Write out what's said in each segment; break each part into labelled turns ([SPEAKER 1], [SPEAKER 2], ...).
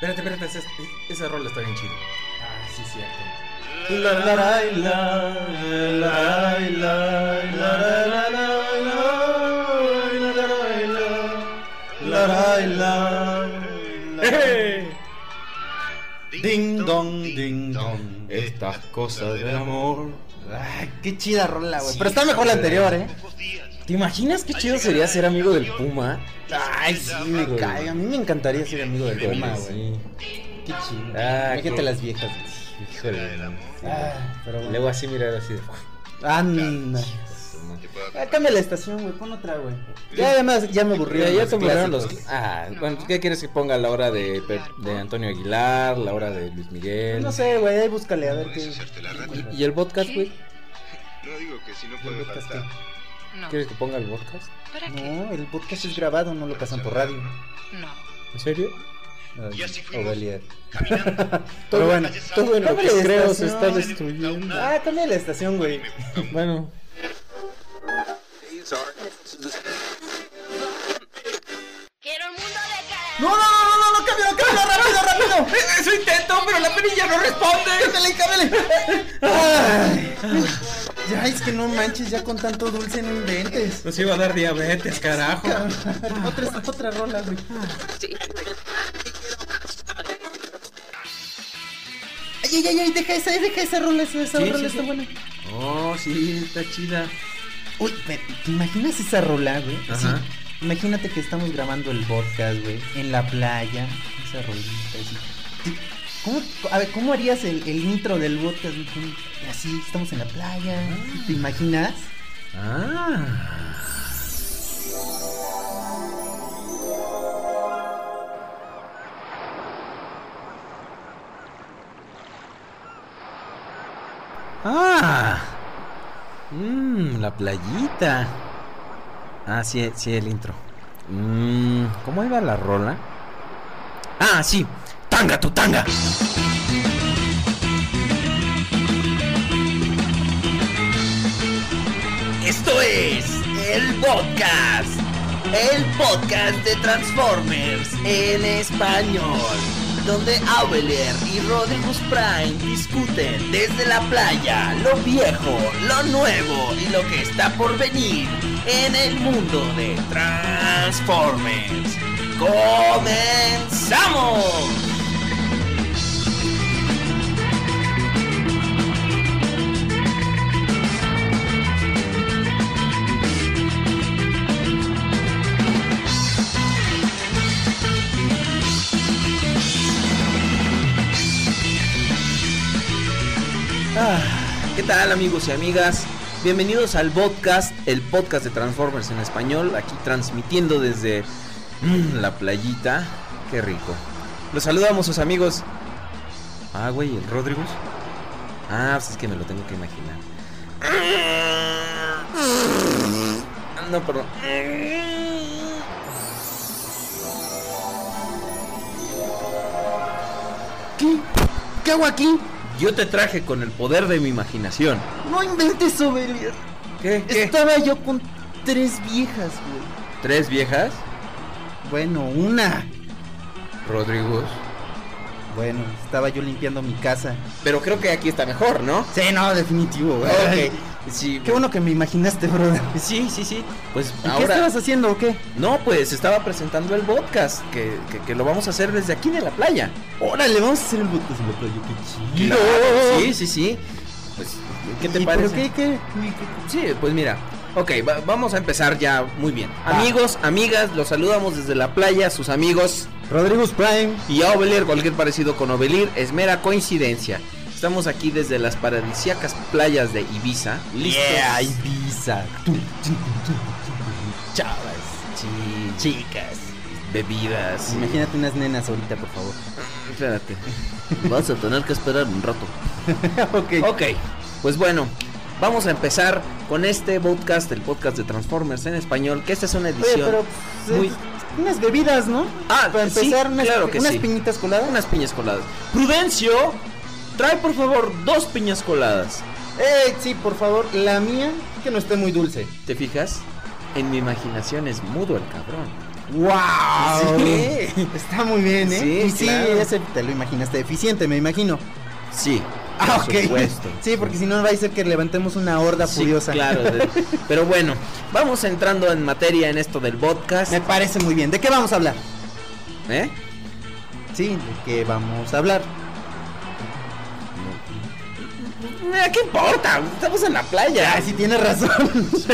[SPEAKER 1] Espérate, espérate, ese, ese rol está bien chido.
[SPEAKER 2] Ah, sí, cierto.
[SPEAKER 1] La, la, la, la, la, la, la, la, la, la, la, la, ¡Eh! Ding dong, ding dong, estas cosas de amor.
[SPEAKER 2] Ay, qué chida rola, güey. Pero está mejor la anterior, ¿eh?
[SPEAKER 1] ¿Te imaginas qué chido sería ser amigo del Puma?
[SPEAKER 2] Ay, sí, me
[SPEAKER 1] güey.
[SPEAKER 2] cae. A mí me encantaría ser amigo del Puma, güey. Qué chido.
[SPEAKER 1] Ah,
[SPEAKER 2] Fíjate
[SPEAKER 1] qué-
[SPEAKER 2] las viejas. güey.
[SPEAKER 1] Híjole.
[SPEAKER 2] Ah, pero bueno.
[SPEAKER 1] Luego así mirar así de.
[SPEAKER 2] Anda. Ah, cambia la estación, güey. Pon otra, güey. Ya además ya me aburrí.
[SPEAKER 1] Ya, ya te aburrieron los. Ah, bueno, ¿qué quieres que ponga la hora de, Antonio Aguilar, la hora de Luis Miguel?
[SPEAKER 2] No sé, güey. Ahí búscale a ver qué.
[SPEAKER 1] ¿Y, el podcast, güey?
[SPEAKER 3] No digo que si no puede faltar.
[SPEAKER 4] No.
[SPEAKER 1] ¿Quieres que ponga el podcast?
[SPEAKER 4] ¿Para qué?
[SPEAKER 2] No, el podcast es grabado, no lo pasan por radio.
[SPEAKER 4] No.
[SPEAKER 1] ¿En serio?
[SPEAKER 2] Ay,
[SPEAKER 3] Y así fuimos.
[SPEAKER 2] Pero bueno,
[SPEAKER 1] Todo en lo que creo se está destruyendo.
[SPEAKER 2] Ah, cambia la estación, güey.
[SPEAKER 1] Bueno,
[SPEAKER 4] Quiero el mundo de cara.
[SPEAKER 2] No, no, no, no, no, cámbialo, cámbialo, rápido, rápido.
[SPEAKER 1] eso intento, pero la perilla no responde.
[SPEAKER 2] Cámbiale, cámbiale. Ay. Ya, es que no manches, ya con tanto dulce no inventes.
[SPEAKER 1] Nos iba a dar diabetes, carajo.
[SPEAKER 2] otra, otra rola, güey. Ay, ay, ay, ay, deja esa, deja esa rola, esa, esa
[SPEAKER 1] Sí,
[SPEAKER 2] rola
[SPEAKER 1] sí,
[SPEAKER 2] está
[SPEAKER 1] sí.
[SPEAKER 2] buena.
[SPEAKER 1] Oh, sí, está chida.
[SPEAKER 2] Uy, ¿te, imaginas esa rola, güey?
[SPEAKER 1] Ajá.
[SPEAKER 2] imagínate que estamos grabando el podcast, güey, en la playa. Esa rolita así. ¿Cómo, a ver, ¿cómo harías el, el intro del podcast? Así, estamos en la playa. ¿Te imaginas?
[SPEAKER 1] Ah. Ah. Mmm, la playita. Ah, sí, sí, el intro. Mmm, ¿cómo iba la rola? Ah, sí. Tanga, tu tanga.
[SPEAKER 5] Esto es el podcast. El podcast de Transformers en español. Donde Aubelier y Rodrigus Prime discuten desde la playa lo viejo, lo nuevo y lo que está por venir en el mundo de Transformers. ¡Comenzamos!
[SPEAKER 1] ¿Qué tal amigos y amigas? Bienvenidos al podcast, el podcast de Transformers en español, aquí transmitiendo desde mm, la playita. Qué rico. Los saludamos sus amigos. Ah, güey, el Rodrigus. Ah, pues es que me lo tengo que imaginar. Ah, No, perdón.
[SPEAKER 2] ¿Qué? ¿Qué hago aquí?
[SPEAKER 1] Yo te traje con el poder de mi imaginación.
[SPEAKER 2] No inventes, Ovelia.
[SPEAKER 1] ¿Qué? ¿Qué?
[SPEAKER 2] Estaba yo con tres viejas, güey.
[SPEAKER 1] ¿Tres viejas?
[SPEAKER 2] Bueno, una.
[SPEAKER 1] Rodrigus.
[SPEAKER 2] Bueno, estaba yo limpiando mi casa.
[SPEAKER 1] Pero creo que aquí está mejor, ¿no?
[SPEAKER 2] Sí, no, definitivo, güey.
[SPEAKER 1] Ok. Sí.
[SPEAKER 2] Qué bueno que me imaginaste, brother.
[SPEAKER 1] Sí, sí, sí. Pues
[SPEAKER 2] ¿Y qué estabas haciendo o qué?
[SPEAKER 1] No, pues estaba presentando el podcast que, que, que lo vamos a hacer desde aquí de la playa.
[SPEAKER 2] Órale, vamos a hacer el podcast en la playa, qué chido.
[SPEAKER 1] Claro, Sí, sí, sí. Pues, ¿qué te
[SPEAKER 2] ¿Y
[SPEAKER 1] parece?
[SPEAKER 2] ¿Pero qué, qué?
[SPEAKER 1] Sí, pues mira. Ok, va- vamos a empezar ya muy bien. Amigos, amigas, los saludamos desde la playa, sus amigos.
[SPEAKER 2] Rodrigo's Prime.
[SPEAKER 1] Y a Ovelir, cualquier parecido con Ovelir es mera coincidencia. Estamos aquí desde las paradisíacas playas de Ibiza. Listos.
[SPEAKER 2] Yeah, Ibiza.
[SPEAKER 1] Chavas, sí, chicas, bebidas.
[SPEAKER 2] Imagínate unas nenas ahorita, por favor.
[SPEAKER 1] Espérate. Vas a tener que esperar un rato.
[SPEAKER 2] ok.
[SPEAKER 1] Ok, pues bueno, vamos a empezar con este podcast, el podcast de Transformers en español, que esta es una
[SPEAKER 2] Oye,
[SPEAKER 1] edición
[SPEAKER 2] pero pues,
[SPEAKER 1] muy...
[SPEAKER 2] unas bebidas, ¿no?
[SPEAKER 1] Ah,
[SPEAKER 2] Para
[SPEAKER 1] sí,
[SPEAKER 2] empezar, unas,
[SPEAKER 1] claro que
[SPEAKER 2] unas
[SPEAKER 1] sí.
[SPEAKER 2] piñitas coladas.
[SPEAKER 1] Unas piñas coladas. Prudencio, trae por favor dos piñas coladas.
[SPEAKER 2] Eh, sí, por favor, la mía, que no esté muy dulce.
[SPEAKER 1] ¿Te fijas? En mi imaginación es mudo el cabrón.
[SPEAKER 2] ¡Wow!
[SPEAKER 1] Sí.
[SPEAKER 2] Está muy bien, ¿eh?
[SPEAKER 1] Sí,
[SPEAKER 2] y sí,
[SPEAKER 1] claro.
[SPEAKER 2] ese te lo imaginaste eficiente, me imagino.
[SPEAKER 1] Sí,
[SPEAKER 2] Ah,
[SPEAKER 1] por
[SPEAKER 2] ok.
[SPEAKER 1] supuesto.
[SPEAKER 2] Sí, porque si no va a ser que levantemos una horda
[SPEAKER 1] Sí,
[SPEAKER 2] furiosa.
[SPEAKER 1] claro. de- pero bueno, vamos entrando en materia en esto del podcast.
[SPEAKER 2] Me parece muy bien. ¿De qué vamos a hablar?
[SPEAKER 1] ¿Eh?
[SPEAKER 2] Sí, ¿de qué vamos a hablar?
[SPEAKER 1] ¿Qué importa? Estamos en la playa.
[SPEAKER 2] Ah, sí tienes razón.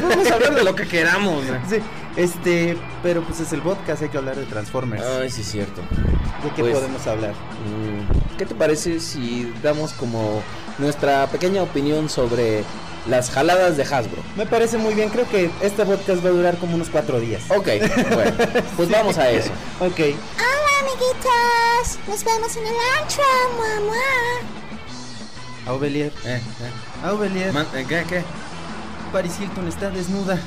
[SPEAKER 1] Vamos a hablar de lo que queramos.
[SPEAKER 2] Sí, este, pero pues es el podcast, hay que hablar de Transformers.
[SPEAKER 1] Ay, sí, es cierto.
[SPEAKER 2] ¿De qué
[SPEAKER 1] pues-
[SPEAKER 2] podemos hablar?
[SPEAKER 1] Mm, ¿Qué te parece si damos como nuestra pequeña opinión sobre las jaladas de Hasbro?
[SPEAKER 2] Me parece muy bien, creo que este podcast va a durar como unos cuatro días.
[SPEAKER 1] Ok, bueno, pues vamos a eso.
[SPEAKER 2] Ok.
[SPEAKER 4] Hola, amiguitos. Nos vemos en el antro, mamá.
[SPEAKER 2] Aubelier,
[SPEAKER 1] Eh,
[SPEAKER 2] Aubelier,
[SPEAKER 1] Man- eh, ¿Qué? ¿Qué?
[SPEAKER 2] Paris Hilton está desnuda.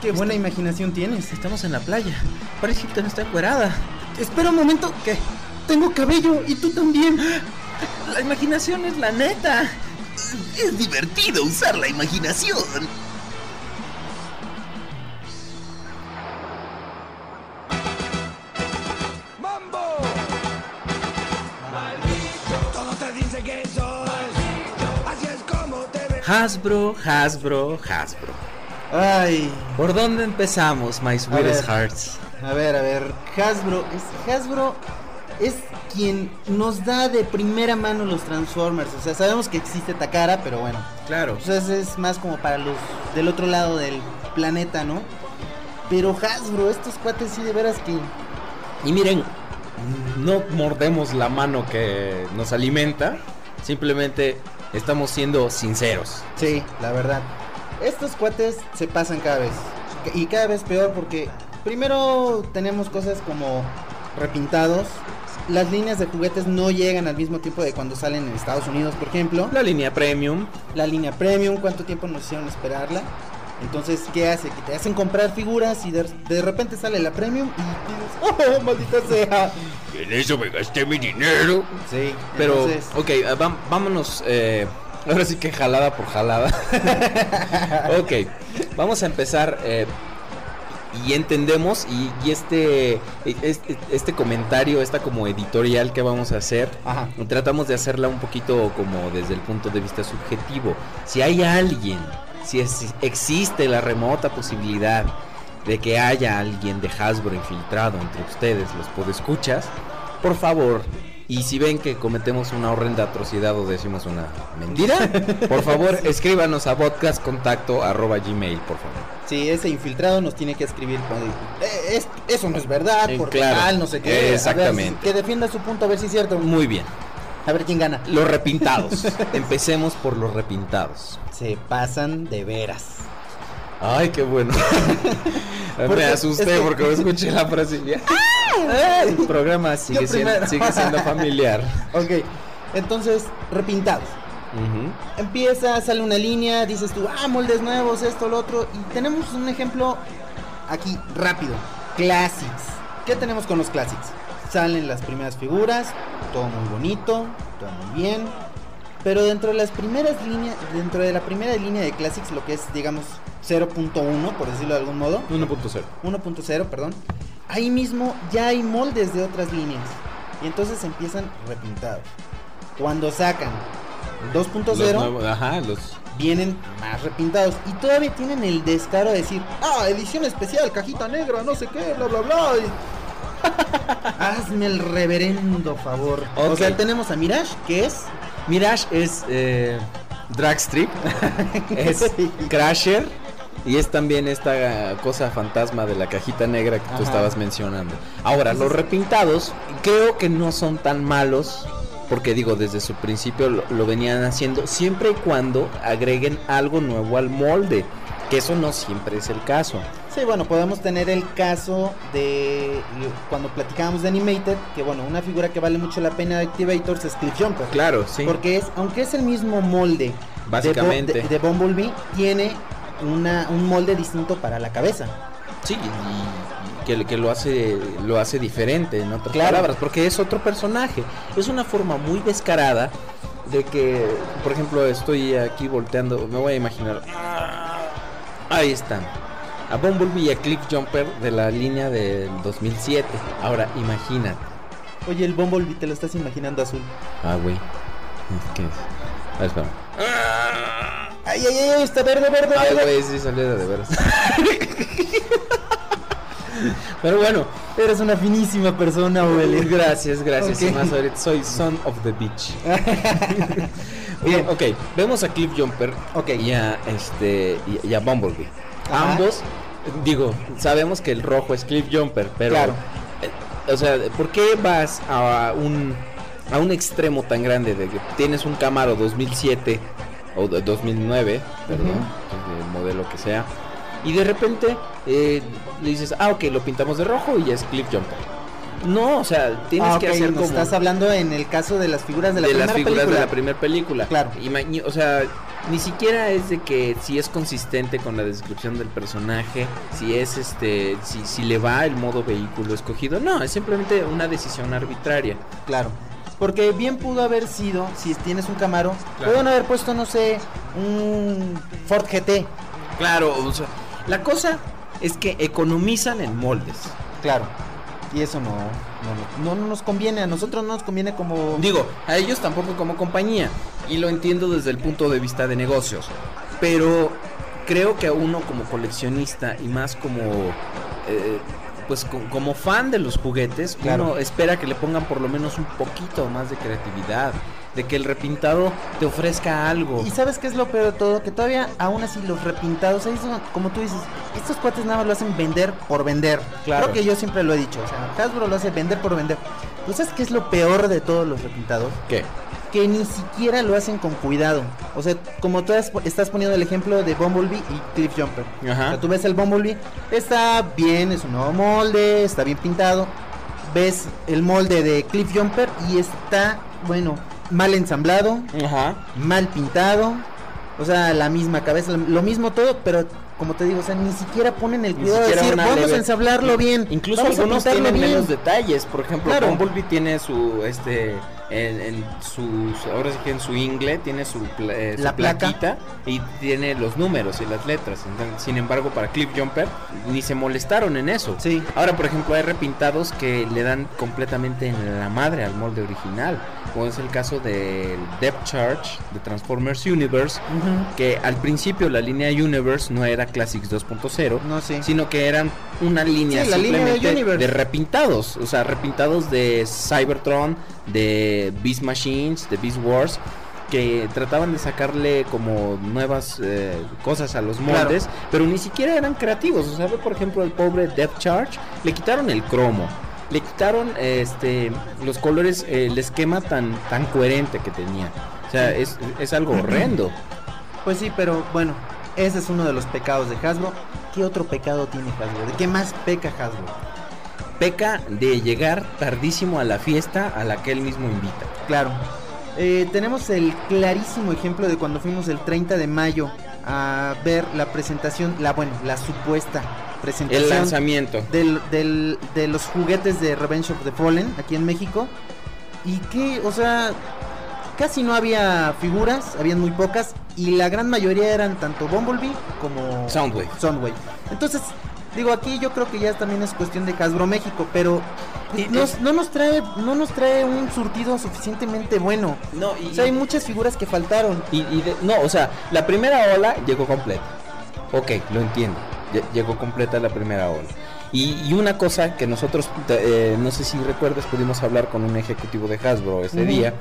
[SPEAKER 2] Qué buena imaginación tienes.
[SPEAKER 1] Estamos en la playa. Paris Hilton está encuerada.
[SPEAKER 2] Espera un momento, que tengo cabello y tú también.
[SPEAKER 1] La imaginación es la neta.
[SPEAKER 5] Es divertido usar la imaginación.
[SPEAKER 1] Hasbro, Hasbro, Hasbro.
[SPEAKER 2] Ay,
[SPEAKER 1] ¿Por dónde empezamos, my sweetest
[SPEAKER 2] ver.
[SPEAKER 1] hearts?
[SPEAKER 2] a ver, a ver, Hasbro, es, Hasbro es quien nos da de primera mano los Transformers. O sea, sabemos que existe Takara, pero bueno,
[SPEAKER 1] Claro.
[SPEAKER 2] pues ese es más como para los del otro lado del planeta, ¿no? Pero Hasbro, estos cuates sí de veras que
[SPEAKER 1] Y miren, no mordemos la mano que nos alimenta, simplemente estamos siendo sinceros.
[SPEAKER 2] Sí, la verdad. Estos cuates se pasan cada vez. Y cada vez peor porque primero tenemos cosas como repintados. Las líneas de juguetes no llegan al mismo tiempo de cuando salen en Estados Unidos, por ejemplo.
[SPEAKER 1] La línea premium,
[SPEAKER 2] La línea premium, ¿cuánto tiempo nos hicieron esperarla? Entonces, ¿qué hace? Que te hacen comprar figuras y de, de repente sale la premium y dices, ¡oh, maldita sea!
[SPEAKER 3] En eso me gasté mi dinero.
[SPEAKER 2] Sí,
[SPEAKER 1] pero,
[SPEAKER 2] entonces,
[SPEAKER 1] ok, vam- vámonos, eh, ahora sí que jalada por jalada. ok, vamos a empezar eh, y entendemos y, y este, este, este comentario, esta como editorial que vamos a hacer,
[SPEAKER 2] Ajá.
[SPEAKER 1] tratamos de hacerla un poquito como desde el punto de vista subjetivo. Si hay alguien, si es- existe la remota posibilidad de que haya alguien de Hasbro infiltrado entre ustedes, los podescuchas, por favor, y si ven que cometemos una horrenda atrocidad o decimos una mentira, por favor, escríbanos a podcastcontacto@gmail, por favor.
[SPEAKER 2] Sí, ese infiltrado nos tiene que escribir. cuando- "Eh, es- eso no es verdad,
[SPEAKER 1] Eh,
[SPEAKER 2] porque
[SPEAKER 1] claro.
[SPEAKER 2] tal, no sé qué. Ver,
[SPEAKER 1] Exactamente.
[SPEAKER 2] que defienda su punto a ver si es cierto.
[SPEAKER 1] Muy bien.
[SPEAKER 2] A ver quién gana.
[SPEAKER 1] Los repintados. Empecemos por los repintados.
[SPEAKER 2] Se pasan de veras.
[SPEAKER 1] Ay, qué bueno. me asusté porque me escuché la frase. y ya. El programa sigue siendo,
[SPEAKER 2] primero.
[SPEAKER 1] sigue siendo familiar.
[SPEAKER 2] Ok, entonces, repintados. Empieza, sale una línea, dices tú, ah, moldes nuevos, esto, lo otro. Y tenemos un ejemplo aquí, rápido. Classics. ¿Qué tenemos con los Classics? Salen las primeras figuras, todo muy bonito, todo muy bien. Pero dentro de las primeras líneas, dentro de la primera línea de Classics, lo que es, digamos, 0.1, por decirlo de algún modo,
[SPEAKER 1] 1.0.
[SPEAKER 2] 1.0, perdón, ahí mismo ya hay moldes de otras líneas. Y entonces empiezan repintados. Cuando sacan el 2.0,
[SPEAKER 1] Los nuevos- Ajá, los.
[SPEAKER 2] vienen más repintados. Y todavía tienen el descaro de decir, ah, edición especial, cajita negra, no sé qué, bla, bla, bla. Y- Hazme el reverendo favor. O
[SPEAKER 1] Ok.
[SPEAKER 2] sea, tenemos a Mirage, que es...
[SPEAKER 1] Mirage es eh, Dragstrip, es Crasher y es también esta cosa fantasma de la cajita negra que tú estabas mencionando. Ahora, los repintados creo que no son tan malos. Porque digo, desde su principio lo, lo venían haciendo siempre y cuando agreguen algo nuevo al molde. Que eso no siempre es el caso.
[SPEAKER 2] Sí, bueno, podemos tener el caso de cuando platicábamos de Animated, que bueno, una figura que vale mucho la pena de Activators es Cliff Jumper.
[SPEAKER 1] Claro, sí.
[SPEAKER 2] Porque es, aunque es el mismo molde
[SPEAKER 1] Básicamente.
[SPEAKER 2] de, de- de Bumblebee, tiene una, un molde distinto para la cabeza.
[SPEAKER 1] Sí, y que, que lo hace lo hace diferente en otras
[SPEAKER 2] Claro.
[SPEAKER 1] palabras, porque es otro personaje. Es una forma muy descarada de que, por ejemplo, estoy aquí volteando, me voy a imaginar. ah, Ahí están. A Bumblebee y a Cliff Jumper de la línea del 2007. Ahora, imagínate.
[SPEAKER 2] Oye, el Bumblebee te lo estás imaginando azul.
[SPEAKER 1] Ah, güey. ¿Qué es? Ah, espera.
[SPEAKER 2] Ay, ay, ay, está verde, verde,
[SPEAKER 1] Ay,
[SPEAKER 2] verde.
[SPEAKER 1] güey, sí salió de veras. Pero bueno,
[SPEAKER 2] Eres una finísima persona, Obelis.
[SPEAKER 1] gracias, gracias. Y más ahorita soy son of the beach.
[SPEAKER 2] Bien.
[SPEAKER 1] Ok, vemos a Cliff Jumper
[SPEAKER 2] Ok.
[SPEAKER 1] y a este y, y a Bumblebee.
[SPEAKER 2] Ajá.
[SPEAKER 1] Ambos, digo, sabemos que el rojo es Cliff Jumper, pero
[SPEAKER 2] Claro.
[SPEAKER 1] eh, o sea, ¿por qué vas a un a un extremo tan grande de que tienes un Camaro 2007 o de 2009, perdón, el modelo que sea, y de repente eh, le dices, ah, ok, lo pintamos de rojo y ya es Cliff Jumper. No, o sea, tienes
[SPEAKER 2] Ah,
[SPEAKER 1] que hacer
[SPEAKER 2] nos
[SPEAKER 1] como
[SPEAKER 2] estás hablando en el caso de las figuras de la
[SPEAKER 1] de las
[SPEAKER 2] primera
[SPEAKER 1] figuras
[SPEAKER 2] película.
[SPEAKER 1] de la primera película.
[SPEAKER 2] Claro.
[SPEAKER 1] Ima- o sea, ni siquiera es de que si es consistente con la descripción del personaje, si es este, si, si le va el modo vehículo escogido. No, es simplemente una decisión arbitraria.
[SPEAKER 2] Claro. Porque bien pudo haber sido, si tienes un Camaro,
[SPEAKER 1] Claro.
[SPEAKER 2] pueden haber puesto, no sé, un Ford GT.
[SPEAKER 1] Claro, o sea, la cosa es que economizan en moldes.
[SPEAKER 2] Claro. Y eso no, no, no, no nos conviene, a nosotros no nos conviene como...
[SPEAKER 1] Digo, a ellos tampoco como compañía. Y lo entiendo desde el punto de vista de negocios. Pero creo que a uno como coleccionista y más como... eh, pues co- como fan de los juguetes,
[SPEAKER 2] Claro.
[SPEAKER 1] uno espera que le pongan por lo menos un poquito más de creatividad. De que el repintado te ofrezca algo.
[SPEAKER 2] Y sabes qué es lo peor de todo, que todavía aún así los repintados, como tú dices, estos cuates nada más lo hacen vender por vender.
[SPEAKER 1] Claro.
[SPEAKER 2] Creo que yo siempre lo he dicho, o sea, Hasbro lo hace vender por vender. ¿Tú sabes qué es lo peor de todos los repintados?
[SPEAKER 1] ¿Qué?
[SPEAKER 2] Que ni siquiera lo hacen con cuidado. O sea, como tú estás poniendo el ejemplo de Bumblebee y Cliff Jumper. O
[SPEAKER 1] Ajá.
[SPEAKER 2] sea, tú ves el Bumblebee, está bien, es un nuevo molde, está bien pintado. Ves el molde de Cliff Jumper y está, bueno, mal ensamblado,
[SPEAKER 1] Ajá.
[SPEAKER 2] mal pintado, o sea, la misma cabeza, lo mismo todo, pero como te digo, o sea, ni siquiera ponen el cuidado de decir, vamos
[SPEAKER 1] leve-
[SPEAKER 2] a ensamblarlo bien,
[SPEAKER 1] Incluso algunos tienen
[SPEAKER 2] bien".
[SPEAKER 1] menos detalles. Por ejemplo,
[SPEAKER 2] Claro.
[SPEAKER 1] Bumblebee tiene su este en, en sus ahora sí que en su ingle tiene su, eh, su
[SPEAKER 2] La placa.
[SPEAKER 1] plaquita y tiene los números y las letras. Entonces, sin embargo, para Cliff Jumper ni se molestaron en eso.
[SPEAKER 2] Sí.
[SPEAKER 1] Ahora, por ejemplo, hay repintados que le dan completamente en la madre al molde original, como es el caso del Depth Charge de Transformers Universe,
[SPEAKER 2] Ujú.
[SPEAKER 1] que al principio la línea Universe no era Classics 2.0,
[SPEAKER 2] No sé.
[SPEAKER 1] sino que eran una línea
[SPEAKER 2] Sí, la línea de
[SPEAKER 1] simplemente de repintados, o sea, repintados de Cybertron, de Beast Machines, de Beast Wars, que trataban de sacarle como nuevas eh, cosas a los
[SPEAKER 2] Claro.
[SPEAKER 1] moldes, pero ni siquiera eran creativos, o sea, ve, por ejemplo, el pobre Depth Charge, le quitaron el cromo. Le quitaron este los colores, eh, el esquema tan tan coherente que tenía. O sea, es, es algo horrendo.
[SPEAKER 2] Pues sí, pero bueno, ese es uno de los pecados de Hasbro. ¿Qué otro pecado tiene Hasbro? ¿De qué más peca Hasbro?
[SPEAKER 1] Peca de llegar tardísimo a la fiesta a la que él mismo invita.
[SPEAKER 2] Claro. Eh, tenemos el clarísimo ejemplo de cuando fuimos el 30 de mayo a ver la presentación, la bueno, la supuesta
[SPEAKER 1] El
[SPEAKER 2] presentación
[SPEAKER 1] lanzamiento.
[SPEAKER 2] del, del- de los juguetes de Revenge of the Fallen aquí en México. Y que, o sea, casi no había figuras, habían muy pocas. Y la gran mayoría eran tanto Bumblebee como
[SPEAKER 1] Soundwave.
[SPEAKER 2] Soundwave. Entonces, digo, aquí yo creo que ya también es cuestión de Hasbro México, pero pues,
[SPEAKER 1] Y-
[SPEAKER 2] nos- no nos trae no nos trae un surtido suficientemente bueno.
[SPEAKER 1] No,
[SPEAKER 2] O sea, hay muchas figuras que faltaron.
[SPEAKER 1] y, y de- no, o sea, la primera ola llegó completa. Ok, lo entiendo. Lle- Llegó completa la primera ola. Y, y una cosa que nosotros, eh, no sé si recuerdas, pudimos hablar con un ejecutivo de Hasbro ese día.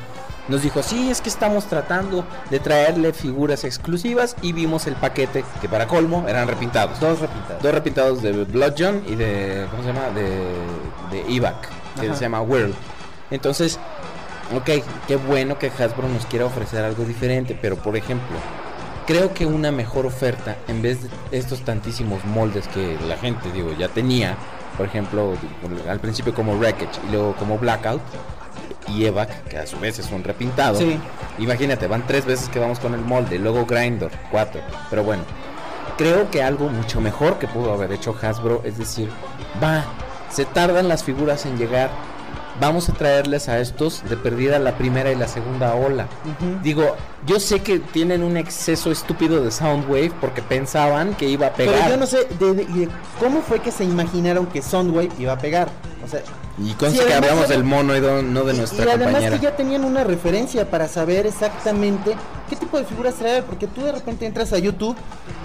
[SPEAKER 1] Nos dijo, sí, es que estamos tratando de traerle figuras exclusivas y vimos el paquete que para colmo eran repintados.
[SPEAKER 2] Dos repintados.
[SPEAKER 1] Dos repintados de Blood John y de. ¿Cómo se llama? De, de Evac, que
[SPEAKER 2] Ajá.
[SPEAKER 1] se llama World. Entonces, ok, qué bueno que Hasbro nos quiera ofrecer algo diferente, pero por ejemplo, creo que una mejor oferta, en vez de estos tantísimos moldes que la gente, digo, ya tenía, por ejemplo, al principio como Wreckage y luego como Blackout y Evac, que a su vez es un repintado.
[SPEAKER 2] Sí.
[SPEAKER 1] Imagínate, van tres veces que vamos con el molde, luego Grindr, cuatro. Pero bueno, creo que algo mucho mejor que pudo haber hecho Hasbro es decir, va, se tardan las figuras en llegar, vamos a traerles a estos de perdida la primera y la segunda ola. Digo, yo sé que tienen un exceso estúpido de Soundwave porque pensaban que iba a pegar.
[SPEAKER 2] Pero yo no sé de, de- de cómo fue que se imaginaron que Soundwave iba a pegar. O sea,
[SPEAKER 1] Y conste
[SPEAKER 2] Sí,
[SPEAKER 1] que
[SPEAKER 2] además
[SPEAKER 1] hablamos del mono y no de
[SPEAKER 2] y-
[SPEAKER 1] nuestra
[SPEAKER 2] y además
[SPEAKER 1] compañera.
[SPEAKER 2] que ya tenían una referencia para saber exactamente qué tipo de figuras traer, porque tú de repente entras a YouTube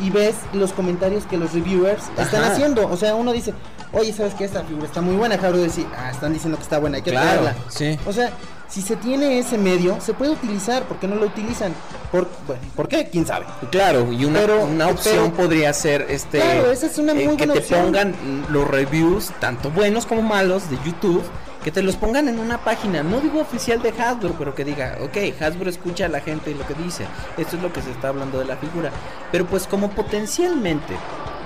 [SPEAKER 2] y ves los comentarios que los reviewers están haciendo. O sea, uno dice, oye, ¿sabes qué? Esta figura está muy buena. Jabro dice, ah, están diciendo que está buena, hay que
[SPEAKER 1] Claro,
[SPEAKER 2] traerla.
[SPEAKER 1] sí.
[SPEAKER 2] O sea, si se tiene ese medio, se puede utilizar, ¿por qué no lo utilizan? Por, bueno, ¿por qué? ¿Quién sabe?
[SPEAKER 1] Claro, y una,
[SPEAKER 2] Pero-
[SPEAKER 1] una opción
[SPEAKER 2] pero-
[SPEAKER 1] podría ser este
[SPEAKER 2] Claro, esa es una muy
[SPEAKER 1] que
[SPEAKER 2] buena
[SPEAKER 1] te
[SPEAKER 2] opción.
[SPEAKER 1] pongan los reviews, tanto buenos como malos, de YouTube, que te los pongan en una página, no digo oficial de Hasbro, pero que diga, ok, Hasbro escucha a la gente y lo que dice, esto es lo que se está hablando de la figura, pero pues como potencialmente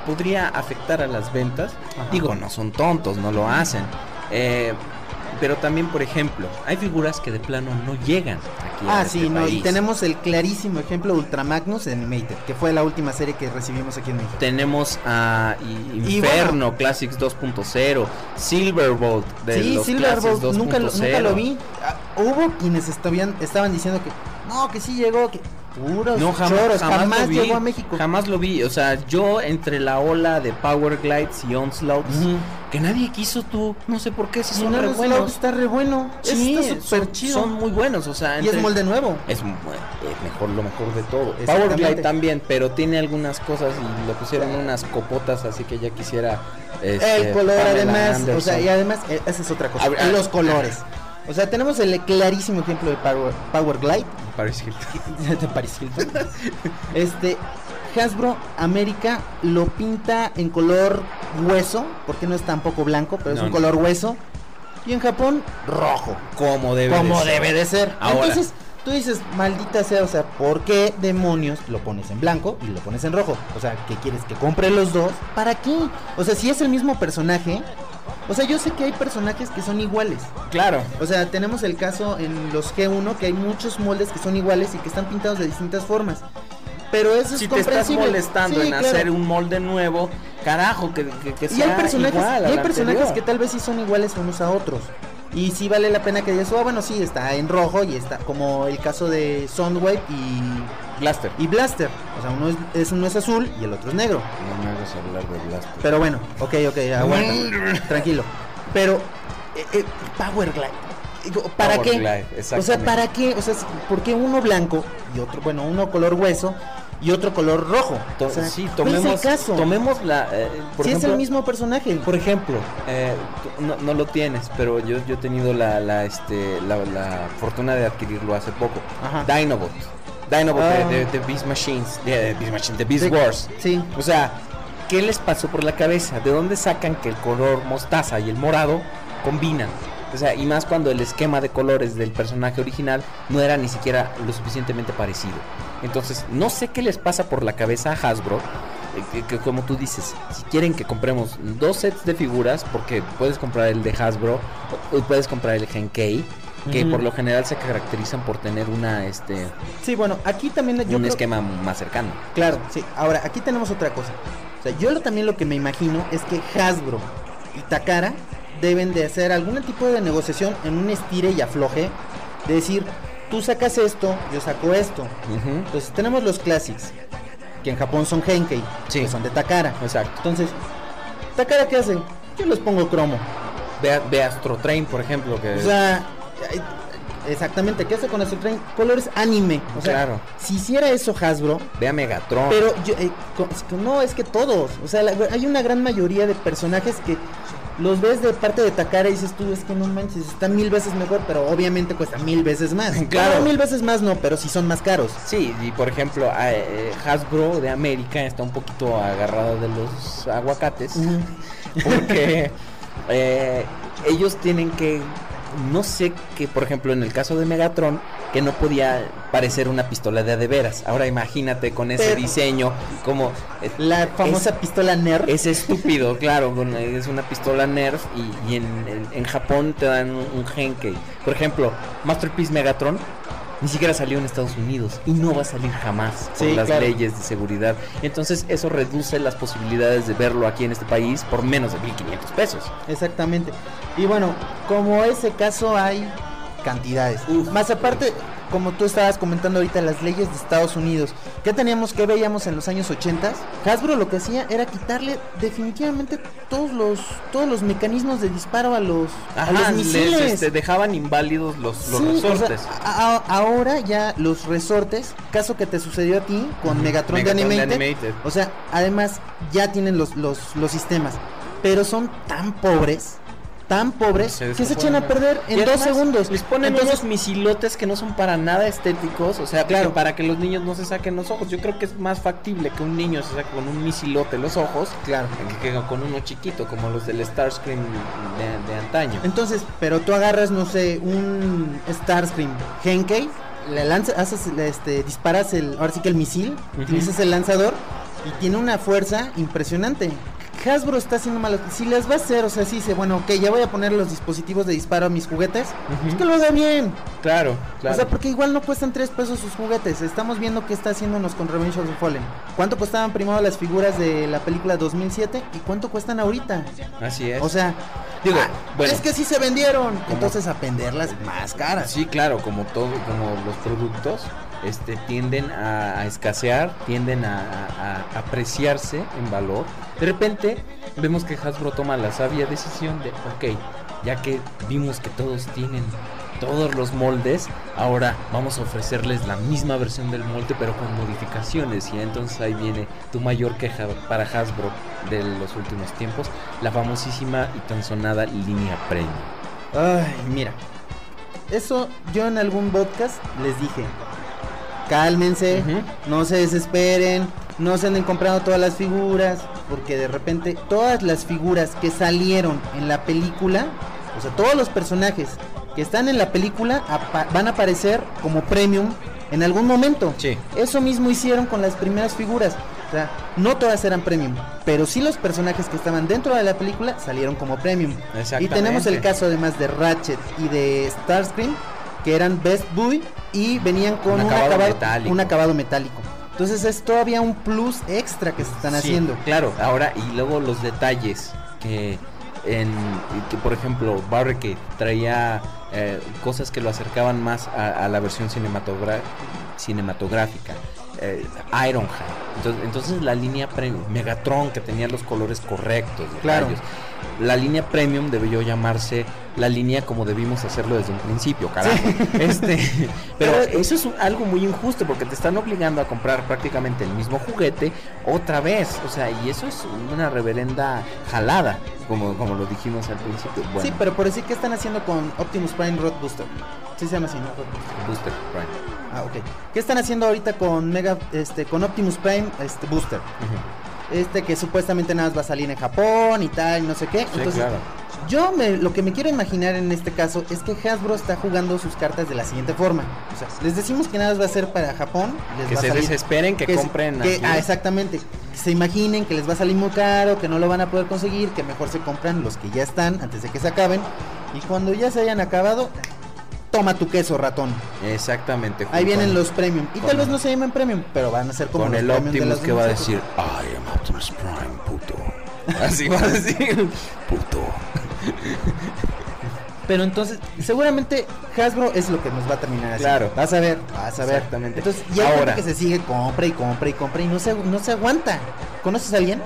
[SPEAKER 1] podría afectar a las ventas, digo, no son tontos, no lo hacen. Eh, pero también, por ejemplo, hay figuras que de plano no llegan aquí a
[SPEAKER 2] Ah,
[SPEAKER 1] este
[SPEAKER 2] sí, no, y tenemos el clarísimo ejemplo Ultramagnus Animated, que fue la última serie que recibimos aquí en México.
[SPEAKER 1] Tenemos a Inferno, Classics 2.0, Silverbolt de
[SPEAKER 2] sí,
[SPEAKER 1] los
[SPEAKER 2] Silverbolt,
[SPEAKER 1] Classics
[SPEAKER 2] nunca, lo-
[SPEAKER 1] 2.0.
[SPEAKER 2] nunca lo vi. Ah, hubo quienes estaban, estaban diciendo que no, que sí llegó, que puros
[SPEAKER 1] No, jamás,
[SPEAKER 2] choros,
[SPEAKER 1] jamás,
[SPEAKER 2] jamás,
[SPEAKER 1] lo vi,
[SPEAKER 2] llegó a México.
[SPEAKER 1] Jamás lo vi. O sea, yo entre la ola de Power Glides y Onslaughts, que nadie quiso tú, no sé por qué, si son
[SPEAKER 2] no,
[SPEAKER 1] re buenos.
[SPEAKER 2] Está re bueno.
[SPEAKER 1] Sí,
[SPEAKER 2] está súper
[SPEAKER 1] son,
[SPEAKER 2] chido.
[SPEAKER 1] son muy buenos, o sea,
[SPEAKER 2] y es molde nuevo.
[SPEAKER 1] Es mu- eh, mejor lo mejor de todo. Power. Glide también, pero tiene algunas cosas y le pusieron unas copotas, así que ya quisiera. este,
[SPEAKER 2] el color
[SPEAKER 1] Pamela
[SPEAKER 2] además, o sea, y además eh, esa es otra cosa,
[SPEAKER 1] A ver,
[SPEAKER 2] los colores. O sea, tenemos el clarísimo ejemplo de Power, Power Glide
[SPEAKER 1] Paris Hilton.
[SPEAKER 2] de Paris Hilton. Este Hasbro América lo pinta en color hueso, porque no es tampoco blanco, pero es un
[SPEAKER 1] no.
[SPEAKER 2] color hueso. Y en Japón rojo,
[SPEAKER 1] Como debe
[SPEAKER 2] como
[SPEAKER 1] de ser.
[SPEAKER 2] debe de ser.
[SPEAKER 1] Ahora.
[SPEAKER 2] Entonces, tú dices, maldita sea, o sea, ¿por qué demonios lo pones en blanco y lo pones en rojo? O sea, ¿qué quieres que compre los dos? ¿Para qué? O sea, si es el mismo personaje, o sea, yo sé que hay personajes que son iguales.
[SPEAKER 1] Claro.
[SPEAKER 2] O sea, tenemos el caso en los G1 que hay muchos moldes que son iguales y que están pintados de distintas formas. Pero eso
[SPEAKER 1] Si
[SPEAKER 2] es
[SPEAKER 1] te estás
[SPEAKER 2] comprensible.
[SPEAKER 1] molestando
[SPEAKER 2] Sí,
[SPEAKER 1] en
[SPEAKER 2] claro.
[SPEAKER 1] hacer un molde nuevo, carajo, que, que, que
[SPEAKER 2] Y
[SPEAKER 1] sea
[SPEAKER 2] hay personajes,
[SPEAKER 1] igual
[SPEAKER 2] y hay personajes
[SPEAKER 1] anterior.
[SPEAKER 2] que tal vez sí son iguales unos a otros. Y sí vale la pena que digas, oh, bueno, sí, está en rojo y está como el caso de Soundwave y,
[SPEAKER 1] Blaster.
[SPEAKER 2] y Blaster. O sea, uno es, es- uno es azul y el otro es negro.
[SPEAKER 1] No me hagas hablar de Blaster.
[SPEAKER 2] Pero bueno, ok, ok, aguanta. tranquilo. Pero, eh, eh, Power Glide. ¿Para
[SPEAKER 1] Power
[SPEAKER 2] qué?
[SPEAKER 1] Glide,
[SPEAKER 2] o sea. ¿para qué? O sea, ¿por qué uno blanco y otro, bueno, uno color hueso y otro color rojo?
[SPEAKER 1] To-
[SPEAKER 2] O sea,
[SPEAKER 1] sí,
[SPEAKER 2] ¿cuál es el
[SPEAKER 1] tomemos,
[SPEAKER 2] caso?
[SPEAKER 1] tomemos la. eh, por
[SPEAKER 2] es el mismo personaje.
[SPEAKER 1] Por ejemplo, eh, no, no lo tienes, pero yo, yo he tenido la, la, este, la, la fortuna de adquirirlo hace poco.
[SPEAKER 2] Ajá.
[SPEAKER 1] Dinobot. Dinobot
[SPEAKER 2] Ah.
[SPEAKER 1] de, de- de Beast Machines. De, Beast Machines, de Beast Wars.
[SPEAKER 2] Sí.
[SPEAKER 1] O sea, ¿qué les pasó por la cabeza? ¿De dónde sacan que el color mostaza y el morado combinan? O sea, y más cuando el esquema de colores del personaje original no era ni siquiera lo suficientemente parecido. Entonces, no sé qué les pasa por la cabeza a Hasbro. eh, Que, que como tú dices, si quieren que compremos dos sets de figuras, porque puedes comprar el de Hasbro o, o puedes comprar el Genkei, que por lo general se caracterizan por tener una este
[SPEAKER 2] Sí, bueno, aquí también yo
[SPEAKER 1] un
[SPEAKER 2] creo-
[SPEAKER 1] esquema más cercano.
[SPEAKER 2] Claro, sí. Ahora, aquí tenemos otra cosa. O sea, yo lo, también lo que me imagino es que Hasbro y Takara deben de hacer algún tipo de negociación en un estire y afloje. De decir, tú sacas esto, yo saco esto. Entonces tenemos los Classics, que en Japón son Henkei,
[SPEAKER 1] Sí.
[SPEAKER 2] que son de Takara.
[SPEAKER 1] Exacto.
[SPEAKER 2] Entonces, ¿Takara qué hace? Yo les pongo cromo.
[SPEAKER 1] Ve, ve Astro Train, por ejemplo, que
[SPEAKER 2] O sea, exactamente, ¿qué hace con eso? Traen colores anime. O sea,
[SPEAKER 1] Claro.
[SPEAKER 2] si hiciera eso Hasbro,
[SPEAKER 1] ve a Megatron.
[SPEAKER 2] Pero yo, eh, no, es que todos. O sea, la- hay una gran mayoría de personajes que los ves de parte de Takara y dices tú, es que no manches, está mil veces mejor, pero obviamente cuesta mil veces más.
[SPEAKER 1] Claro.
[SPEAKER 2] No, mil veces más no, pero sí son más caros.
[SPEAKER 1] Sí, y por ejemplo, eh, Hasbro de América está un poquito agarrado de los aguacates. Porque eh, ellos tienen que. No sé que, por ejemplo, en el caso de Megatron, que no podía parecer una pistola de a de veras. Ahora imagínate con ese
[SPEAKER 2] Pero-
[SPEAKER 1] diseño, como. eh,
[SPEAKER 2] La famosa pistola Nerf.
[SPEAKER 1] Es estúpido, claro, es una pistola Nerf y, y en, en- en Japón te dan un, un Genkei. Por ejemplo, Masterpiece Megatron ni siquiera salió en Estados Unidos y no va a salir jamás por
[SPEAKER 2] Sí,
[SPEAKER 1] las
[SPEAKER 2] claro.
[SPEAKER 1] leyes de seguridad. Entonces eso reduce las posibilidades de verlo aquí en este país por menos de 1500 pesos.
[SPEAKER 2] Exactamente. Y bueno, como ese caso hay cantidades. Más aparte, como tú estabas comentando ahorita, las leyes de Estados Unidos. ¿Qué teníamos que veíamos en los años 80? Hasbro lo que hacía era quitarle definitivamente todos los todos los mecanismos de disparo a los, a los
[SPEAKER 1] les
[SPEAKER 2] misiles.
[SPEAKER 1] este, dejaban inválidos los, los
[SPEAKER 2] Sí, o sea,
[SPEAKER 1] resortes.
[SPEAKER 2] a- a- ahora ya los resortes, caso que te sucedió a ti con Megatron, de,
[SPEAKER 1] Megatron de
[SPEAKER 2] Animated,
[SPEAKER 1] Animated.
[SPEAKER 2] o sea, además ya tienen los, los, los sistemas, pero son tan pobres, tan pobres,
[SPEAKER 1] Se
[SPEAKER 2] que se echan a perder en dos
[SPEAKER 1] además,
[SPEAKER 2] segundos.
[SPEAKER 1] Les ponen
[SPEAKER 2] Entonces,
[SPEAKER 1] unos misilotes que no son para nada estéticos, o sea,
[SPEAKER 2] Claro.
[SPEAKER 1] para que los niños no se saquen los ojos. Yo creo que es más factible que un niño se saque con un misilote los ojos
[SPEAKER 2] Claro.
[SPEAKER 1] que, que con uno chiquito, como los del Starscream de, de antaño.
[SPEAKER 2] Entonces, pero tú agarras, no sé, un Starscream Henkei, le lanzas, haces, este, disparas el, ahora sí que el misil, utilizas el lanzador y tiene una fuerza impresionante. Hasbro está haciendo mal. Si las va a hacer, o sea, sí dice, bueno, ok, ya voy a poner los dispositivos de disparo a mis juguetes, es que lo haga bien.
[SPEAKER 1] Claro, claro.
[SPEAKER 2] O sea, porque igual no cuestan 3 pesos sus juguetes. Estamos viendo qué está haciéndonos con Revenge of the Fallen. ¿Cuánto costaban primero las figuras de la película 2007 y cuánto cuestan ahorita?
[SPEAKER 1] Así es.
[SPEAKER 2] O sea,
[SPEAKER 1] Digo,
[SPEAKER 2] ah,
[SPEAKER 1] bueno.
[SPEAKER 2] es que sí se vendieron. Entonces a venderlas más caras.
[SPEAKER 1] Sí, claro, como todo, como los productos, este, tienden a, escasear, tienden a apreciarse en valor. De repente vemos que Hasbro toma la sabia decisión de, ok, ya que vimos que todos tienen todos los moldes, ahora vamos a ofrecerles la misma versión del molde pero con modificaciones y entonces ahí viene tu mayor queja para Hasbro de los últimos tiempos, la famosísima y tan sonada línea premium.
[SPEAKER 2] Ay, mira. Eso yo en algún podcast les dije. Cálmense, no se desesperen, no se anden comprando todas las figuras, porque de repente todas las figuras que salieron en la película, o sea, todos los personajes que están en la película van a aparecer como premium en algún momento.
[SPEAKER 1] Sí.
[SPEAKER 2] Eso mismo hicieron con las primeras figuras. O sea, no todas eran premium, pero sí los personajes que estaban dentro de la película salieron como premium. Y tenemos el caso además de Ratchet y de Starscream, que eran Best Boy y venían con
[SPEAKER 1] Un
[SPEAKER 2] un,
[SPEAKER 1] acabado
[SPEAKER 2] acabado,
[SPEAKER 1] metálico.
[SPEAKER 2] un acabado metálico. Entonces es todavía un plus extra que se están
[SPEAKER 1] Sí,
[SPEAKER 2] haciendo.
[SPEAKER 1] Claro, ahora y luego los detalles que en que por ejemplo Barricade traía eh, cosas que lo acercaban más a, a la versión cinematográfica. eh, Ironhide. Entonces, entonces la línea premium, Megatron que tenía los colores correctos,
[SPEAKER 2] Claro.
[SPEAKER 1] rayos. La línea premium debió llamarse la línea como debimos hacerlo desde un principio, carajo. Este, pero eso es un- algo muy injusto porque te están obligando a comprar prácticamente el mismo juguete otra vez. O sea, y eso es una reverenda jalada, como, como lo dijimos al principio. Bueno,
[SPEAKER 2] Sí, pero por decir que están haciendo con Optimus Prime Road Booster. Sí se llama así, ¿no? Booster.
[SPEAKER 1] Prime.
[SPEAKER 2] Ah, ok. ¿Qué están haciendo ahorita con Mega, este, con Optimus Prime, este, Booster? Este que supuestamente nada más va a salir en Japón y tal, y no sé qué.
[SPEAKER 1] Sí,
[SPEAKER 2] Entonces,
[SPEAKER 1] claro.
[SPEAKER 2] Yo me, lo que me quiero imaginar en este caso es que Hasbro está jugando sus cartas de la siguiente forma. O sea, les decimos que nada más va a ser para Japón. Les
[SPEAKER 1] Que
[SPEAKER 2] va
[SPEAKER 1] se
[SPEAKER 2] salir-
[SPEAKER 1] desesperen, que, compren
[SPEAKER 2] que-
[SPEAKER 1] aquí.
[SPEAKER 2] ah, exactamente. Que se imaginen que les va a salir muy caro, que no lo van a poder conseguir, que mejor se compran los que ya están antes de que se acaben. Y cuando ya se hayan acabado, toma tu queso, ratón.
[SPEAKER 1] Exactamente.
[SPEAKER 2] Ahí vienen los premium. Y tal vez no se llamen premium, pero van a ser como
[SPEAKER 1] con
[SPEAKER 2] los
[SPEAKER 1] el
[SPEAKER 2] de
[SPEAKER 1] Optimus
[SPEAKER 2] las
[SPEAKER 1] que va a decir, I am Optimus Prime, puto. Así va a decir, puto.
[SPEAKER 2] Pero entonces, seguramente Hasbro es lo que nos va a terminar así.
[SPEAKER 1] Claro.
[SPEAKER 2] Vas a ver, vas a ver.
[SPEAKER 1] Exactamente.
[SPEAKER 2] Entonces, ya
[SPEAKER 1] Ahora.
[SPEAKER 2] que se sigue, compra y compra y compra y no se, no se aguanta. ¿Conoces a alguien?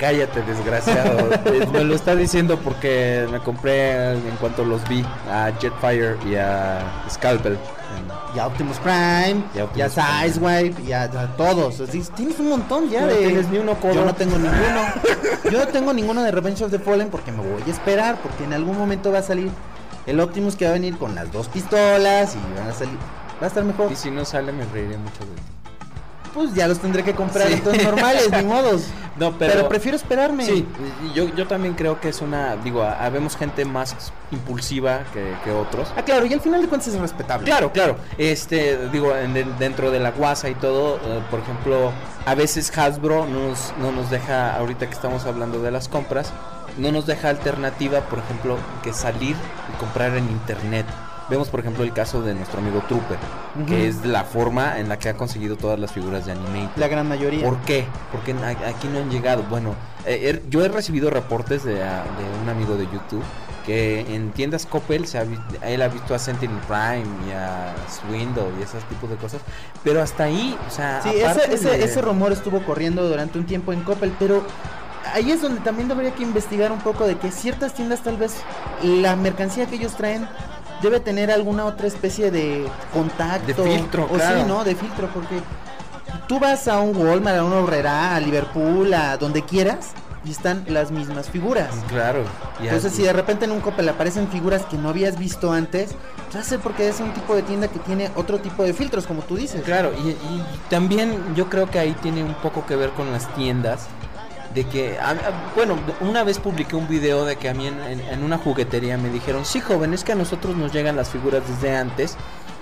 [SPEAKER 1] Cállate, desgraciado. Me lo está diciendo porque me compré en cuanto los vi a Jetfire y a Scalpel. En-
[SPEAKER 2] Ya Optimus Prime,
[SPEAKER 1] Ya
[SPEAKER 2] ya,
[SPEAKER 1] Optimus Prime.
[SPEAKER 2] Sideswipe, ya, ya todos. Así, tienes un montón ya
[SPEAKER 1] No
[SPEAKER 2] de.
[SPEAKER 1] tienes ni uno, codo.
[SPEAKER 2] Yo no tengo ninguno. Yo no tengo ninguno de Revenge of the Fallen porque me voy a esperar. Porque en algún momento va a salir el Optimus que va a venir con las dos pistolas y van a salir. Va a estar mejor.
[SPEAKER 1] Y si no sale, me reiré mucho de ti.
[SPEAKER 2] Pues ya los tendré que comprar
[SPEAKER 1] Sí.
[SPEAKER 2] entonces normales, ni modos.
[SPEAKER 1] No,
[SPEAKER 2] Pero,
[SPEAKER 1] pero,
[SPEAKER 2] prefiero esperarme.
[SPEAKER 1] Sí, yo, yo también creo que es una. Digo, ha- habemos gente más impulsiva que, que otros.
[SPEAKER 2] Ah, claro, y al final de cuentas es respetable.
[SPEAKER 1] Claro, claro. Este, digo, en- de- dentro de la guasa y todo, eh, por ejemplo, a veces Hasbro no nos, no nos deja, ahorita que estamos hablando de las compras, no nos deja alternativa, por ejemplo, que salir y comprar en internet. Vemos por ejemplo el caso de nuestro amigo Trooper, que es la forma en la que ha conseguido todas las figuras de anime.
[SPEAKER 2] La gran mayoría.
[SPEAKER 1] ¿Por qué? Porque aquí no han llegado. Bueno, eh, er- yo he recibido reportes de, a- de un amigo de YouTube que en tiendas Coppel se ha él ha visto a Sentinel Prime y a Swindle y esos tipos de cosas, pero hasta ahí, o sea,
[SPEAKER 2] Sí, ese, ese,
[SPEAKER 1] de-
[SPEAKER 2] ese rumor estuvo corriendo durante un tiempo en Coppel, pero ahí es donde también debería que investigar un poco de que ciertas tiendas tal vez la mercancía que ellos traen debe tener alguna otra especie de contacto.
[SPEAKER 1] De filtro,
[SPEAKER 2] o
[SPEAKER 1] claro.
[SPEAKER 2] sí, ¿no? De filtro, porque tú vas a un Walmart, a una Horrera, a Liverpool, a donde quieras, y están las mismas figuras.
[SPEAKER 1] Claro. y
[SPEAKER 2] Entonces, si de repente en un Coppel aparecen figuras que no habías visto antes, pues va a ser porque es un tipo de tienda que tiene otro tipo de filtros, como tú dices.
[SPEAKER 1] Claro, y, y también yo creo que ahí tiene un poco que ver con las tiendas. De que, a- a- bueno, una vez publiqué un video de que a mí en una juguetería me dijeron, sí joven, es que a nosotros nos llegan las figuras desde antes,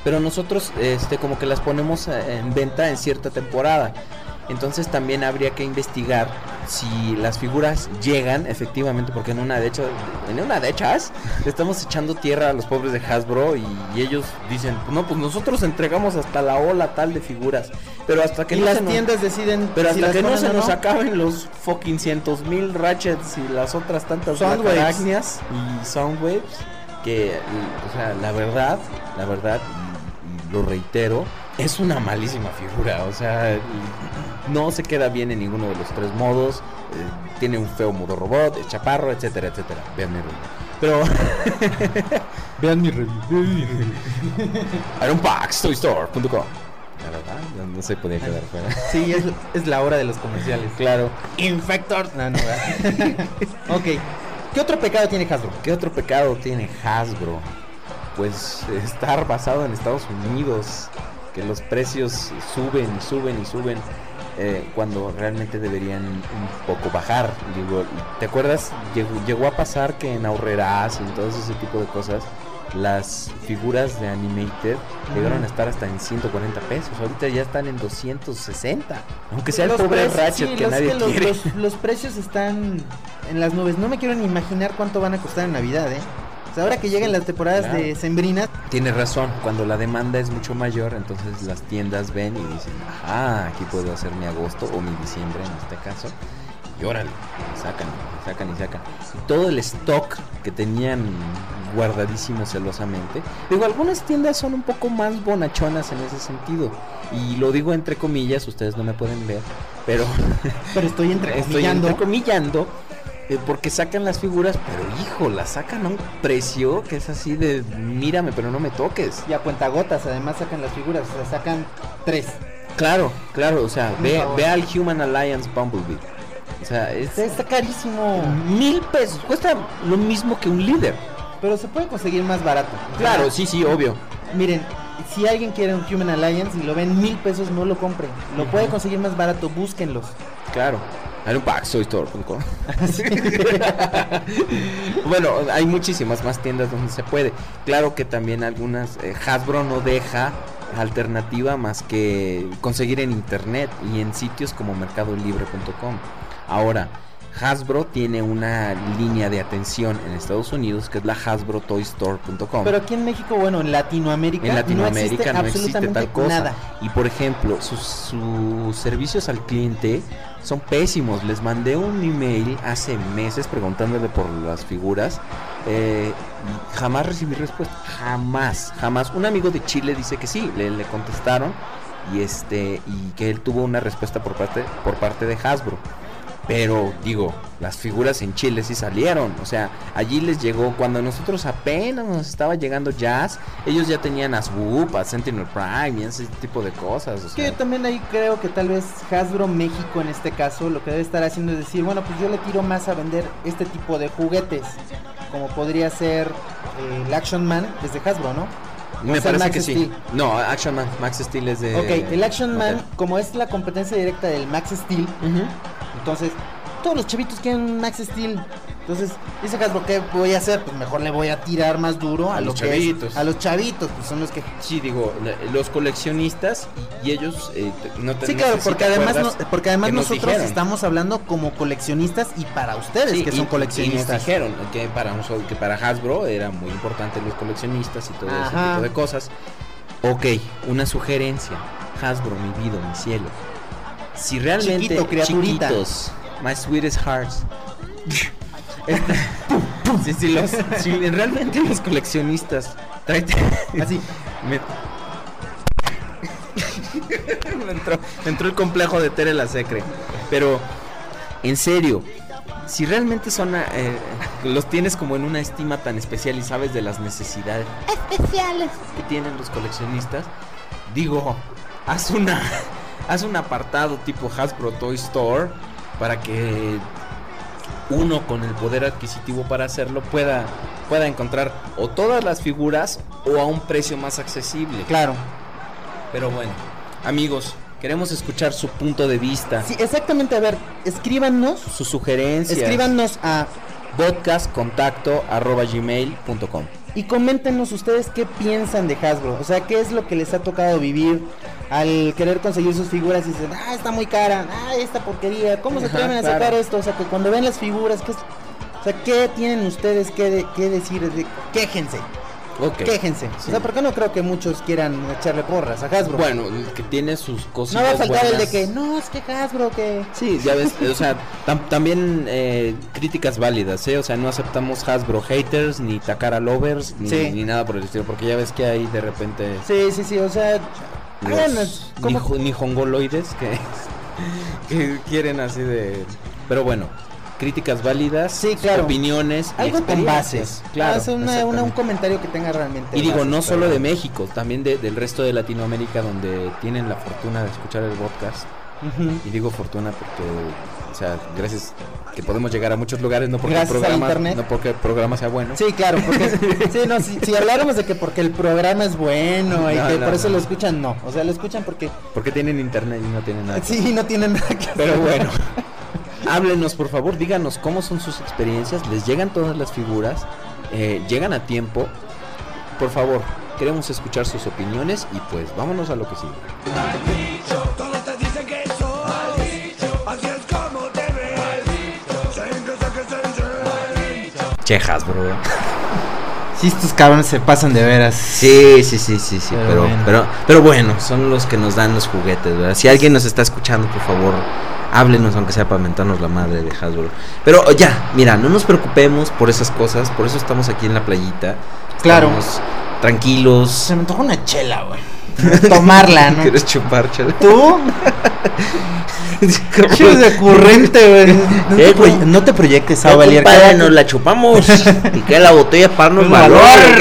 [SPEAKER 1] pero nosotros este como que las ponemos eh, en venta en cierta temporada. Entonces también habría que investigar si las figuras llegan efectivamente, porque en una de hecho, en una de hechas, le estamos echando tierra a los pobres de Hasbro y, y ellos dicen, no, pues nosotros entregamos hasta la ola tal de figuras, pero hasta que
[SPEAKER 2] y
[SPEAKER 1] no
[SPEAKER 2] las
[SPEAKER 1] se nos-
[SPEAKER 2] tiendas deciden
[SPEAKER 1] pero
[SPEAKER 2] si
[SPEAKER 1] hasta
[SPEAKER 2] las
[SPEAKER 1] que no se nos acaben los fucking cientos mil ratchets y las otras tantas
[SPEAKER 2] Soundwaves.
[SPEAKER 1] y soundwaves, que, o sea, la verdad, la verdad, lo reitero, es una malísima figura, o sea, no se queda bien en ninguno de los tres modos, eh, tiene un feo modo robot, es chaparro, etcétera, etcétera. Vean mi review. Pero
[SPEAKER 2] Vean mi review.
[SPEAKER 1] ironpackstoystore.com La verdad, no, no se podía quedar fuera.
[SPEAKER 2] Sí, es, es la hora de los comerciales.
[SPEAKER 1] Claro.
[SPEAKER 2] Infector. No, no, ¿verdad? ok. ¿Qué otro pecado tiene Hasbro?
[SPEAKER 1] ¿Qué otro pecado tiene Hasbro? Pues estar basado en Estados Unidos, que los precios suben y suben y suben eh, cuando realmente deberían un poco bajar. Digo, ¿te acuerdas? Llegó, llegó a pasar que en Ahorreras y en todo ese tipo de cosas las figuras de Animated llegaron a estar hasta en 140 pesos. Ahorita ya están en 260. Aunque sea el
[SPEAKER 2] Los
[SPEAKER 1] pobre
[SPEAKER 2] precios-
[SPEAKER 1] Ratchet
[SPEAKER 2] sí,
[SPEAKER 1] que nadie
[SPEAKER 2] los,
[SPEAKER 1] quiere.
[SPEAKER 2] los- los precios están en las nubes. No me quiero ni imaginar cuánto van a costar en Navidad, ¿eh? O sea, ahora que lleguen las temporadas
[SPEAKER 1] claro.
[SPEAKER 2] de sembrinas,
[SPEAKER 1] Tienes razón, cuando la demanda es mucho mayor, entonces las tiendas ven y dicen, ah, aquí puedo hacer mi agosto o mi diciembre en este caso. Y órale, y sacan, y sacan y sacan. Todo el stock que tenían guardadísimo celosamente. Digo, algunas tiendas son un poco más bonachonas en ese sentido. Y lo digo entre comillas, ustedes no me pueden ver, pero
[SPEAKER 2] pero estoy
[SPEAKER 1] estoy
[SPEAKER 2] entrecomillando.
[SPEAKER 1] Eh, porque sacan las figuras, pero hijo, las sacan a un precio que es así de mírame, pero no me toques.
[SPEAKER 2] Y a cuentagotas, además sacan las figuras, o sea, sacan tres.
[SPEAKER 1] Claro, claro, o sea, ve, al Human Alliance Bumblebee. O sea, es
[SPEAKER 2] Está, carísimo.
[SPEAKER 1] mil pesos, cuesta lo mismo que un líder.
[SPEAKER 2] Pero se puede conseguir más barato.
[SPEAKER 1] Claro, sí, sí, obvio.
[SPEAKER 2] Miren, si alguien quiere un Human Alliance y lo ven mil pesos, no lo compren. Lo puede conseguir más barato, búsquenlos.
[SPEAKER 1] Claro. Ironpackstoystore.com Bueno, hay muchísimas más tiendas donde se puede. Claro que también algunas eh, Hasbro no deja alternativa más que conseguir en internet y en sitios como mercadolibre.com. Ahora, Hasbro tiene una línea de atención en Estados Unidos que es la hasbrotoystore.com.
[SPEAKER 2] Pero aquí en México, bueno, en Latinoamérica,
[SPEAKER 1] En Latinoamérica no existe,
[SPEAKER 2] absolutamente
[SPEAKER 1] tal cosa.
[SPEAKER 2] nada.
[SPEAKER 1] Y por ejemplo, sus, sus servicios al cliente son pésimos. Les mandé un email hace meses preguntándole por las figuras. eh, y jamás recibí respuesta. Jamás, jamás. Un amigo de Chile dice que sí, le, le contestaron. Y este, y que él tuvo una respuesta por parte, por parte de Hasbro. Pero digo, las figuras en Chile sí salieron. O sea, allí les llegó cuando nosotros apenas nos estaba llegando Jazz. Ellos ya tenían a Swoop, a Sentinel Prime y ese tipo de cosas. O
[SPEAKER 2] que yo también ahí creo que tal vez Hasbro México en este caso lo que debe estar haciendo es decir, bueno, pues yo le tiro más a vender este tipo de juguetes, como podría ser eh, el Action Man desde Hasbro, ¿no?
[SPEAKER 1] me
[SPEAKER 2] o
[SPEAKER 1] parece
[SPEAKER 2] Max
[SPEAKER 1] que sí. No, Action Man, Max Steel es de.
[SPEAKER 2] ok, el Action Man, como es la competencia directa del Max Steel,
[SPEAKER 1] Ujú.
[SPEAKER 2] Entonces todos los chavitos quieren un Max Steel. Entonces, dice Hasbro, ¿qué voy a hacer? Pues mejor le voy a tirar más duro a,
[SPEAKER 1] A
[SPEAKER 2] lo
[SPEAKER 1] los
[SPEAKER 2] es-
[SPEAKER 1] chavitos.
[SPEAKER 2] a los chavitos, pues son los que
[SPEAKER 1] Sí, digo, los coleccionistas y, y ellos eh, te- no te-
[SPEAKER 2] Sí,
[SPEAKER 1] no
[SPEAKER 2] claro,
[SPEAKER 1] sé
[SPEAKER 2] porque además, no- porque además nosotros
[SPEAKER 1] dijeron.
[SPEAKER 2] estamos hablando como coleccionistas y para ustedes
[SPEAKER 1] Sí,
[SPEAKER 2] que
[SPEAKER 1] y-
[SPEAKER 2] son
[SPEAKER 1] Y
[SPEAKER 2] coleccionistas.
[SPEAKER 1] nos dijeron que para, nosotros- que para Hasbro era muy importante los coleccionistas y todo ese tipo de cosas. Ok, una sugerencia. Hasbro, mi vida, mi cielo. Si realmente
[SPEAKER 2] Chiquito, criaturita.
[SPEAKER 1] chiquitos, my sweetest hearts. este, si, si los, si realmente los coleccionistas tráete-
[SPEAKER 2] Así.
[SPEAKER 1] me, me entró, me entró el complejo de Tere la Secre. Pero, en serio, si realmente son eh, los tienes como en una estima tan especial y sabes de las necesidades
[SPEAKER 4] Especiales.
[SPEAKER 1] que tienen los coleccionistas, digo, haz una haz un apartado tipo Hasbro Toy Store para que uno con el poder adquisitivo para hacerlo pueda pueda encontrar o todas las figuras o a un precio más accesible.
[SPEAKER 2] Claro.
[SPEAKER 1] Pero bueno, amigos, queremos escuchar su punto de vista,
[SPEAKER 2] Sí, exactamente. A ver, escríbanos.
[SPEAKER 1] sus sugerencias.
[SPEAKER 2] Escríbanos a
[SPEAKER 1] podcastcontacto@gmail.com.
[SPEAKER 2] y coméntenos ustedes qué piensan de Hasbro. O sea, qué es lo que les ha tocado vivir al querer conseguir sus figuras y dicen, ah, está muy cara, ah, esta porquería, ¿cómo se atreven a
[SPEAKER 1] claro.
[SPEAKER 2] sacar esto? O sea, que cuando ven las figuras, ¿qué es- o sea, ¿qué tienen ustedes que, de- que decir? De- quéjense,
[SPEAKER 1] Ok.
[SPEAKER 2] quéjense.
[SPEAKER 1] Sí.
[SPEAKER 2] O sea, porque no creo que muchos quieran echarle porras a Hasbro.
[SPEAKER 1] Bueno, que tiene sus cosas.
[SPEAKER 2] no va a faltar el de que, no, es que Hasbro, que...
[SPEAKER 1] Sí, ya ves, o sea, tam- también eh, críticas válidas, ¿eh? O sea, no aceptamos Hasbro haters, ni Takara lovers, ni,
[SPEAKER 2] Sí.
[SPEAKER 1] ni nada por el estilo, porque ya ves que hay de repente
[SPEAKER 2] Sí, sí, sí, o sea...
[SPEAKER 1] los
[SPEAKER 2] ¿cómo-
[SPEAKER 1] nijo- nijongoloides que, que quieren así de... Pero bueno, críticas válidas,
[SPEAKER 2] Sí, claro.
[SPEAKER 1] opiniones,
[SPEAKER 2] Algo con bases.
[SPEAKER 1] Claro,
[SPEAKER 2] Ah, una- una- un comentario que tenga realmente.
[SPEAKER 1] Y digo,
[SPEAKER 2] bases,
[SPEAKER 1] no solo
[SPEAKER 2] pero-
[SPEAKER 1] de México, también de- del resto de Latinoamérica donde tienen la fortuna de escuchar el podcast. Y digo fortuna porque, o sea, gracias que podemos llegar a muchos lugares, no porque,
[SPEAKER 2] Gracias
[SPEAKER 1] el programa,
[SPEAKER 2] internet.
[SPEAKER 1] no porque el programa sea bueno.
[SPEAKER 2] Sí, claro, porque sí, no, si, si habláramos de que porque el programa es bueno y que
[SPEAKER 1] no,
[SPEAKER 2] por eso lo escuchan, no. O sea, lo escuchan porque
[SPEAKER 1] Porque tienen internet y no tienen nada.
[SPEAKER 2] sí, no tienen nada que hacer.
[SPEAKER 1] Pero bueno, háblenos por favor, díganos cómo son sus experiencias, les llegan todas las figuras, Eh, llegan a tiempo. Por favor, queremos escuchar sus opiniones y pues vámonos a lo que sigue. Chejas, bro.
[SPEAKER 2] Sí, estos cabrones se pasan de veras.
[SPEAKER 1] Sí, sí, sí, sí, sí,
[SPEAKER 2] Pero
[SPEAKER 1] pero,
[SPEAKER 2] bueno.
[SPEAKER 1] pero, pero bueno, son los que nos dan los juguetes, ¿verdad? Si alguien nos está escuchando, por favor, háblenos, aunque sea para mentarnos la madre de Hasbro. Pero ya, mira, no nos preocupemos por esas cosas, por eso estamos aquí en la playita.
[SPEAKER 2] Claro.
[SPEAKER 1] Estamos tranquilos.
[SPEAKER 2] Se me antoja una chela, güey. Tomarla, ¿no?
[SPEAKER 1] ¿Quieres chupar, chale?
[SPEAKER 2] ¿Tú? Qué recurrente, güey. No, te
[SPEAKER 1] Eh, güey.
[SPEAKER 2] no te proyectes a quédate.
[SPEAKER 1] nos la chupamos. y que la botella para darnos valor.
[SPEAKER 2] valor.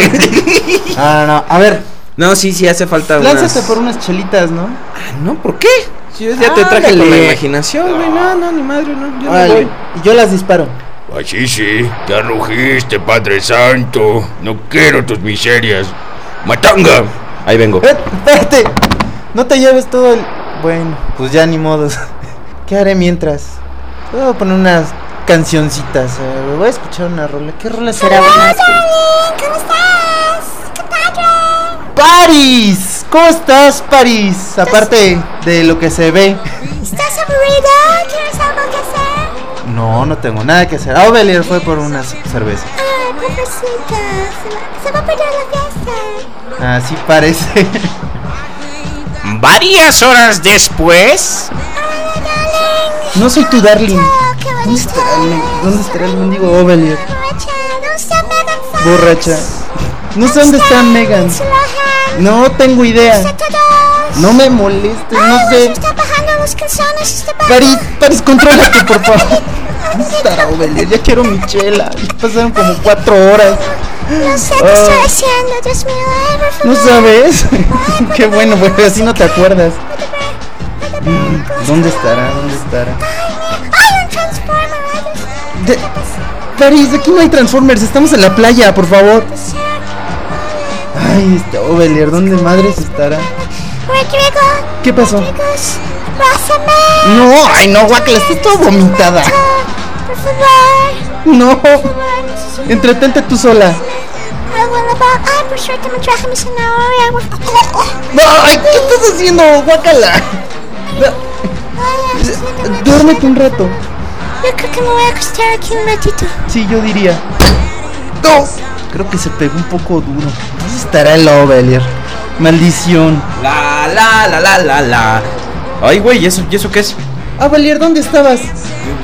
[SPEAKER 2] No, no, no. A ver,
[SPEAKER 1] no, sí, sí, hace falta
[SPEAKER 2] lánzate
[SPEAKER 1] unas-
[SPEAKER 2] por unas chelitas, ¿no?
[SPEAKER 1] Ah, No, ¿por qué? Si yo ya te traje con la imaginación, güey. No, no, ni madre, no. Yo no
[SPEAKER 2] Órale.
[SPEAKER 1] voy.
[SPEAKER 2] Y yo las disparo.
[SPEAKER 3] Así sí, ya rugiste, Padre Santo. No quiero tus miserias. Matanga.
[SPEAKER 1] Ahí vengo.
[SPEAKER 2] Eh, espérate. No te lleves todo el. Bueno, pues ya ni modos. ¿Qué haré mientras? Voy a poner unas cancioncitas. eh, voy a escuchar una rola. ¿Qué rola será buena?
[SPEAKER 4] Darling, ¿cómo estás? ¡Qué padre!
[SPEAKER 2] Paris. ¿Cómo estás, Paris? Aparte de lo que se ve.
[SPEAKER 4] ¿Estás aburrido? ¿Quieres algo que hacer?
[SPEAKER 2] No, no tengo nada que hacer. Ah, Belier fue por unas cervezas.
[SPEAKER 4] Ay, pobrecita. Se va, se va a perder la fiesta.
[SPEAKER 2] Así parece.
[SPEAKER 3] Varias horas después.
[SPEAKER 4] Ay, darling.
[SPEAKER 2] No soy tu darling.
[SPEAKER 4] Qué
[SPEAKER 2] ¿Dónde estará el, ¿dónde estará el mendigo Ovelier?
[SPEAKER 4] Borracha. ¿Dónde está Megan Fox?
[SPEAKER 2] Borracha. No sé dónde está Megan. No tengo idea. No me molestes, no sé.
[SPEAKER 4] Los calzones. Está
[SPEAKER 2] Paris, Paris, contrólate, por favor. ¿Dónde estará Ovelier? Ya quiero mi chela. Ya pasaron como cuatro horas.
[SPEAKER 4] No sé qué
[SPEAKER 2] Ah.
[SPEAKER 4] estoy haciendo. Dios mío.
[SPEAKER 2] ¿No sabes? Qué bueno, porque así no te acuerdas. ¿Dónde estará? ¿Dónde estará?
[SPEAKER 4] Ay, un transformer.
[SPEAKER 2] Paris, aquí no hay Transformers, estamos en la playa, por favor. Ay, este Ovelier, ¿dónde madres estará? ¿Qué pasó?
[SPEAKER 4] Abrázame.
[SPEAKER 2] No, ay no, guacala, estás toda vomitada.
[SPEAKER 4] Por favor.
[SPEAKER 2] No. Entretente tú sola.
[SPEAKER 4] Ay. Ay,
[SPEAKER 2] ¿qué estás haciendo?
[SPEAKER 4] No,
[SPEAKER 2] Duérmete un rato.
[SPEAKER 4] Yo creo que me voy a acostar aquí un ratito.
[SPEAKER 2] Sí, yo diría. No. Creo que se pegó un poco duro. ¿Dónde estará el Ovelier? Maldición.
[SPEAKER 1] La, la, la, la, la, la. Ay, güey, ¿y eso, ¿y eso qué es?
[SPEAKER 2] Ovelier, ¿dónde estabas?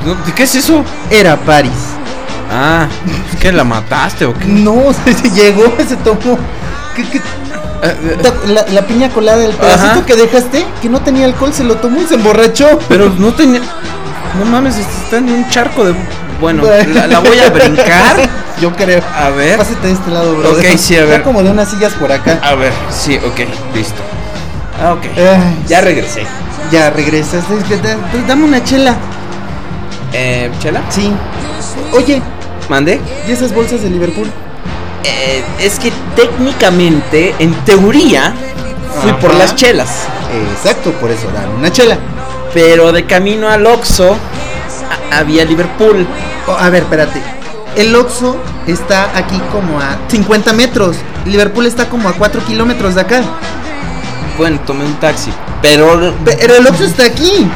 [SPEAKER 1] No, ¿de ¿Qué es eso?
[SPEAKER 2] Era Paris.
[SPEAKER 1] Ah, ¿es que la mataste o qué?
[SPEAKER 2] No, se llegó, se tomó. ¿Qué, qué?
[SPEAKER 1] Eh,
[SPEAKER 2] La, la piña colada, el pedacito
[SPEAKER 1] Ajá.
[SPEAKER 2] que dejaste, que no tenía alcohol, se lo tomó y se emborrachó.
[SPEAKER 1] Pero no tenía. No mames, está en un charco de. Bueno, la, la voy a brincar.
[SPEAKER 2] Yo creo.
[SPEAKER 1] A ver.
[SPEAKER 2] Pásate de este lado, bro.
[SPEAKER 1] Ok, sí, a ver.
[SPEAKER 2] como de unas sillas por acá.
[SPEAKER 1] A ver, sí, ok, listo. Ah, ok.
[SPEAKER 2] Ay,
[SPEAKER 1] Ya regresé.
[SPEAKER 2] ya regresas. Es que da- pues dame una chela.
[SPEAKER 1] Eh, ¿Chela?
[SPEAKER 2] Sí. Oye,
[SPEAKER 1] ¿Mande?
[SPEAKER 2] ¿y esas bolsas de Liverpool?
[SPEAKER 1] Eh, es que técnicamente, en teoría, fui por las chelas.
[SPEAKER 2] Exacto, por eso dame una chela.
[SPEAKER 1] Pero de camino al Oxxo había Liverpool.
[SPEAKER 2] Oh, a ver, espérate. El Oxxo está aquí como a 50 metros. Liverpool está como a 4 kilómetros de acá.
[SPEAKER 1] Bueno, tomé un taxi. Pero
[SPEAKER 2] Pero el Oxxo está aquí.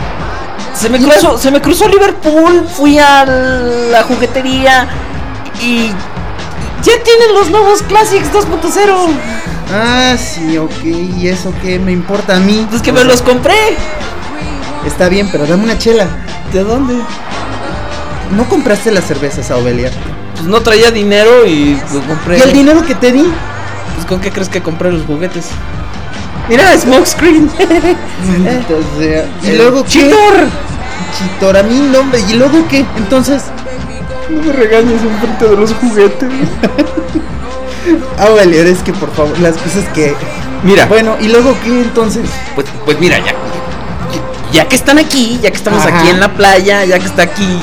[SPEAKER 1] se me cruzó, se me cruzó Liverpool, fui a la juguetería y ya tienen los nuevos Classics 2.0.
[SPEAKER 2] Ah, sí, ok. ¿Y eso qué me importa a mí?
[SPEAKER 1] Pues que
[SPEAKER 2] O
[SPEAKER 1] me los compré.
[SPEAKER 2] Está bien, pero dame una chela.
[SPEAKER 1] ¿De dónde?
[SPEAKER 2] ¿No compraste las cervezas a Ovelia?
[SPEAKER 1] Pues no traía dinero y lo compré.
[SPEAKER 2] ¿Y el dinero que te di?
[SPEAKER 1] Pues con qué crees que compré los juguetes? Mira, smokescreen.
[SPEAKER 2] Sea. ¿Y luego qué?
[SPEAKER 1] Chitor.
[SPEAKER 2] Chitor, a mí no, hombre. ¿Y luego qué? Entonces.
[SPEAKER 1] No me regañes en frente de los juguetes.
[SPEAKER 2] Ah, Ovelia, es que por favor, las cosas que.
[SPEAKER 1] Mira,
[SPEAKER 2] Bueno, ¿y luego qué entonces?
[SPEAKER 1] pues, pues mira, ya, ya que están aquí, ya que estamos
[SPEAKER 2] Ajá.
[SPEAKER 1] aquí en la playa, ya que está aquí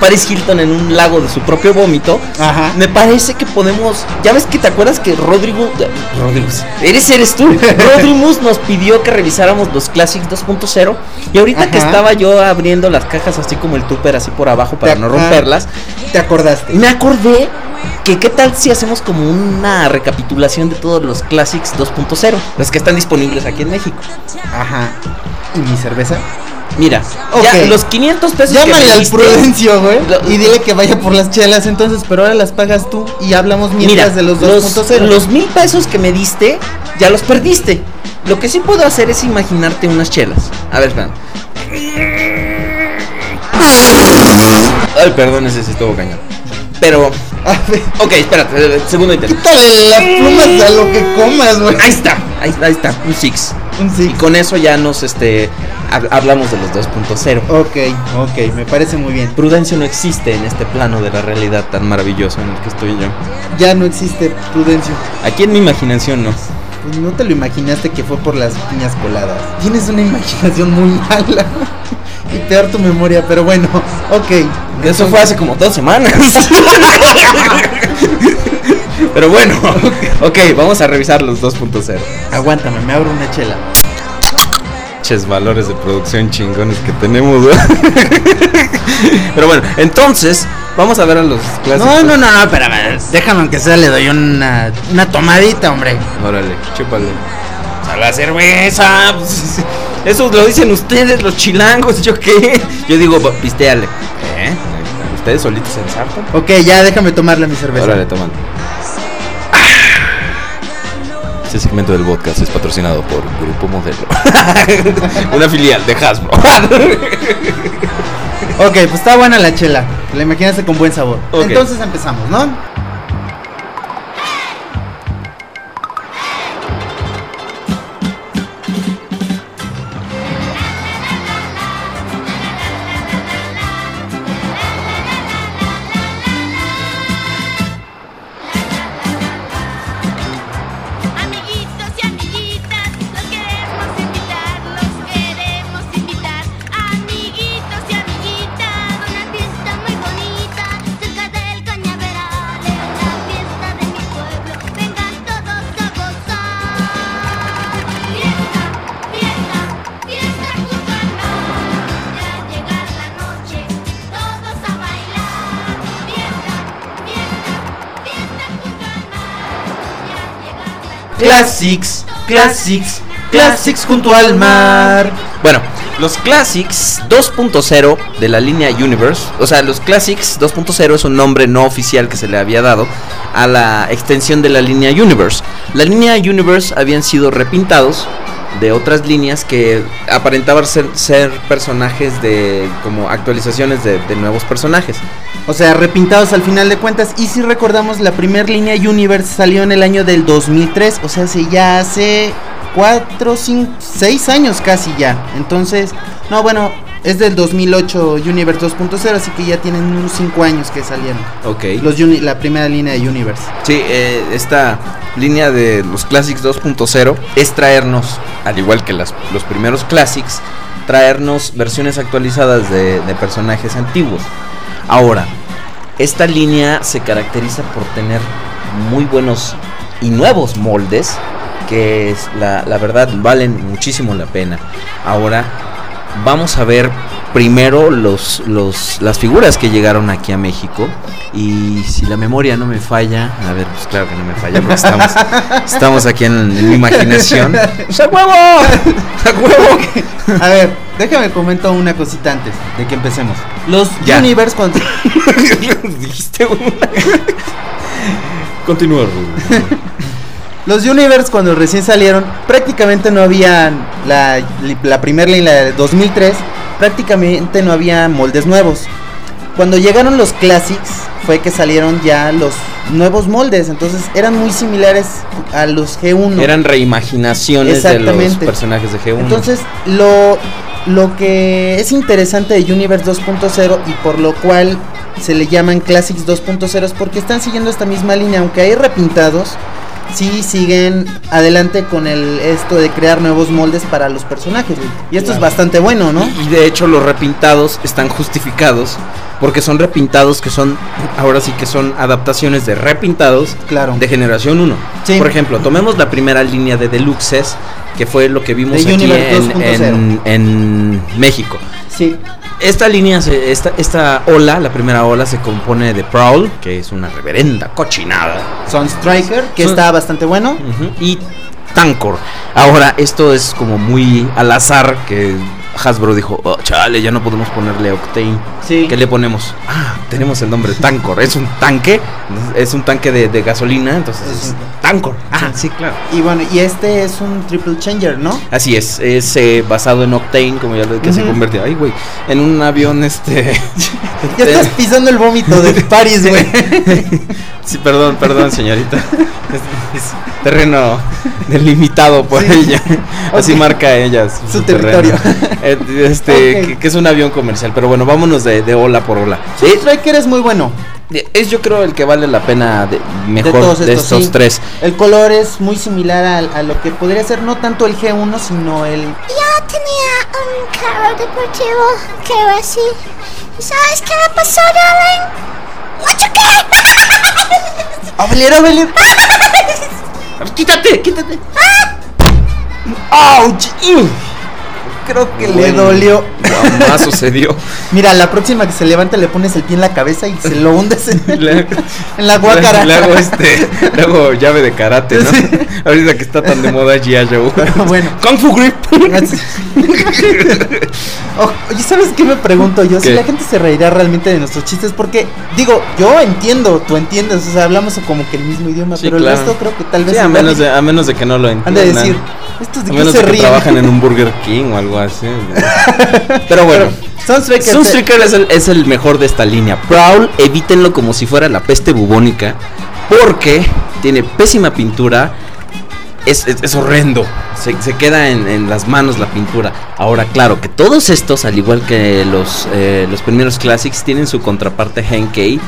[SPEAKER 1] Paris Hilton en un lago de su propio vómito,
[SPEAKER 2] Ajá.
[SPEAKER 1] me parece que podemos. Ya ves que te acuerdas que Rodrigo. Rodrigo. Eres, eres tú. Rodrimus nos pidió que revisáramos los Classics 2.0. Y ahorita que estaba yo abriendo las cajas así como el tupper, así por abajo para no romperlas,
[SPEAKER 2] ¿Te acordaste?
[SPEAKER 1] me acordé que qué tal si hacemos como una recapitulación de todos los Classics 2.0, los que están disponibles aquí en México.
[SPEAKER 2] Ajá. ¿Y mi cerveza?
[SPEAKER 1] Mira, ya los 500 pesos que
[SPEAKER 2] Llámale
[SPEAKER 1] me
[SPEAKER 2] al Prudencio, güey.
[SPEAKER 1] Lo-
[SPEAKER 2] Y dile que vaya por las chelas entonces, pero ahora las pagas tú y hablamos mientras
[SPEAKER 1] Mira,
[SPEAKER 2] de los
[SPEAKER 1] los,
[SPEAKER 2] 2.0.
[SPEAKER 1] los mil pesos que me diste, ya los perdiste. Lo que sí puedo hacer es imaginarte unas chelas. A ver, espera. Ay, perdón, ese sí estuvo cañón. Pero,
[SPEAKER 2] A ver,
[SPEAKER 1] ok, espérate, segundo intento.
[SPEAKER 2] quítale las plumas a lo que comas, güey.
[SPEAKER 1] Ahí está, ahí, ahí está, un six. Y con eso ya nos, este, hab- hablamos de los 2.0.
[SPEAKER 2] Ok, ok, me parece muy bien.
[SPEAKER 1] Prudencio no existe en este plano de la realidad tan maravilloso en el que estoy yo.
[SPEAKER 2] Ya no existe Prudencio.
[SPEAKER 1] Aquí en mi imaginación no.
[SPEAKER 2] Pues no te lo imaginaste que fue por las piñas coladas. Tienes una imaginación muy mala. Y peor tu memoria, pero bueno, ok.
[SPEAKER 1] Eso fue hace como dos semanas. Pero bueno, ok, vamos a revisar los 2.0.
[SPEAKER 2] Aguántame, me abro una chela.
[SPEAKER 1] Ches valores de producción chingones que tenemos. ¿no? Pero bueno, entonces, vamos a ver a los clásicos.
[SPEAKER 2] No, no, no, no, espérame. Déjame aunque sea, le doy una, una tomadita, hombre.
[SPEAKER 1] Órale, chúpale. A la cerveza. pues, Eso lo dicen ustedes, los chilangos. ¿Yo qué? Yo digo, pisteale. ¿Eh? Ustedes solitos se ensartan.
[SPEAKER 2] Ok, ya déjame tomarle mi cerveza.
[SPEAKER 1] Órale, toman. Este segmento del podcast es patrocinado por Grupo Modelo. Una filial de Hasbro.
[SPEAKER 2] Ok, pues está buena la chela. La imaginaste con buen sabor. Entonces empezamos, ¿no?
[SPEAKER 1] Classics, Classics, Classics junto al mar. Bueno, los Classics 2.0 de la línea Universe, o sea, los Classics 2.0 es un nombre no oficial que se le había dado a la extensión de la línea Universe. La línea Universe habían sido repintados de otras líneas que aparentaban ser, ser personajes de como actualizaciones de, nuevos personajes.
[SPEAKER 2] O sea, repintados al final de cuentas. Y si recordamos, la primera línea Universe salió en el año del 2003. O sea, hace ya hace 4, 5, 6 años casi ya. Entonces, no, bueno, es del 2008 Universe 2.0. Así que ya tienen unos 5 años que salieron.
[SPEAKER 1] Ok.
[SPEAKER 2] Los uni- la primera línea de Universe.
[SPEAKER 1] Sí, eh, esta línea de los Classics 2.0 es traernos, al igual que las, los primeros Classics, traernos versiones actualizadas de, de personajes antiguos. Ahora, esta línea se caracteriza por tener muy buenos y nuevos moldes que es, la, la verdad valen muchísimo la pena. Ahora vamos a ver primero los, los, las figuras que llegaron aquí a México y si la memoria no me falla, a ver, pues claro que no me falla porque estamos, estamos aquí en, en mi imaginación. ¡Pues ¡A huevo! ¡A huevo!
[SPEAKER 2] A ver, déjame comento una cosita antes de que empecemos. Los
[SPEAKER 1] Ya.
[SPEAKER 2] Universe cuando
[SPEAKER 1] Dijiste una. Continúa, Rubén.
[SPEAKER 2] Los Universe cuando recién salieron, prácticamente no habían la, la primera línea de 2003, prácticamente no había moldes nuevos. Cuando llegaron los Classics fue que salieron ya los nuevos moldes, entonces eran muy similares a los G1.
[SPEAKER 1] Eran reimaginaciones de los personajes de G1.
[SPEAKER 2] Entonces, lo, lo que es interesante de Universe 2.0 y por lo cual se le llaman Classics 2.0 es porque están siguiendo esta misma línea, aunque hay repintados, sí siguen adelante con el esto de crear nuevos moldes para los personajes. Y esto es bastante bueno, ¿no?
[SPEAKER 1] Y de hecho los repintados están justificados porque son repintados que son, ahora sí que son adaptaciones de repintados
[SPEAKER 2] Claro.
[SPEAKER 1] de generación 1.
[SPEAKER 2] Sí.
[SPEAKER 1] Por ejemplo, tomemos la primera línea de Deluxes, que fue lo que vimos aquí
[SPEAKER 2] Universe
[SPEAKER 1] en,
[SPEAKER 2] 2.0.
[SPEAKER 1] en- en México.
[SPEAKER 2] Sí.
[SPEAKER 1] Esta línea, se- esta, esta ola, la primera ola se compone de Prowl, que es una reverenda cochinada.
[SPEAKER 2] Son Striker, que está bastante bueno.
[SPEAKER 1] Y Tankor. Ahora, esto es como muy al azar que Hasbro dijo, "Oh, chale, ya no podemos ponerle Octane.
[SPEAKER 2] Sí.
[SPEAKER 1] ¿Qué le ponemos? Ah, tenemos el nombre Tankor. Es un tanque, es un tanque de, de gasolina, entonces
[SPEAKER 2] Es
[SPEAKER 1] Tankor. Ah, sí, claro.
[SPEAKER 2] Y bueno, y este es un Triple Changer, ¿no?
[SPEAKER 1] Así es, es eh, basado en Octane, como ya lo que se
[SPEAKER 2] Ujú.
[SPEAKER 1] convirtió, ay, güey, en un avión, este...
[SPEAKER 2] Ya estás pisando el vómito de Paris, güey.
[SPEAKER 1] Sí, perdón, perdón, señorita. Es, es terreno delimitado por
[SPEAKER 2] Sí.
[SPEAKER 1] ella. Así marca ella su,
[SPEAKER 2] Su territorio.
[SPEAKER 1] Este,
[SPEAKER 2] Ok.
[SPEAKER 1] que, que es un avión comercial. Pero bueno, vámonos de, de ola por ola.
[SPEAKER 2] Sí,
[SPEAKER 1] Eh,
[SPEAKER 2] Striker es muy bueno.
[SPEAKER 1] eh, es yo creo el que vale la pena de, mejor de,
[SPEAKER 2] todos estos,
[SPEAKER 1] estos
[SPEAKER 2] sí.
[SPEAKER 1] tres.
[SPEAKER 2] El color es muy similar a, lo que podría ser no tanto el G1, sino el...
[SPEAKER 4] Yo tenía un carro deportivo que era así. ¿Y sabes qué me pasó, darling? ¡Lo choqué!
[SPEAKER 2] ¡Avelier, Avelier!
[SPEAKER 1] ¡Quítate! ¡Quítate!
[SPEAKER 2] ¡Auch! Creo que le
[SPEAKER 1] Bueno,
[SPEAKER 2] dolió.
[SPEAKER 1] Jamás sucedió.
[SPEAKER 2] Mira, la próxima que se levante le pones el pie en la cabeza y se lo hundes en,
[SPEAKER 1] Le-
[SPEAKER 2] en la guácara.
[SPEAKER 1] Le hago este, le hago llave de karate, ¿no? Ahorita que está tan de moda G.I. Joe.
[SPEAKER 2] Bueno.
[SPEAKER 1] Kung Fu Grip.
[SPEAKER 2] Oh, Oye, ¿sabes qué me pregunto yo? Si la gente se reirá realmente de nuestros chistes, porque, digo, yo entiendo, tú entiendes, o sea, hablamos como que el mismo idioma,
[SPEAKER 1] Sí,
[SPEAKER 2] pero
[SPEAKER 1] claro.
[SPEAKER 2] el resto creo que tal vez...
[SPEAKER 1] Sí, a menos de, a menos de que no lo
[SPEAKER 2] Han
[SPEAKER 1] entiendan.
[SPEAKER 2] de decir, estos de
[SPEAKER 1] A menos
[SPEAKER 2] se
[SPEAKER 1] de que
[SPEAKER 2] ríen.
[SPEAKER 1] trabajan en un Burger King o algo así. Pero bueno. Sunstreaker es el, es el mejor de esta línea. Prowl, evítenlo como si fuera la peste bubónica. Porque tiene pésima pintura. Es, es- es horrendo. Se, se queda en, en las manos la pintura. Ahora, claro, que todos estos, al igual que los, eh, los primeros Classics, tienen su contraparte Henkei.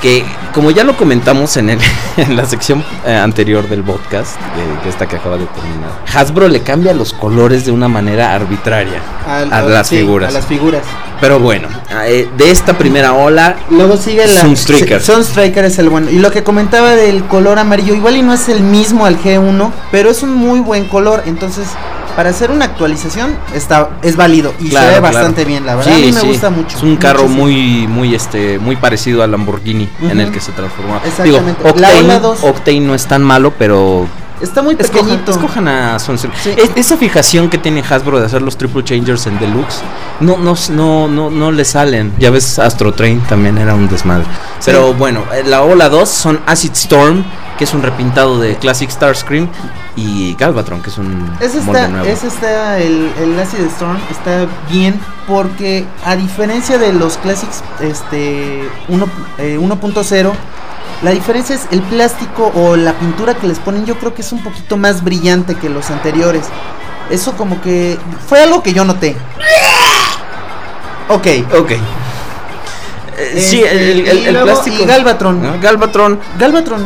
[SPEAKER 1] Que, como ya lo comentamos en, el, en la sección eh, anterior del podcast, de, que esta que acaba de terminar, Hasbro le cambia los colores de una manera arbitraria
[SPEAKER 2] Al-
[SPEAKER 1] a las
[SPEAKER 2] sí,
[SPEAKER 1] figuras.
[SPEAKER 2] A las figuras.
[SPEAKER 1] Pero bueno, eh, de esta primera ola,
[SPEAKER 2] Luego sigue la
[SPEAKER 1] Sunstriker.
[SPEAKER 2] Sunstriker es el bueno. Y lo que comentaba del color amarillo, igual y no es el mismo al G1, pero es un muy buen color. Entonces, para hacer una actualización, está, es válido y
[SPEAKER 1] Claro,
[SPEAKER 2] se ve
[SPEAKER 1] claro.
[SPEAKER 2] bastante bien. La verdad,
[SPEAKER 1] Sí,
[SPEAKER 2] a mí me
[SPEAKER 1] sí.
[SPEAKER 2] gusta mucho.
[SPEAKER 1] Es un carro
[SPEAKER 2] muchísimo.
[SPEAKER 1] muy, muy, este, muy parecido al Lamborghini en el que se transformó.
[SPEAKER 2] Exactamente.
[SPEAKER 1] Digo,
[SPEAKER 2] La
[SPEAKER 1] Octane,
[SPEAKER 2] dos-
[SPEAKER 1] Octane no es tan malo, pero
[SPEAKER 2] Está muy
[SPEAKER 1] Escojan,
[SPEAKER 2] pequeñito.
[SPEAKER 1] escojan a Sunstreak.
[SPEAKER 2] Sí.
[SPEAKER 1] Es- esa fijación que tiene Hasbro de hacer los triple changers en deluxe, no, no, no, no, no le salen. Ya ves, Astro Train también era un desmadre. Pero bueno, eh, la ola 2 son Acid Storm, que es un repintado de Classic Starscream, y Galvatron, que es un
[SPEAKER 2] Ese
[SPEAKER 1] molde
[SPEAKER 2] está,
[SPEAKER 1] nuevo.
[SPEAKER 2] ese está el, el Acid Storm está bien porque a diferencia de los Classics este uno- eh, 1.0 la diferencia es el plástico o la pintura que les ponen yo creo que es un poquito más brillante que los anteriores. Eso como que fue algo que yo noté. Ok.
[SPEAKER 1] Ok. Eh, sí, el, el- plástico.
[SPEAKER 2] Galvatron.
[SPEAKER 1] ¿no? Galvatron.
[SPEAKER 2] Galvatron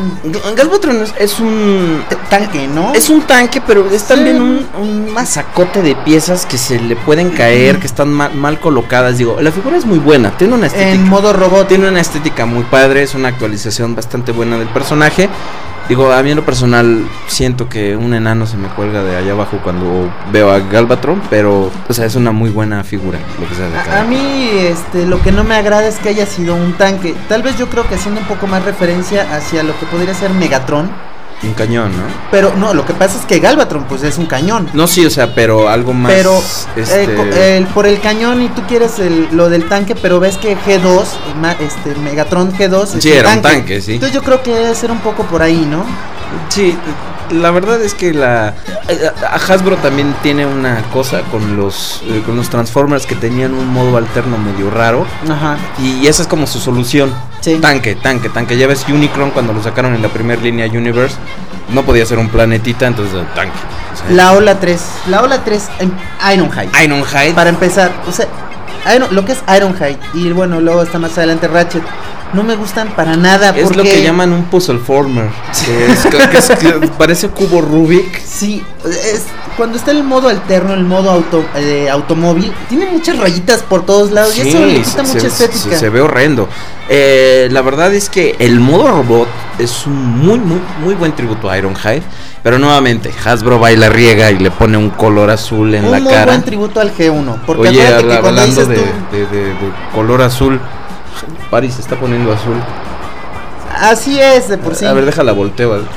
[SPEAKER 1] Galvatron es, es un.
[SPEAKER 2] tanque, ¿no?
[SPEAKER 1] Es un tanque, pero es también
[SPEAKER 2] Sí.
[SPEAKER 1] un, un masacote de piezas que se le pueden caer, que están mal, mal colocadas. Digo, la figura es muy buena, tiene una estética.
[SPEAKER 2] en modo robot.
[SPEAKER 1] Tiene una estética muy padre, es una actualización bastante buena del personaje. Digo, a mí en lo personal siento que un enano se me cuelga de allá abajo cuando veo a Galvatron, pero, o sea, es una muy buena figura, lo que sea de
[SPEAKER 2] A, a mí este, lo que no me agrada es que haya sido un tanque. Tal vez yo creo que haciendo un poco más referencia hacia lo que podría ser Megatron.
[SPEAKER 1] Un cañón, ¿no?
[SPEAKER 2] Pero no, lo que pasa es que Galvatron pues es un cañón.
[SPEAKER 1] No, sí, o sea, pero algo más.
[SPEAKER 2] pero
[SPEAKER 1] este,
[SPEAKER 2] eh, co- el- por el cañón y tú quieres el- lo del tanque, pero ves que G2, eh, ma- este Megatron G2 es
[SPEAKER 1] Sí, era un tanque, sí.
[SPEAKER 2] Entonces yo creo que debe ser un poco por ahí, ¿no?
[SPEAKER 1] Sí, la verdad es que la eh, Hasbro también tiene una cosa con los eh, con los Transformers que tenían un modo alterno medio raro
[SPEAKER 2] Ajá.
[SPEAKER 1] y esa es como su solución.
[SPEAKER 2] Sí.
[SPEAKER 1] Tanque, tanque, tanque. Ya ves Unicron cuando lo sacaron en la primera línea Universe no podía ser un planetita, entonces eh, tanque.
[SPEAKER 2] La ola 3, la ola 3 en Ironhide.
[SPEAKER 1] Ironhide.
[SPEAKER 2] Para empezar, o sea, Iron- lo que es Ironhide y bueno, luego está más adelante Ratchet, no me gustan para nada
[SPEAKER 1] es
[SPEAKER 2] porque
[SPEAKER 1] lo que llaman un puzzle former, que, es, que es- que parece cubo Rubik.
[SPEAKER 2] Sí, es cuando está el modo alterno, el modo auto, eh, automóvil, tiene muchas rayitas por todos lados y eso le quita
[SPEAKER 1] se-
[SPEAKER 2] mucha estética.
[SPEAKER 1] Se, se ve horrendo. Eh, la verdad es que el modo robot es un muy, muy, muy buen tributo a Ironhide. Pero nuevamente, Hasbro baila riega y le pone un color azul en
[SPEAKER 2] un
[SPEAKER 1] la
[SPEAKER 2] muy
[SPEAKER 1] cara.
[SPEAKER 2] buen tributo al G1, porque
[SPEAKER 1] Oye,
[SPEAKER 2] que cuando
[SPEAKER 1] hablando
[SPEAKER 2] dices
[SPEAKER 1] de,
[SPEAKER 2] tú,
[SPEAKER 1] de- de- de color azul, Paris se está poniendo azul.
[SPEAKER 2] así es de por sí.
[SPEAKER 1] A ver, déjala volteo.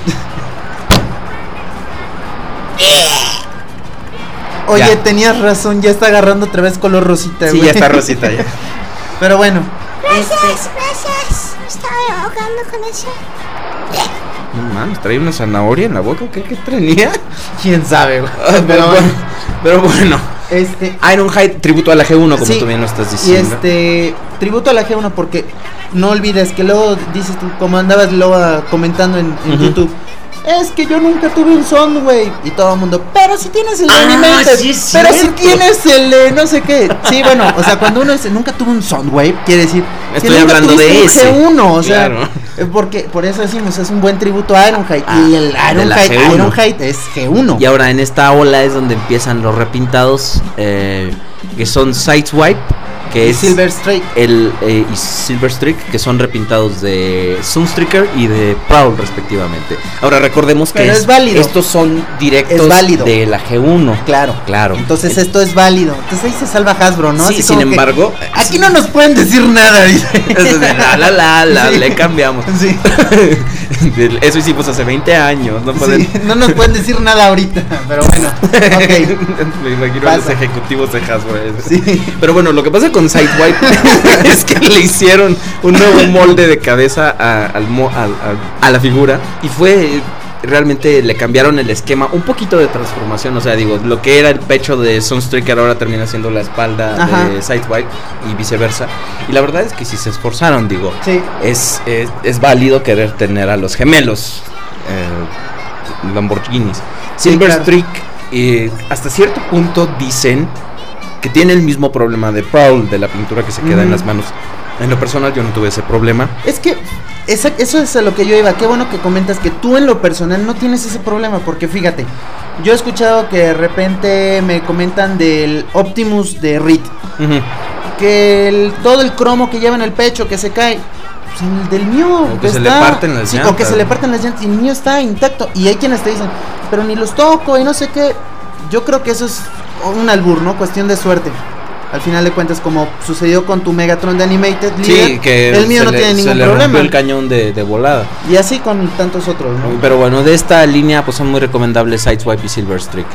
[SPEAKER 2] Oye,
[SPEAKER 1] ya.
[SPEAKER 2] tenías razón, ya está agarrando otra vez color rosita,
[SPEAKER 1] Sí, ya está rosita ya.
[SPEAKER 2] Pero bueno,
[SPEAKER 4] Gracias, gracias. Me estaba ahogando con eso.
[SPEAKER 1] No mames, trae una zanahoria en la boca. ¿Qué, qué tenía?
[SPEAKER 2] quién sabe, güey.
[SPEAKER 1] pero,
[SPEAKER 2] Pero
[SPEAKER 1] bueno,
[SPEAKER 2] bueno,
[SPEAKER 1] pero bueno.
[SPEAKER 2] Este
[SPEAKER 1] Ironhide, tributo a la G1, como
[SPEAKER 2] Sí,
[SPEAKER 1] tú bien lo estás
[SPEAKER 2] Y
[SPEAKER 1] diciendo.
[SPEAKER 2] este, tributo a la G1 porque no olvides que luego dices tú, como andabas luego ah, comentando en, en
[SPEAKER 1] Ujú.
[SPEAKER 2] YouTube, es que yo nunca tuve un Soundwave y todo el mundo, pero si tienes el
[SPEAKER 1] Ah,
[SPEAKER 2] Animated,
[SPEAKER 1] sí
[SPEAKER 2] pero si tienes el eh, no sé qué. Sí, bueno, o sea, cuando uno dice nunca tuve un Soundwave, quiere decir que
[SPEAKER 1] Estoy
[SPEAKER 2] nunca
[SPEAKER 1] hablando de ese.
[SPEAKER 2] G1, o sea,
[SPEAKER 1] Claro.
[SPEAKER 2] Porque por eso decimos es un buen tributo a Ironhide
[SPEAKER 1] Ah,
[SPEAKER 2] y el Ironhide,
[SPEAKER 1] G1.
[SPEAKER 2] Ironhide es G1.
[SPEAKER 1] Y ahora en esta ola es donde empiezan los repintados eh, que son Sideswipe, que
[SPEAKER 2] Y
[SPEAKER 1] es
[SPEAKER 2] Silver Strike.
[SPEAKER 1] el eh, y Silver Streak, que son repintados de Sunstreaker y de Prowl respectivamente. Ahora recordemos que
[SPEAKER 2] Pero es válido.
[SPEAKER 1] estos son directos
[SPEAKER 2] Es válido.
[SPEAKER 1] de la G1.
[SPEAKER 2] Claro,
[SPEAKER 1] Claro.
[SPEAKER 2] Entonces esto es válido. Entonces ahí se salva Hasbro, ¿no?
[SPEAKER 1] Sí,
[SPEAKER 2] Así
[SPEAKER 1] sin
[SPEAKER 2] que,
[SPEAKER 1] embargo,
[SPEAKER 2] aquí no nos pueden decir nada, dice.
[SPEAKER 1] Eso es de la la la, la,
[SPEAKER 2] Sí.
[SPEAKER 1] le cambiamos.
[SPEAKER 2] Sí.
[SPEAKER 1] Eso hicimos hace 20 años, no pueden
[SPEAKER 2] Sí, no nos pueden decir nada ahorita, pero bueno. Ok.
[SPEAKER 1] Me imagino a los
[SPEAKER 2] Pasa.
[SPEAKER 1] ejecutivos de Hasbro. eso.
[SPEAKER 2] Sí.
[SPEAKER 1] Pero bueno, lo que pasa con Sideswipe es que le hicieron un nuevo molde de cabeza a, al mo- al- al- a la figura y fue realmente le cambiaron el esquema, un poquito de transformación, o sea, digo, lo que era el pecho de Sunstreaker ahora termina siendo la espalda
[SPEAKER 2] Ajá.
[SPEAKER 1] de Sideswipe y viceversa. Y la verdad es que si se esforzaron, digo,
[SPEAKER 2] Sí.
[SPEAKER 1] es, es, es válido querer tener a los gemelos eh, Lamborghinis.
[SPEAKER 2] Sí,
[SPEAKER 1] Silver
[SPEAKER 2] claro.
[SPEAKER 1] Streak, eh, hasta cierto punto dicen que tiene el mismo problema de Prowl, de la pintura que se queda en las manos. En lo personal yo no tuve ese problema.
[SPEAKER 2] Es que esa- eso es a lo que yo iba. Qué bueno que comentas que tú en lo personal no tienes ese problema. Porque fíjate, yo he escuchado que de repente me comentan del Optimus de Reed. Que el- todo el cromo que lleva en el pecho que se cae. pues, el del mío.
[SPEAKER 1] O que se
[SPEAKER 2] está-
[SPEAKER 1] le parten las
[SPEAKER 2] sí, O que
[SPEAKER 1] llantas.
[SPEAKER 2] se le parten las llantas y el mío está intacto. Y hay quienes te dicen, pero ni los toco y no sé qué. Yo creo que eso es un albur, ¿no? Cuestión de suerte. Al final de cuentas, como sucedió con tu Megatron de Animated
[SPEAKER 1] Sí,
[SPEAKER 2] Leader,
[SPEAKER 1] que
[SPEAKER 2] el mío no
[SPEAKER 1] le-
[SPEAKER 2] tiene
[SPEAKER 1] se
[SPEAKER 2] ningún
[SPEAKER 1] le
[SPEAKER 2] problema.
[SPEAKER 1] el cañón de, de volada.
[SPEAKER 2] Y así con tantos otros, ¿no?
[SPEAKER 1] Pero bueno, de esta línea pues son muy recomendables Sideswipe y Silverstreak.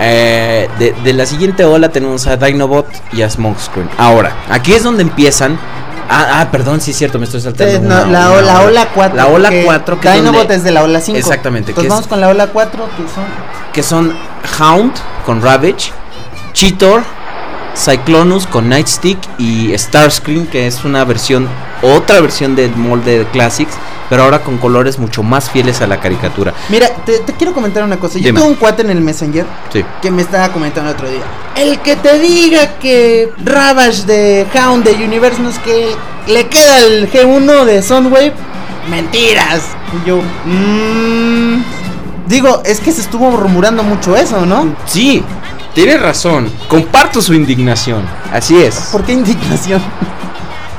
[SPEAKER 1] Eh, de, de la siguiente ola tenemos a Dinobot y a Smokescreen. Ahora, aquí es donde empiezan. Ah, ah, perdón, sí es cierto, me estoy saltando.
[SPEAKER 2] No, la,
[SPEAKER 1] una
[SPEAKER 2] la ola 4.
[SPEAKER 1] La ola
[SPEAKER 2] porque
[SPEAKER 1] 4 que es
[SPEAKER 2] Dinobot
[SPEAKER 1] donde-
[SPEAKER 2] es de la ola 5.
[SPEAKER 1] Exactamente,
[SPEAKER 2] Entonces
[SPEAKER 1] es-
[SPEAKER 2] vamos con la ola 4, que son
[SPEAKER 1] que son Hound con Ravage, Cheetor, Cyclonus con Nightstick y Starscream, que es una versión, otra versión del molde de Classics, pero ahora con colores mucho más fieles a la caricatura.
[SPEAKER 2] Mira, te, te quiero comentar una cosa. Yo
[SPEAKER 1] Dime.
[SPEAKER 2] tengo un cuate en el Messenger
[SPEAKER 1] Sí.
[SPEAKER 2] que me estaba comentando el otro día. El que te diga que Ravage de Hound de Universe no es que le queda el G1 de Soundwave, mentiras. Y yo, mmm, digo, es que se estuvo rumorando mucho eso, ¿no?
[SPEAKER 1] Sí, tiene razón. Comparto su indignación. Así es.
[SPEAKER 2] ¿Por qué indignación?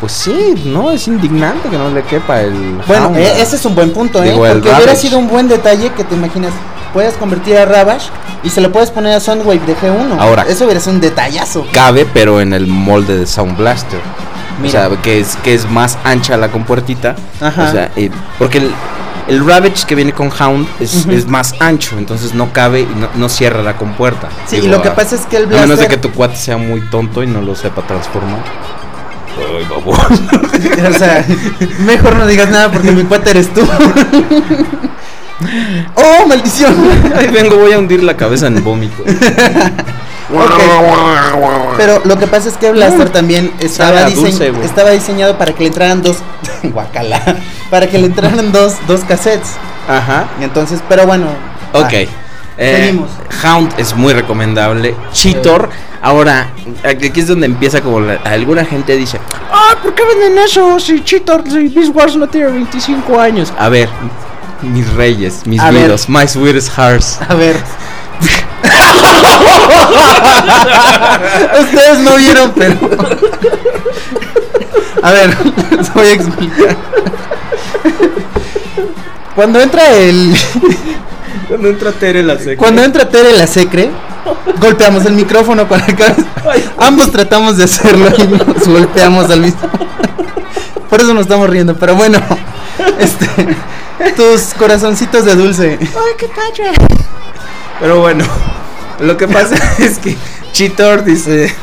[SPEAKER 1] Pues sí, no, es indignante que no le quepa el.
[SPEAKER 2] Bueno,
[SPEAKER 1] Hound.
[SPEAKER 2] eh, ese es un buen punto, ¿eh?
[SPEAKER 1] Digo, el
[SPEAKER 2] Porque hubiera
[SPEAKER 1] Ravage.
[SPEAKER 2] sido un buen detalle que te imaginas. Puedes convertir a Ravage y se lo puedes poner a Soundwave de G1.
[SPEAKER 1] Ahora.
[SPEAKER 2] Eso hubiera sido un detallazo.
[SPEAKER 1] Cabe, pero en el molde de Sound Blaster.
[SPEAKER 2] Mira.
[SPEAKER 1] O sea, que es, que es más ancha la compuertita.
[SPEAKER 2] Ajá.
[SPEAKER 1] O sea, eh, porque el, el Ravage que viene con Hound es, más ancho, entonces no cabe y no, no cierra la compuerta.
[SPEAKER 2] Sí,
[SPEAKER 1] Digo,
[SPEAKER 2] y lo que pasa es que el
[SPEAKER 1] A menos de
[SPEAKER 2] blaster-
[SPEAKER 1] que tu cuate sea muy tonto y no lo sepa transformar. Ay, baboso.
[SPEAKER 2] o sea, mejor no digas nada porque mi cuate eres tú. ¡Oh, maldición!
[SPEAKER 1] Ay, vengo, voy a hundir la cabeza en vómito.
[SPEAKER 2] Pero lo que pasa es que Blaster también estaba, dise-
[SPEAKER 1] dulce,
[SPEAKER 2] estaba diseñado para que le entraran dos. Guacala. Para que le entraran dos, dos cassettes.
[SPEAKER 1] Ajá.
[SPEAKER 2] Y entonces, pero bueno.
[SPEAKER 1] Ok.
[SPEAKER 2] va.
[SPEAKER 1] Eh. Hound es muy recomendable. Cheetor, ahora, aquí es donde empieza como la- alguna gente dice, ah, ¿por qué venden eso? Si Cheetor, si Beast Wars no tiene 25 años. A ver, mis reyes, mis vidos, my sweetest hearts.
[SPEAKER 2] A ver. Ustedes no vieron, pero. A ver, les voy a explicar. Cuando entra el.
[SPEAKER 1] Cuando entra Tere la seca.
[SPEAKER 2] Cuando entra Tere la secre, golpeamos el micrófono la cabeza. Ambos tratamos de hacerlo y nos golpeamos al mismo. Por eso nos estamos riendo, pero bueno. Este. Tus corazoncitos de dulce.
[SPEAKER 1] Pero bueno, lo que pasa es que Cheetor dice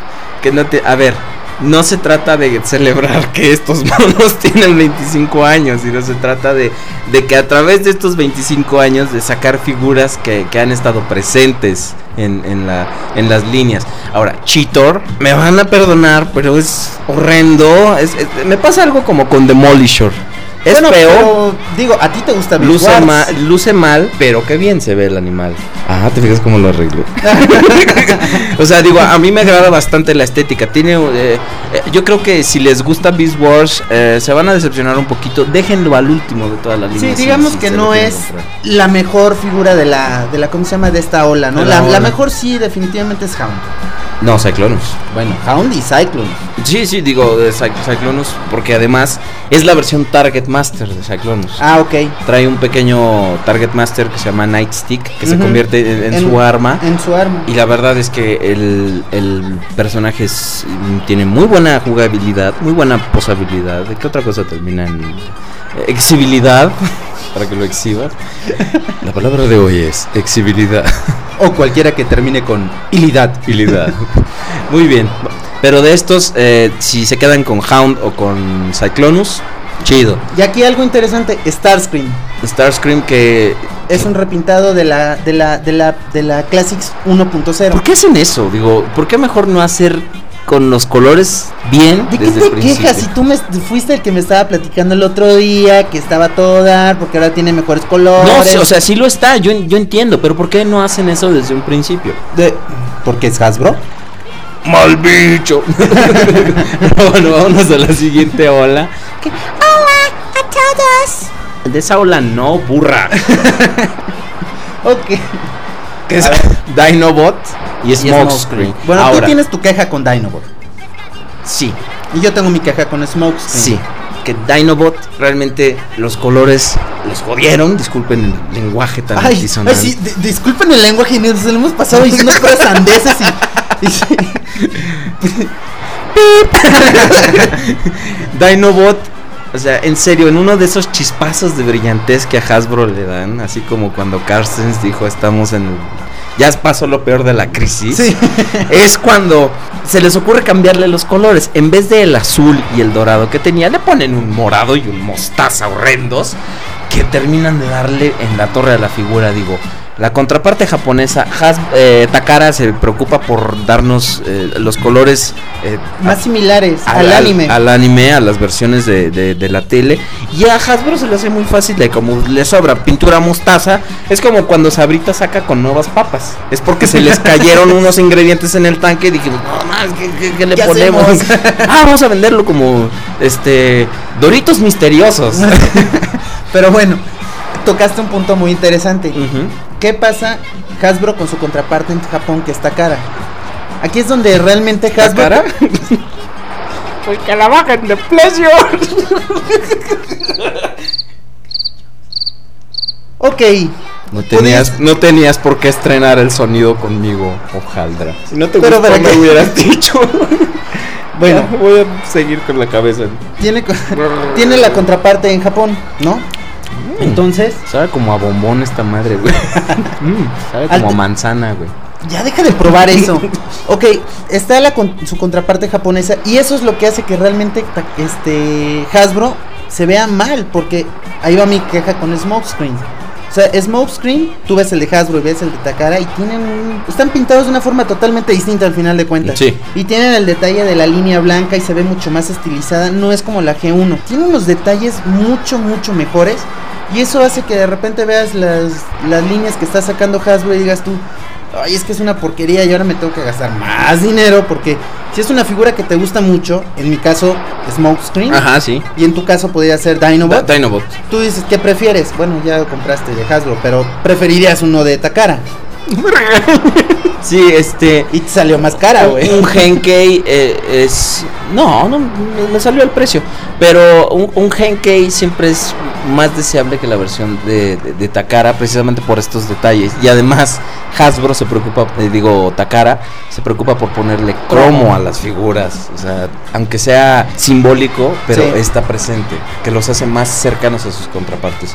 [SPEAKER 1] que no te... A ver, no se trata de celebrar que estos monos tienen 25 años, sino se trata de, de que a través de estos 25 años de sacar figuras que, que han estado presentes en, en, la, en las líneas. Ahora, Cheetor, me van a perdonar, pero es horrendo. Me pasa algo como con Demolisher. Es
[SPEAKER 2] Bueno,
[SPEAKER 1] feo.
[SPEAKER 2] pero, digo, a ti te gusta Beast
[SPEAKER 1] Luce, ma- luce mal, pero qué bien se ve el animal. Ah, te fijas cómo lo arreglo. o sea, digo, a mí me agrada bastante la estética. Tiene, eh, eh, yo creo que si les gusta Beast Wars, eh, se van a decepcionar un poquito. Déjenlo al último de toda la línea.
[SPEAKER 2] Sí,
[SPEAKER 1] si-
[SPEAKER 2] digamos
[SPEAKER 1] si
[SPEAKER 2] que no es
[SPEAKER 1] comprar.
[SPEAKER 2] la mejor figura de la, de la, ¿cómo se llama? De esta ola, ¿no? La,
[SPEAKER 1] la
[SPEAKER 2] mejor sí, definitivamente es Hound.
[SPEAKER 1] No, Cyclonus.
[SPEAKER 2] Bueno, Hound y Cyclone.
[SPEAKER 1] Sí, sí, digo de Cy- Cyclonus, porque además es la versión Target Master de Cyclonus.
[SPEAKER 2] Ah, ok.
[SPEAKER 1] Trae un pequeño Target Master que se llama Nightstick, que se convierte en, en su arma.
[SPEAKER 2] En su arma.
[SPEAKER 1] Y la verdad es que el, el personaje es- tiene muy buena jugabilidad, muy buena posabilidad. ¿De qué otra cosa termina en eh, exhibilidad? Para que lo exhibas. La palabra de hoy es exhibilidad.
[SPEAKER 2] O cualquiera que termine con ilidad.
[SPEAKER 1] Exhibilidad. Muy bien. Pero de estos, eh, si se quedan con Hound o con Cyclonus, chido.
[SPEAKER 2] Y aquí algo interesante, Starscream.
[SPEAKER 1] Starscream que...
[SPEAKER 2] Es un repintado de la, de la, de la, de la Classics 1.0.
[SPEAKER 1] ¿Por qué hacen eso? Digo, ¿por qué mejor no hacer con los colores bien
[SPEAKER 2] ¿De qué
[SPEAKER 1] desde
[SPEAKER 2] te quejas? Si tú me fuiste el que me estaba platicando el otro día, que estaba todo dar, porque ahora tiene mejores colores.
[SPEAKER 1] No, o sea, sí lo está, yo, yo entiendo, pero ¿por qué no hacen eso desde un principio?
[SPEAKER 2] De- porque es Hasbro.
[SPEAKER 1] ¡Mal bicho! Pero bueno, vámonos a la siguiente ola.
[SPEAKER 4] Hola a todos.
[SPEAKER 1] De esa ola no, burra.
[SPEAKER 2] Ok.
[SPEAKER 1] Que es Dinobot y Smokescreen.
[SPEAKER 2] Bueno,
[SPEAKER 1] Ahora,
[SPEAKER 2] tú tienes tu queja con Dinobot.
[SPEAKER 1] Sí,
[SPEAKER 2] Y yo tengo mi queja con Smokescreen.
[SPEAKER 1] sí. que Dinobot realmente los colores los jodieron, disculpen el lenguaje tan
[SPEAKER 2] Ay, sí, disculpen el lenguaje, nos lo hemos pasado diciendo puras sandeces y, y-
[SPEAKER 1] Dinobot, o sea, en serio, en uno de esos chispazos de brillantez que a Hasbro le dan, así como cuando Carstens dijo estamos en el- ya pasó lo peor de la crisis.
[SPEAKER 2] Sí.
[SPEAKER 1] Es cuando se les ocurre cambiarle los colores. En vez del azul y el dorado que tenía, le ponen un morado y un mostaza horrendos que terminan de darle en la torre a la figura. Digo, la contraparte japonesa, Has- eh, Takara se preocupa por darnos eh, los colores eh,
[SPEAKER 2] más similares al, anime.
[SPEAKER 1] al anime, a las versiones de, de- de la tele. Y a Hasbro se le hace muy fácil, de como le sobra pintura mostaza. Es como cuando Sabrita saca con nuevas papas. Es porque se les cayeron unos ingredientes en el tanque y dijimos, no más, ¿qué, qué- qué le
[SPEAKER 2] ¿Qué
[SPEAKER 1] ponemos? ah, vamos a venderlo como este Doritos misteriosos.
[SPEAKER 2] Pero bueno, tocaste un punto muy interesante.
[SPEAKER 1] Ujú.
[SPEAKER 2] ¿Qué pasa Hasbro con su contraparte en Japón que está cara? Aquí es donde realmente Hasbro
[SPEAKER 1] cara?
[SPEAKER 5] Porque la bajen de precio.
[SPEAKER 2] Ok,
[SPEAKER 1] No tenías, no tenías por qué estrenar el sonido conmigo, hojaldra. Si no te
[SPEAKER 2] Pero,
[SPEAKER 1] gustó, me
[SPEAKER 2] que-
[SPEAKER 1] hubieras dicho.
[SPEAKER 2] Bueno.
[SPEAKER 1] Ya, voy a seguir con la cabeza.
[SPEAKER 2] tiene tiene la contraparte en Japón, ¿no? Entonces,
[SPEAKER 1] Sabe como a bombón esta madre, güey. Mm, sabe como a manzana, güey.
[SPEAKER 2] ya deja de probar eso. Ok, está la con- su contraparte japonesa y eso es lo que hace que realmente este Hasbro se vea mal porque ahí va mi queja con Smokescreen. O sea, Smokescreen, tú ves el de Hasbro y ves el de Takara y tienen están pintados de una forma totalmente distinta al final de cuentas.
[SPEAKER 1] Sí.
[SPEAKER 2] Y tienen el detalle de la línea blanca y se ve mucho más estilizada, no es como la G1. Tiene unos detalles mucho mucho mejores y eso hace que de repente veas las, las líneas que está sacando Hasbro y digas tú, ay, es que es una porquería y ahora me tengo que gastar más dinero porque si es una figura que te gusta mucho, en mi caso Smokescreen,
[SPEAKER 1] Ajá, sí.
[SPEAKER 2] y en tu caso podría ser Dinobot,
[SPEAKER 1] Da- Dinobot.
[SPEAKER 2] tú dices, ¿qué prefieres? Bueno, ya lo compraste de Hasbro, pero preferirías uno de Takara
[SPEAKER 1] Sí, este.
[SPEAKER 2] y te salió más cara, güey.
[SPEAKER 1] Un Genkei eh, es. No, no, me- salió el precio. Pero un, un Genkei siempre es más deseable que la versión de, de- de Takara, precisamente por estos detalles. Y además, Hasbro se preocupa, eh, digo, Takara se preocupa por ponerle cromo a las figuras. O sea, aunque sea simbólico, pero
[SPEAKER 2] Sí.
[SPEAKER 1] está presente, que los hace más cercanos a sus contrapartes.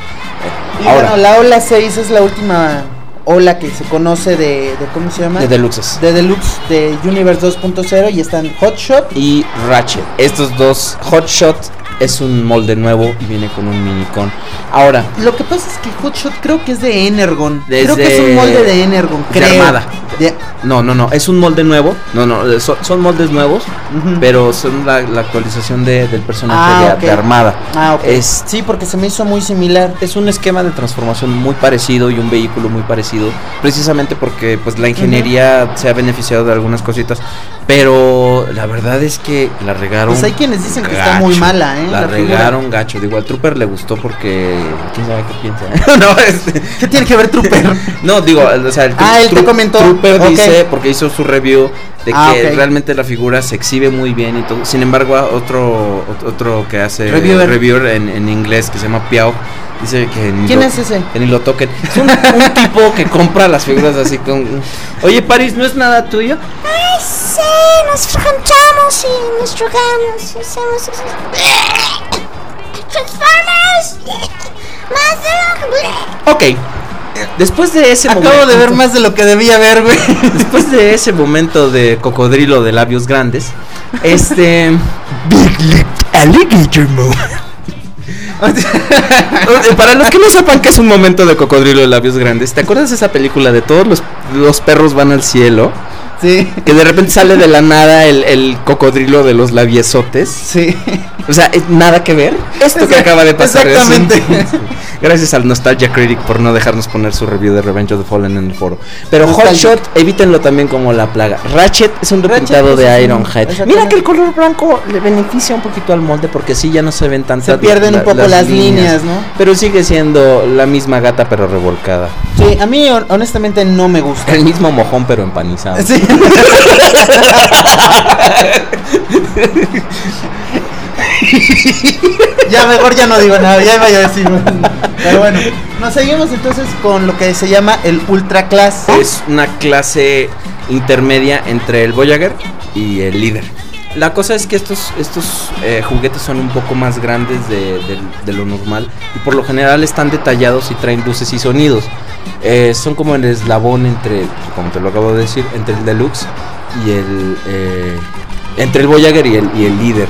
[SPEAKER 2] Y
[SPEAKER 1] Ahora,
[SPEAKER 2] bueno, la ola 6 es la última ola que se conoce de, de ¿cómo se llama?
[SPEAKER 1] de Deluxes.
[SPEAKER 2] de Deluxe de Universe 2.0 y están Hotshot.
[SPEAKER 1] y Ratchet. Estos dos, Hotshot es un molde nuevo y viene con un minicon. Ahora,
[SPEAKER 2] Lo que pasa es que Hotshot creo que es de Energon. Creo que es un molde de Energon,
[SPEAKER 1] de
[SPEAKER 2] creo.
[SPEAKER 1] Armada.
[SPEAKER 2] De-
[SPEAKER 1] no, no, no, es un molde nuevo. No, no, eh, son, son moldes nuevos, pero son la, la actualización de- del personaje
[SPEAKER 2] Ah,
[SPEAKER 1] de, Armada.
[SPEAKER 2] Ah, ok.
[SPEAKER 1] Es,
[SPEAKER 2] Sí, porque se me hizo muy similar.
[SPEAKER 1] es un esquema de transformación muy parecido y un vehículo muy parecido, precisamente porque pues la ingeniería se ha beneficiado de algunas cositas, pero la verdad es que la regaron.
[SPEAKER 2] Pues hay quienes dicen que está muy mala, ¿eh?
[SPEAKER 1] La,
[SPEAKER 2] la figura.
[SPEAKER 1] regaron gacho. Digo, al Trooper le gustó porque. ¿Quién sabe qué piensa? no, este,
[SPEAKER 2] ¿Qué tiene que ver Trooper?
[SPEAKER 1] no, digo, o sea, el
[SPEAKER 2] Ah, él te comentó.
[SPEAKER 1] Trooper dice, porque hizo su review, de
[SPEAKER 2] Ah,
[SPEAKER 1] que realmente la figura se exhibe muy bien y todo. Sin embargo, otro ot- otro que hace
[SPEAKER 2] Reviewer.
[SPEAKER 1] reviewer en, en inglés que se llama Piao, dice que ni
[SPEAKER 2] ¿Quién
[SPEAKER 1] lo-
[SPEAKER 2] es ese?
[SPEAKER 1] que ni lo toquen. Es un, un tipo que compra las figuras así con. Oye, Paris, ¿no es nada tuyo?
[SPEAKER 4] Ay, sí, nos juntamos y nos drogamos y hacemos eso. Transformers. Más de lo
[SPEAKER 1] Ok. Después de ese
[SPEAKER 2] Acabo
[SPEAKER 1] momento.
[SPEAKER 2] de ver más de lo que debía ver, güey.
[SPEAKER 1] Después de ese momento de cocodrilo de labios grandes, este. Big Lip Alligator Para los que no sepan que es un momento de cocodrilo de labios grandes, ¿te acuerdas de esa película de todos los, los perros van al cielo?
[SPEAKER 2] Sí,
[SPEAKER 1] Que de repente sale de la nada el, el cocodrilo de los labiesotes.
[SPEAKER 2] sí.
[SPEAKER 1] O sea, es nada que ver. Esto que acaba de pasar.
[SPEAKER 2] Exactamente.
[SPEAKER 1] Gracias al Nostalgia Critic por no dejarnos poner su review de Revenge of the Fallen en el foro. Pero. Hotshot, evítenlo también como la plaga. Ratchet es un repintado de Ironhead.
[SPEAKER 2] exactamente.
[SPEAKER 1] Mira que el color blanco le beneficia un poquito al molde porque sí ya no se ven tantas
[SPEAKER 2] Se pierden
[SPEAKER 1] la-
[SPEAKER 2] un poco las líneas, ¿no?
[SPEAKER 1] Pero sigue siendo la misma gata pero revolcada.
[SPEAKER 2] Sí, a mí hon- honestamente no me gusta.
[SPEAKER 1] El mismo mojón pero empanizado.
[SPEAKER 2] Sí. Ya mejor ya no digo nada, ya iba a decir. Pero bueno, nos seguimos entonces con lo que se llama el Ultra Class.
[SPEAKER 1] Es una clase intermedia entre el Voyager y el líder. La cosa es que estos, estos eh, juguetes son un poco más grandes de, de- lo normal y por lo general están detallados y traen luces y sonidos. Eh, son como el eslabón entre, como te lo acabo de decir, entre el deluxe y el eh, entre el Voyager y el, y el líder.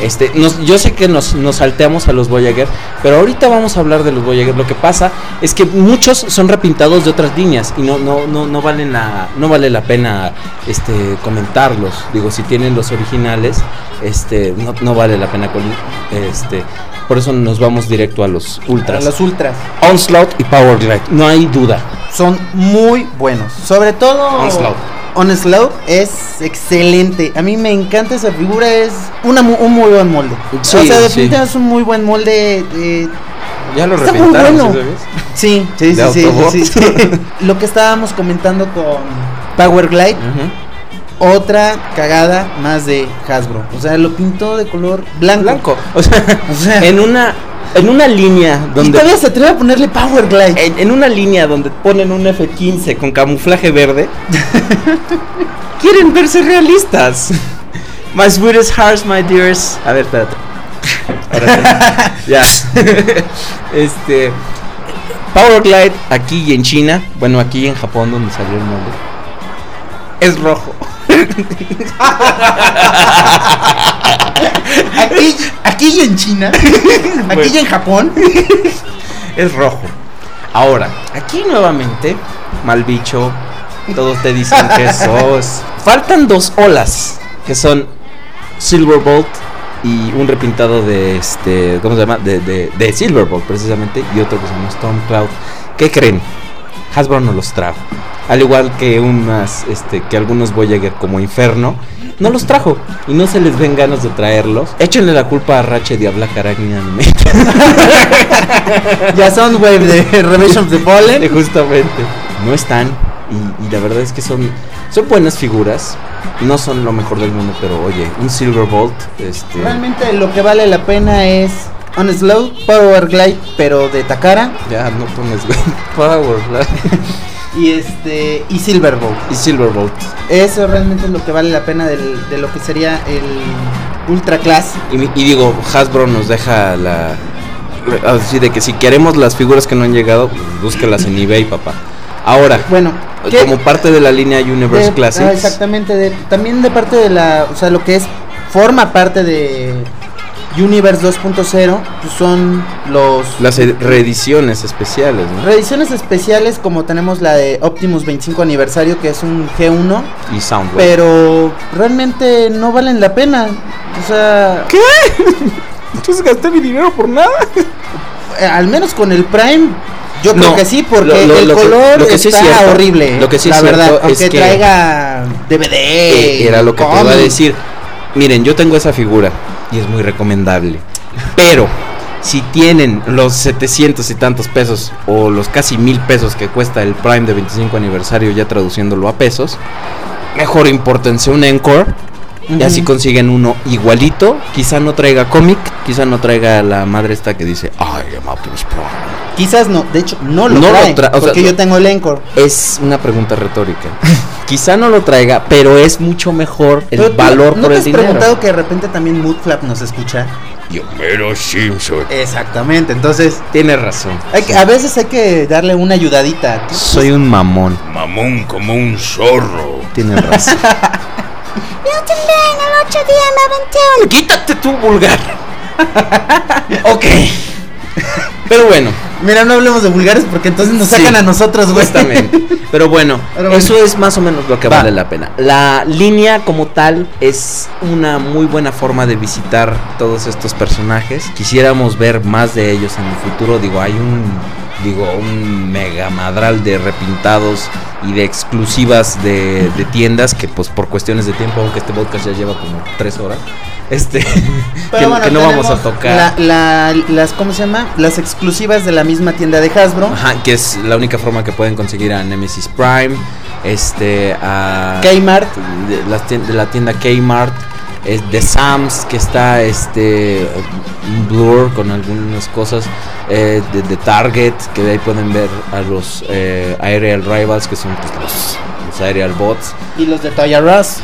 [SPEAKER 1] Este, nos- yo sé que nos, nos salteamos a los Voyager, pero ahorita vamos a hablar de los Voyager. Lo que pasa es que muchos son repintados de otras líneas y no, no, no, no valen la, no vale la pena este, comentarlos. Digo, si tienen los originales, este, no, no vale la pena con, este, por eso nos vamos directo a los ultras.
[SPEAKER 2] los Ultras.
[SPEAKER 1] Onslaught y Power Glide, no hay duda.
[SPEAKER 2] Son muy buenos. Sobre todo.
[SPEAKER 1] Onslaught.
[SPEAKER 2] Onslaught es excelente. A mí me encanta esa figura. Es una, un muy buen molde.
[SPEAKER 1] Sí,
[SPEAKER 2] o sea,
[SPEAKER 1] sí.
[SPEAKER 2] definitivamente es un muy buen molde. eh,
[SPEAKER 1] Ya lo
[SPEAKER 2] Está muy bueno.
[SPEAKER 1] ¿sí?
[SPEAKER 2] Sí, sí, sí, sí, sí, sí. Lo que estábamos comentando con Power Glide, otra cagada más de Hasbro. O sea, lo pintó de color blanco.
[SPEAKER 1] Blanco. O sea,
[SPEAKER 2] O sea,
[SPEAKER 1] en una en una línea
[SPEAKER 2] y
[SPEAKER 1] donde
[SPEAKER 2] todavía se atreve a ponerle Power Glide.
[SPEAKER 1] en, en una línea donde ponen un F15 con camuflaje verde, quieren verse realistas. My sweetest hearts, my dears. A ver, espérate. Ahora ya. este. Power Glide aquí y en China, bueno, aquí en Japón donde salió el molde, es rojo.
[SPEAKER 2] Aquí, aquí y en China, aquí y en Japón.
[SPEAKER 1] es rojo. Ahora, aquí nuevamente, mal bicho, todos te dicen que sos. Faltan dos olas, que son Silverbolt y un repintado de este, ¿cómo se llama? De, de, de Silverbolt precisamente, y otro que se llama Stormcloud. ¿Qué creen? Hasbro no los trajo. Al igual que unas, este, que algunos Voyager como Inferno, no los trajo. Y no se les ven ganas de traerlos. Échenle la culpa a Ratchet y a Black Arachnia Animator.
[SPEAKER 2] Ya Soundwave de Revelation of the Fallen.
[SPEAKER 1] Justamente. No están. Y, y la verdad es que son, son buenas figuras. No son lo mejor del mundo, pero oye, un Silverbolt. Este,
[SPEAKER 2] Realmente lo que vale la pena es Onslaught, Power Glide, pero de Takara.
[SPEAKER 1] ya no pones güey, Power ¿verdad?
[SPEAKER 2] Y este. Y Silverbolt.
[SPEAKER 1] y Silverbolt.
[SPEAKER 2] Eso realmente es lo que vale la pena del- de lo que sería el Ultra Class.
[SPEAKER 1] Y, digo, Hasbro nos deja la. Así de que si queremos las figuras que no han llegado, pues, búscalas en eBay, papá. Ahora,
[SPEAKER 2] Bueno, ¿qué-
[SPEAKER 1] como parte de la línea Universe
[SPEAKER 2] de-
[SPEAKER 1] Classics.
[SPEAKER 2] ah, exactamente, de- también de parte de la, o sea, lo que es, forma parte de Universe 2.0, pues son los
[SPEAKER 1] Las reediciones especiales, ¿no?
[SPEAKER 2] reediciones especiales como tenemos la de Optimus 25 aniversario que es un G1,
[SPEAKER 1] Y Soundwave.
[SPEAKER 2] pero realmente no valen la pena, o sea,
[SPEAKER 1] Entonces gasté mi dinero por nada.
[SPEAKER 2] eh, al menos con el Prime yo creo
[SPEAKER 1] No,
[SPEAKER 2] que sí, porque
[SPEAKER 1] lo- lo-
[SPEAKER 2] el
[SPEAKER 1] lo
[SPEAKER 2] color
[SPEAKER 1] lo que sí es
[SPEAKER 2] está
[SPEAKER 1] cierto,
[SPEAKER 2] horrible.
[SPEAKER 1] lo que sí
[SPEAKER 2] la
[SPEAKER 1] es cierto
[SPEAKER 2] verdad,
[SPEAKER 1] es que-
[SPEAKER 2] traiga DVD.
[SPEAKER 1] Eh, era lo que te iba a decir. Miren, yo tengo esa figura y es muy recomendable. Pero si tienen los 700 y tantos pesos o los casi mil pesos que cuesta el Prime de 25 aniversario ya traduciéndolo a pesos, mejor impórtense un Encore y así consiguen uno igualito. Quizá no traiga cómic, quizá no traiga la madre esta que dice, Optimus Prime.
[SPEAKER 2] Quizás no, de hecho no lo
[SPEAKER 1] No lo
[SPEAKER 2] trae,
[SPEAKER 1] tra- o sea,
[SPEAKER 2] porque yo tengo el Encore.
[SPEAKER 1] Es una pregunta retórica. Quizá no lo traiga, pero es mucho mejor el
[SPEAKER 2] Pero tú,
[SPEAKER 1] valor
[SPEAKER 2] ¿no
[SPEAKER 1] por
[SPEAKER 2] te
[SPEAKER 1] el
[SPEAKER 2] has
[SPEAKER 1] dinero.
[SPEAKER 2] preguntado que de repente también Moodflap nos escucha?
[SPEAKER 3] Y Homero Simpson.
[SPEAKER 2] Exactamente, entonces
[SPEAKER 1] Tienes razón.
[SPEAKER 2] hay que- a veces hay que darle una ayudadita.
[SPEAKER 1] Soy un mamón.
[SPEAKER 3] Mamón como un zorro.
[SPEAKER 1] Tienes razón.
[SPEAKER 4] Yo también el otro día me aventé un...
[SPEAKER 1] Quítate tu vulgar. ok. Pero bueno,
[SPEAKER 2] Mira, no hablemos de vulgares porque entonces nos
[SPEAKER 1] Sí,
[SPEAKER 2] sacan a nosotros, güey.
[SPEAKER 1] justamente. Pero bueno,
[SPEAKER 2] Pero bueno.
[SPEAKER 1] eso es más o menos lo que
[SPEAKER 2] Va.
[SPEAKER 1] vale la pena. La línea como tal es una muy buena forma de visitar todos estos personajes. Quisiéramos ver más de ellos en el futuro. Digo, hay un digo un mega madral de repintados y de exclusivas de, de tiendas que pues por cuestiones de tiempo, aunque este podcast ya lleva como tres horas, este que,
[SPEAKER 2] Pero bueno,
[SPEAKER 1] que no vamos a tocar.
[SPEAKER 2] la- la- las, ¿cómo se llama? Las exclusivas de la misma tienda de Hasbro.
[SPEAKER 1] Ajá, que es la única forma que pueden conseguir a Nemesis Prime, este, a
[SPEAKER 2] Kmart.
[SPEAKER 1] de, de la tienda Kmart, es de Sams que está este un Blur con algunas cosas eh, de, Target que de ahí pueden ver a los eh, Aerial Rivals que son pues, los, Aerial Bots
[SPEAKER 2] Y los de Toya Russ.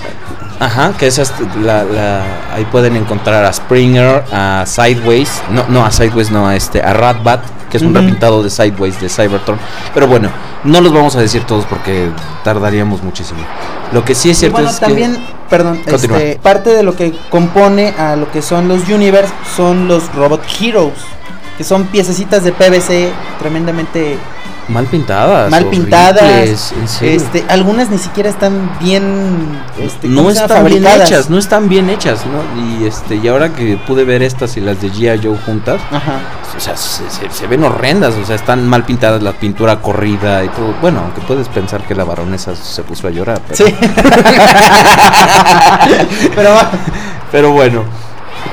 [SPEAKER 1] Ajá, que esas la, la- ahí pueden encontrar a Springer, a Sideways, no, no a Sideways, no a este, a Ratbat, que es un repintado de Sideways de Cybertron. Pero bueno, no los vamos a decir todos porque tardaríamos muchísimo. Lo que sí es cierto
[SPEAKER 2] bueno,
[SPEAKER 1] es
[SPEAKER 2] también, perdón,
[SPEAKER 1] Continúa.
[SPEAKER 2] este, parte de lo que compone a lo que son los Universe son los Robot Heroes, que son piececitas de PVC tremendamente
[SPEAKER 1] que mal pintadas.
[SPEAKER 2] mal pintadas. Este, algunas ni siquiera están bien este,
[SPEAKER 1] no están bien hechas, no están bien hechas, ¿no? Y este y ahora que pude ver estas y las de G.I. Joe juntas,
[SPEAKER 2] Ajá.
[SPEAKER 1] o sea, se, se- se ven horrendas, o sea, están mal pintadas, la pintura corrida y todo. Bueno, aunque puedes pensar que la baronesa se puso a llorar, pero,
[SPEAKER 2] Sí. Pero
[SPEAKER 1] bueno.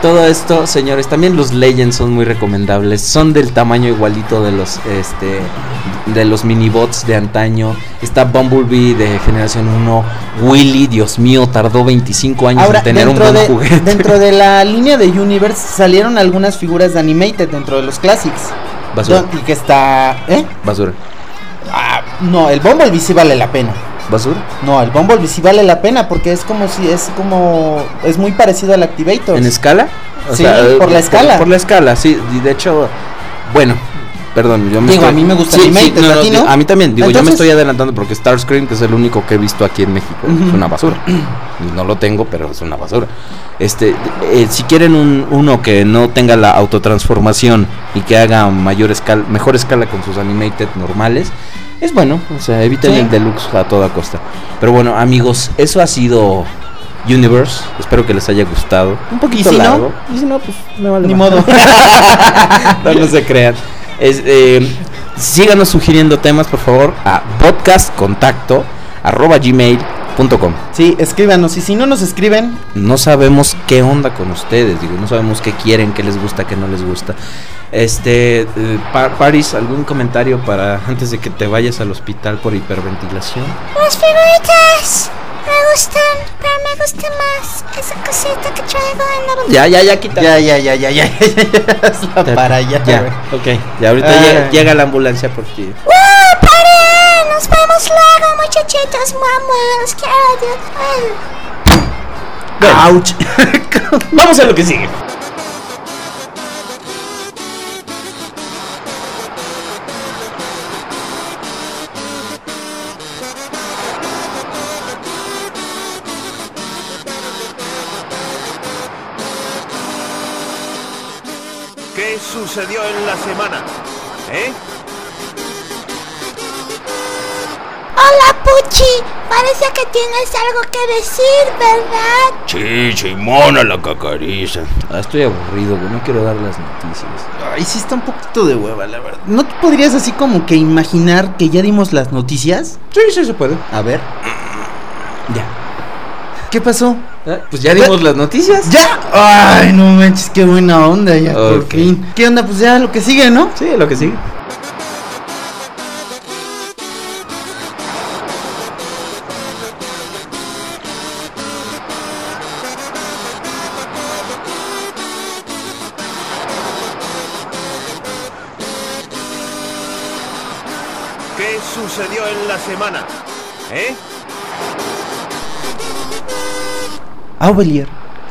[SPEAKER 1] Todo esto, señores, también los Legends son muy recomendables. Son del tamaño igualito de los este de los minibots de antaño. Está Bumblebee de generación 1. Willy, Dios mío, tardó 25 años
[SPEAKER 2] Ahora,
[SPEAKER 1] en tener un buen
[SPEAKER 2] de,
[SPEAKER 1] juguete.
[SPEAKER 2] dentro de la línea de Universe salieron algunas figuras de Animated dentro de los Classics.
[SPEAKER 1] Basura.
[SPEAKER 2] Y que está... ¿Eh?
[SPEAKER 1] Basura.
[SPEAKER 2] Ah, no, el Bumblebee sí vale la pena.
[SPEAKER 1] Basura.
[SPEAKER 2] No, el Bumblebee sí vale la pena porque es como si es como es muy parecido al Activator.
[SPEAKER 1] ¿En escala?
[SPEAKER 2] Sí, por la escala.
[SPEAKER 1] Por, la escala, sí. Y de hecho, bueno, perdón, yo me
[SPEAKER 2] Digo,
[SPEAKER 1] estoy-
[SPEAKER 2] a mí me gusta
[SPEAKER 1] Sí,
[SPEAKER 2] Animated,
[SPEAKER 1] sí, no,
[SPEAKER 2] ¿a
[SPEAKER 1] no,
[SPEAKER 2] ti no?
[SPEAKER 1] A mí también. Digo, yo me estoy adelantando porque Starscream, que es el único que he visto aquí en México, es una basura. No lo tengo, pero es una basura. Este, eh, si quieren un, uno que no tenga la autotransformación y que haga mayor escala, mejor escala con sus animated normales, es bueno, o sea, eviten
[SPEAKER 2] Sí.
[SPEAKER 1] el deluxe a toda costa. Pero bueno, amigos, eso ha sido Universe. Espero que les haya gustado. Un poquito
[SPEAKER 2] si no?
[SPEAKER 1] largo. Y si no, pues me vale
[SPEAKER 2] Ni modo.
[SPEAKER 1] no, no se crean. Es, eh, síganos sugiriendo temas, por favor, a podcastcontacto arroba gmail.com.
[SPEAKER 2] Sí, escríbanos. Y si no nos escriben,
[SPEAKER 1] No sabemos qué onda con ustedes, digo, no sabemos qué quieren, qué les gusta, qué no les gusta. Este, eh, Pa- Paris, ¿algún comentario para antes de que te vayas al hospital por hiperventilación?
[SPEAKER 4] Las figuritas me gustan, pero me gusta más esa cosita que traigo en la
[SPEAKER 1] Ya, ya, ya, quita.
[SPEAKER 2] ya, ya, ya, ya, ya, ya, para allá.
[SPEAKER 1] Ya, ok. Ya ahorita
[SPEAKER 2] Ay.
[SPEAKER 1] llega, llega la ambulancia por ti.
[SPEAKER 4] ¡Uh, pare! Nos vemos luego, muchachitos. Mamá, los quiero. Dios.
[SPEAKER 2] Ouch.
[SPEAKER 1] Vamos a lo que sigue.
[SPEAKER 3] Sucedió en la semana? ¿Eh?
[SPEAKER 4] Hola, Puchi. Parece que tienes algo que decir, ¿verdad?
[SPEAKER 1] Sí, Simona la cacariza. Ah, estoy aburrido, güey. No quiero dar las noticias.
[SPEAKER 2] Ay, sí está un poquito de hueva, la verdad. ¿No te podrías así como que imaginar que ya dimos las noticias?
[SPEAKER 1] Sí, sí se puede.
[SPEAKER 2] A ver.
[SPEAKER 1] Ya.
[SPEAKER 2] ¿Qué pasó?
[SPEAKER 1] Pues ya dimos las noticias.
[SPEAKER 2] ¡Ya! Ay, no manches, qué buena onda ya, por
[SPEAKER 1] Ok.
[SPEAKER 2] fin. ¿Qué onda? Pues ya lo que sigue, ¿no?
[SPEAKER 1] Sí, lo que sigue.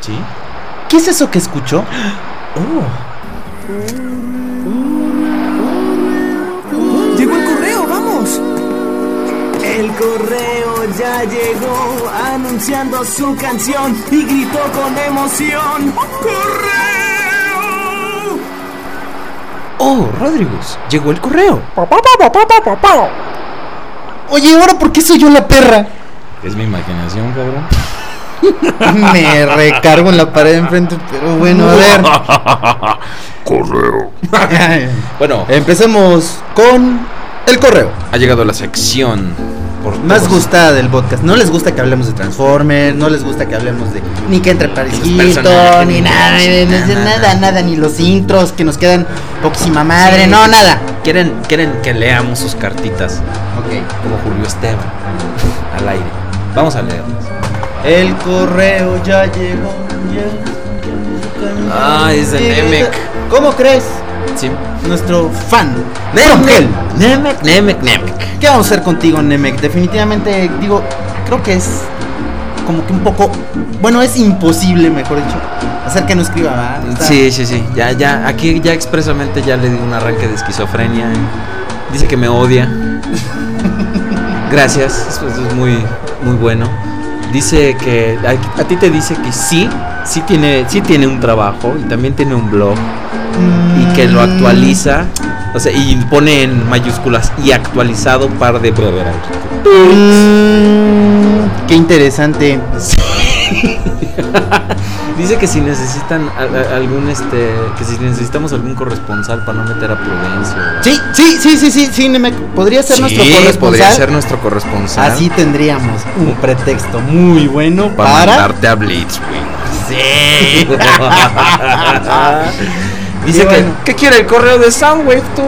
[SPEAKER 1] Sí.
[SPEAKER 2] ¿qué es eso que escuchó?
[SPEAKER 6] Llegó el correo, vamos. El correo ya llegó anunciando su canción y gritó con emoción. ¡Correo!
[SPEAKER 1] Oh, Rodríguez, llegó el correo.
[SPEAKER 2] Oye, ¿ahora por qué soy yo la perra?
[SPEAKER 1] Es mi imaginación, cabrón.
[SPEAKER 2] Me recargo en la pared de enfrente, pero bueno, a ver.
[SPEAKER 1] Correo. Bueno,
[SPEAKER 2] Empecemos con el correo.
[SPEAKER 1] ha llegado la sección por
[SPEAKER 2] Más
[SPEAKER 1] todos-
[SPEAKER 2] gustada del podcast. No les gusta que hablemos de Transformers, no les gusta que hablemos de ni que entre Paris Hilton, ni nada,
[SPEAKER 1] nada, nada,
[SPEAKER 2] nada,
[SPEAKER 1] nada.
[SPEAKER 2] nada, ni los intros que nos quedan poquísima madre,
[SPEAKER 1] Sí.
[SPEAKER 2] no, nada.
[SPEAKER 1] Quieren, quieren que leamos sus cartitas
[SPEAKER 2] Ok.
[SPEAKER 1] como Julio Esteban al aire. Vamos a leerlas.
[SPEAKER 2] El correo ya llegó. ya-
[SPEAKER 1] Ah, es de Nemec.
[SPEAKER 2] ¿Cómo crees?
[SPEAKER 1] Sí.
[SPEAKER 2] Nuestro fan.
[SPEAKER 1] Nemec, Nemec, Nemec, Nemec.
[SPEAKER 2] ¿Qué vamos a hacer contigo, Nemec? Definitivamente, digo, creo que es como que un poco. Bueno, es imposible, mejor dicho, hacer que no escriba,
[SPEAKER 1] Sí, sí, sí. Ya, ya, aquí ya expresamente ya le di un arranque de esquizofrenia. Dice que me odia. Gracias, eso es muy, muy bueno. Dice que a, a ti te dice que sí, sí tiene, sí tiene un trabajo y también tiene un blog y que lo actualiza. O sea, y pone en mayúsculas y actualizado par de
[SPEAKER 2] Mm, qué interesante.
[SPEAKER 1] Dice que si necesitan a- a- algún este que si necesitamos algún corresponsal para no meter a Prudencio.
[SPEAKER 2] Sí, sí, sí, sí, sí, sí, Nemec. Podría ser nuestro corresponsal.
[SPEAKER 1] podría ser nuestro corresponsal.
[SPEAKER 2] Así tendríamos un pretexto muy bueno
[SPEAKER 1] para,
[SPEAKER 2] para.
[SPEAKER 1] mandarte a Blitzwing.
[SPEAKER 2] Sí.
[SPEAKER 1] Dice que. ¿qué quiere el correo de Soundwave tú?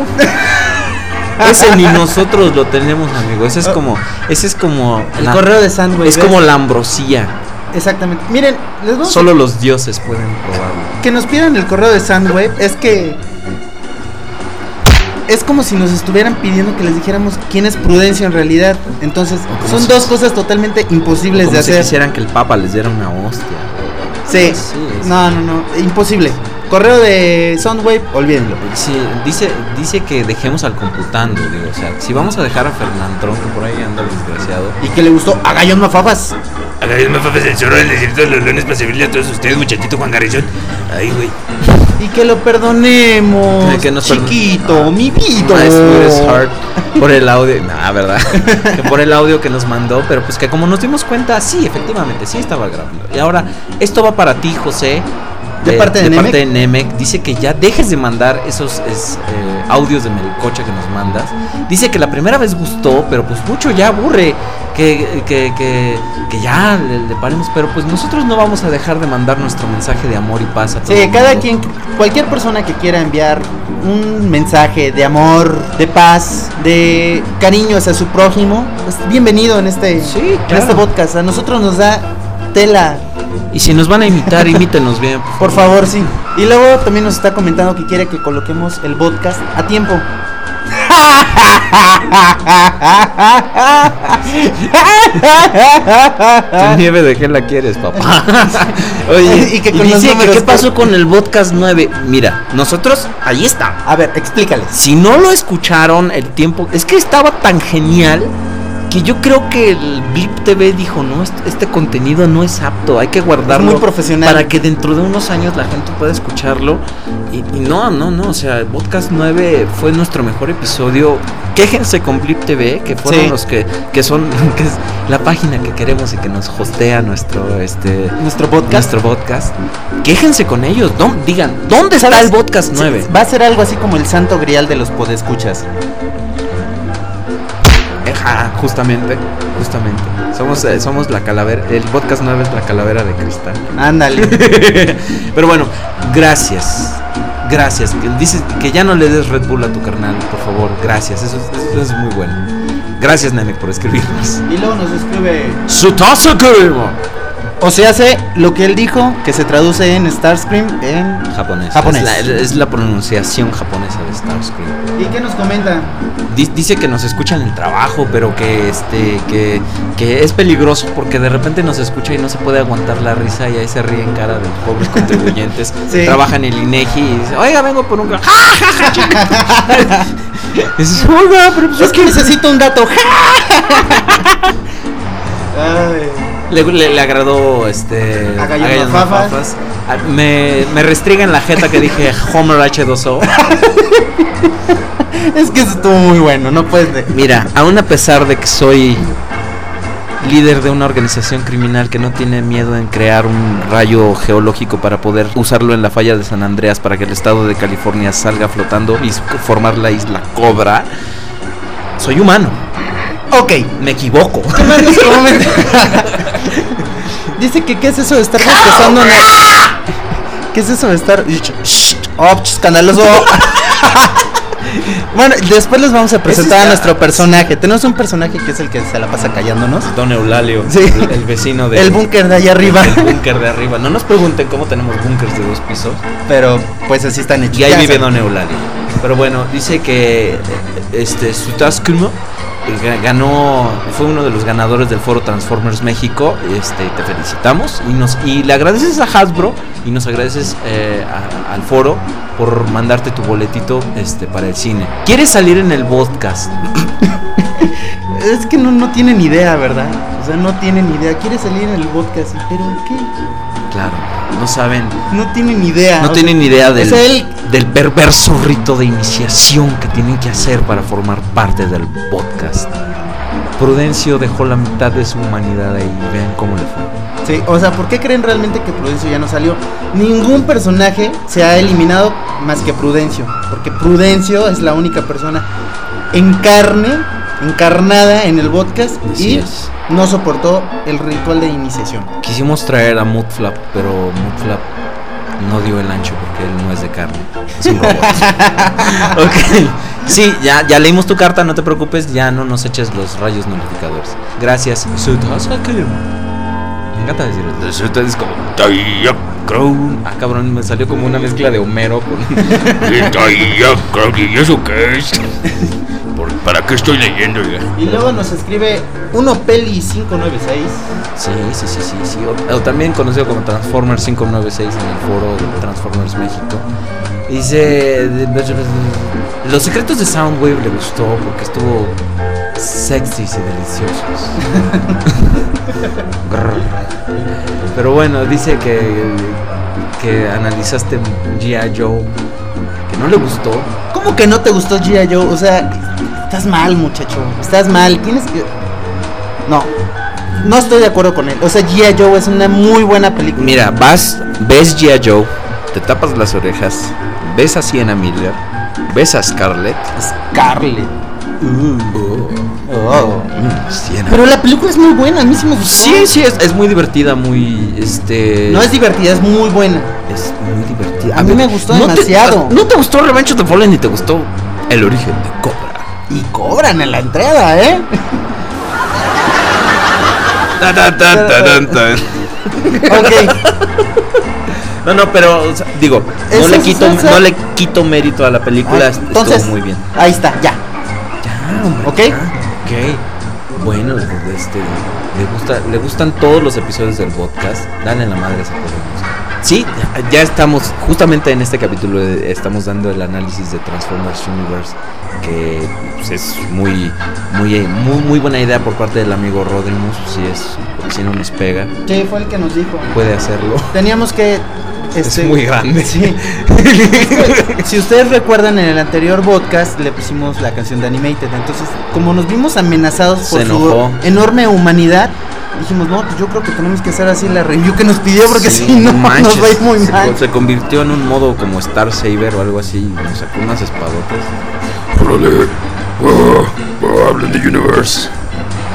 [SPEAKER 1] Ese ni nosotros lo tenemos, amigo. Ese es como ese es como
[SPEAKER 2] El
[SPEAKER 1] la-
[SPEAKER 2] correo de Sandwich.
[SPEAKER 1] es como la ambrosía.
[SPEAKER 2] Exactamente. Miren, les vamos a-
[SPEAKER 1] Solo los dioses pueden probarlo.
[SPEAKER 2] que nos pidan el correo de Sandwave es que es como si nos estuvieran pidiendo que les dijéramos quién es Prudencio en realidad. Entonces, son
[SPEAKER 1] si-
[SPEAKER 2] dos cosas totalmente imposibles
[SPEAKER 1] Como
[SPEAKER 2] de
[SPEAKER 1] si
[SPEAKER 2] hacer.
[SPEAKER 1] quisieran que el Papa les diera una hostia.
[SPEAKER 2] Sí. No, no, no, imposible. Correo de Soundwave, olvídenlo.
[SPEAKER 1] Sí, dice, dice que dejemos al computando, digo, o sea, si vamos a dejar a Fernandrón, que por ahí anda el desgraciado,
[SPEAKER 2] Y que le gustó a Gallón Mafafas.
[SPEAKER 7] A la misma Fafa del Zorro del Desierto de los Leones para servirle a todos ustedes, muchachito Juan Garrison. Ay, güey.
[SPEAKER 2] Y que lo perdonemos.
[SPEAKER 1] Que nos perdone-
[SPEAKER 2] chiquito,
[SPEAKER 1] Ah.
[SPEAKER 2] mi vida.
[SPEAKER 1] Heart, por el audio, nah, verdad, que por el audio que nos mandó, pero pues que como nos dimos cuenta, sí, efectivamente, sí estaba grabando. Y ahora, esto va para ti, José.
[SPEAKER 2] ¿De parte de Nemec?
[SPEAKER 1] parte de Nemec. Dice que ya dejes de mandar esos es, eh, audios de melcocha que nos mandas. Dice que la primera vez gustó, pero pues mucho ya aburre. Que, que, que, que ya le, le paremos, pero pues nosotros no vamos a dejar de mandar nuestro mensaje de amor y paz a todo
[SPEAKER 2] Sí,
[SPEAKER 1] el
[SPEAKER 2] cada
[SPEAKER 1] mundo.
[SPEAKER 2] quien, cualquier persona que quiera enviar un mensaje de amor, de paz, de cariño hacia su prójimo, pues bienvenido en este,
[SPEAKER 1] Sí,
[SPEAKER 2] en
[SPEAKER 1] claro.
[SPEAKER 2] este podcast. A nosotros nos da tela,
[SPEAKER 1] Y si nos van a imitar, imítenos bien.
[SPEAKER 2] por favor, sí. Y luego también nos está comentando que quiere que coloquemos el podcast a tiempo.
[SPEAKER 1] ¿Tu nieve de qué la quieres, papá? Oye,
[SPEAKER 2] Y que
[SPEAKER 1] ¿qué pasó con el podcast 9? Mira, nosotros, ahí está.
[SPEAKER 2] A ver, explícales.
[SPEAKER 1] Si no lo escucharon, el tiempo. Es que estaba tan genial que yo creo que el Blip TV dijo: No, este, este contenido no es apto, hay que guardarlo.
[SPEAKER 2] muy profesional.
[SPEAKER 1] Para que dentro de unos años la gente pueda escucharlo. Y, y no, no, no. O sea, el podcast 9 fue nuestro mejor episodio. Quéjense con Blip TV, que fueron
[SPEAKER 2] Sí.
[SPEAKER 1] los que, que son. que es la página que queremos y que nos hostea nuestro. este
[SPEAKER 2] Nuestro podcast.
[SPEAKER 1] Nuestro podcast. Quéjense con ellos. ¿dó- digan, ¿dónde está
[SPEAKER 2] ¿Sabes?
[SPEAKER 1] el podcast 9?
[SPEAKER 2] Va a ser algo así como el santo grial de los podescuchas.
[SPEAKER 1] Ajá, justamente, justamente. Somos, eh, somos la calavera, el podcast 9 es la calavera de cristal.
[SPEAKER 2] Ándale.
[SPEAKER 1] Pero bueno, gracias. Gracias. Que dices que ya no le des Red Bull a tu carnal, por favor. Gracias. Eso, es- eso es muy bueno. Gracias, Nemec, por escribirnos.
[SPEAKER 2] y luego nos escribe
[SPEAKER 1] Sutasukurimo.
[SPEAKER 2] O se hace lo que él dijo, que se traduce en Starscream en...
[SPEAKER 1] Japonés.
[SPEAKER 2] Japonés.
[SPEAKER 1] Es la, es la pronunciación japonesa de Starscream.
[SPEAKER 2] ¿Y qué nos comenta?
[SPEAKER 1] Di- Dice que nos escucha en el trabajo, pero que este que, que es peligroso porque de repente nos escucha y no se puede aguantar la risa y ahí se ríe en cara de los pobres contribuyentes.
[SPEAKER 2] Sí.
[SPEAKER 1] Trabaja en el INEGI y dice, oiga, vengo por un... ¡Ja, ja, ja, oiga, pero pues
[SPEAKER 2] Es que necesito un dato.
[SPEAKER 1] Le, le- le agradó este
[SPEAKER 2] A. Mafafas.
[SPEAKER 1] Ah, Me, me restriga en la jeta que dije Homer H2O.
[SPEAKER 2] Es que eso estuvo muy bueno, no puedes... de-
[SPEAKER 1] Mira, aún a pesar de que soy líder de una organización criminal que no tiene miedo en crear un rayo geológico para poder usarlo en la falla de San Andreas para que el estado de California salga flotando y formar la isla Cobra, soy humano.
[SPEAKER 2] Ok.
[SPEAKER 1] Me equivoco.
[SPEAKER 2] Dice que qué es eso de estar bostezando en el... ¿Qué es eso de estar... Oh, ch, escandaloso. Bueno, después les vamos a presentar
[SPEAKER 1] está-
[SPEAKER 2] a nuestro personaje. Tenemos un personaje que es el que se la pasa callándonos.
[SPEAKER 1] Don Eulalio,
[SPEAKER 2] Sí.
[SPEAKER 1] el, el vecino de
[SPEAKER 2] El búnker de allá arriba.
[SPEAKER 1] El búnker de arriba. No nos pregunten cómo tenemos búnkers de dos pisos.
[SPEAKER 2] Pero pues así están hechos.
[SPEAKER 1] Y ahí vive. Don Eulalio. Pero bueno, dice que eh, este Sutaskumo ganó, fue uno de los ganadores del foro Transformers México. Este, te felicitamos y nos y le agradeces a Hasbro y nos agradeces eh, al foro por mandarte tu boletito este para el cine. ¿Quieres salir en el podcast?
[SPEAKER 2] Es que no, no tienen idea, ¿verdad? O sea, no tienen idea. Quiere salir en el podcast, pero ¿qué?
[SPEAKER 1] Claro, no saben,
[SPEAKER 2] No tienen idea.
[SPEAKER 1] no tienen idea del,
[SPEAKER 2] sea, él-
[SPEAKER 1] del perverso rito de iniciación que tienen que hacer para formar parte del podcast. Prudencio dejó la mitad de su humanidad ahí. Vean cómo le fue.
[SPEAKER 2] Sí, o sea, ¿por qué creen realmente que Prudencio ya no salió? Ningún personaje se ha eliminado más que Prudencio. Porque Prudencio es la única persona en carne, encarnada en el podcast
[SPEAKER 1] Así
[SPEAKER 2] y
[SPEAKER 1] es.
[SPEAKER 2] no soportó el ritual de iniciación.
[SPEAKER 1] Quisimos traer a Moodflap, pero Moodflap no dio el ancho porque él no es de carne. Es un robot. ok. Sí, ya, ya leímos tu carta, no te preocupes, ya no nos eches los rayos notificadores. Gracias. Me encanta decir eso.
[SPEAKER 7] Eso es como. Crow.
[SPEAKER 1] Ah, cabrón, me salió como una mezcla de Homero con.
[SPEAKER 7] ¿Y eso qué es? ¿Por- ¿Para qué estoy leyendo ya?
[SPEAKER 2] Y luego nos escribe uno peli 596.
[SPEAKER 1] Sí, sí, sí, sí, sí. O, o también conocido como Transformers 596 en el foro de Transformers México. Dice, los secretos de Soundwave le gustó porque estuvo sexy y deliciosos. Pero bueno, dice que, que analizaste G.I. Joe, que no le gustó.
[SPEAKER 2] ¿Cómo que no te gustó G.I. Joe? O sea, estás mal, muchacho. Estás mal. Tienes que. No. No estoy de acuerdo con él. O sea, G.I. Joe es una muy buena película.
[SPEAKER 1] Mira, vas, ves G.I. Joe, te tapas las orejas, ves a Sienna Miller, ves a Scarlett.
[SPEAKER 2] Scarlett. Oh.
[SPEAKER 1] Sienna.
[SPEAKER 2] Pero la película es muy buena. A mí sí me gustó.
[SPEAKER 1] Sí, sí, es, es muy divertida, muy, este...
[SPEAKER 2] No es divertida, es muy buena.
[SPEAKER 1] es muy divertida.
[SPEAKER 2] A mí me gustó
[SPEAKER 1] ¿no te-
[SPEAKER 2] demasiado.
[SPEAKER 1] ¿No te gustó Revenge of the Fallen ni te gustó El origen de Cobra?
[SPEAKER 2] Y cobran en la entrada, ¿eh? Ok.
[SPEAKER 1] No, no, pero o sea, digo, no le quito, no le quito mérito a la película,
[SPEAKER 2] Ah, Entonces,
[SPEAKER 1] estuvo muy bien.
[SPEAKER 2] ahí está, ya.
[SPEAKER 1] Ya, hombre,
[SPEAKER 2] ¿Ok?
[SPEAKER 1] ya, ok. Bueno, este, le gusta, le gustan todos los episodios del podcast. Dale la madre a ese podcast. Sí, ya- estamos, justamente en este capítulo eh, estamos dando el análisis de Transformers Universe, que pues, es muy, muy, eh, muy, muy buena idea por parte del amigo Rodrimus. Si es, si no nos pega,
[SPEAKER 2] Sí, fue el que nos dijo.
[SPEAKER 1] puede hacerlo.
[SPEAKER 2] Teníamos que.
[SPEAKER 1] Es
[SPEAKER 2] este,
[SPEAKER 1] muy grande.
[SPEAKER 2] Sí. si ustedes recuerdan en el anterior podcast le pusimos la canción de Animated. Entonces, como nos vimos amenazados por su enorme humanidad, dijimos, no, pues yo creo que tenemos que hacer así la review que nos pidió porque
[SPEAKER 1] Sí,
[SPEAKER 2] si no
[SPEAKER 1] manches,
[SPEAKER 2] nos va a ir muy
[SPEAKER 1] se,
[SPEAKER 2] mal.
[SPEAKER 1] se convirtió en un modo como Star Saber o algo así, nos sacó unas espadotas.
[SPEAKER 7] Órale. Oh, oh, hablen de Universe.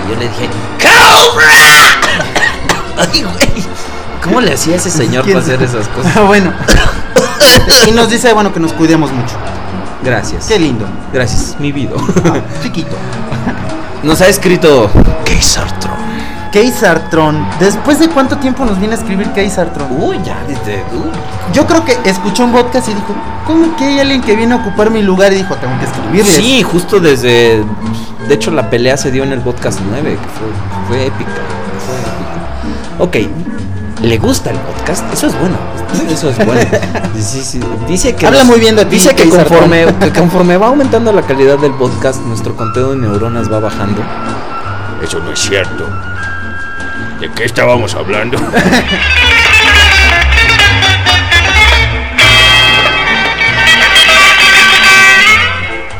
[SPEAKER 1] Y yo le dije, ¡Cobra! Ay, güey. ¿Cómo le hacía ese señor
[SPEAKER 2] ¿Quién
[SPEAKER 1] para hacer esas cosas?
[SPEAKER 2] Ah, bueno. y nos dice, bueno, que nos cuidemos mucho.
[SPEAKER 1] Gracias.
[SPEAKER 2] Qué lindo.
[SPEAKER 1] Gracias, mi vida.
[SPEAKER 2] Chiquito.
[SPEAKER 1] Nos ha escrito Keisartron.
[SPEAKER 2] Keisartron. ¿Después de cuánto tiempo nos viene a escribir Keisartron?
[SPEAKER 1] Uy, ya, desde. uy.
[SPEAKER 2] Yo creo que escuchó un podcast y dijo, ¿cómo que hay alguien que viene a ocupar mi lugar? Y dijo, tengo que escribirle.
[SPEAKER 1] Sí, justo desde. De hecho, la pelea se dio en el podcast 9, que fue, fue épica. Fue épica. Ok, ¿le gusta el podcast? Eso es bueno. Eso es bueno. Sí, sí. Dice que.
[SPEAKER 2] Habla muy bien de ti,
[SPEAKER 1] Dice que conforme, que conforme va aumentando la calidad del podcast, nuestro conteo de neuronas va bajando.
[SPEAKER 7] Eso no es cierto. ¿De qué estábamos hablando?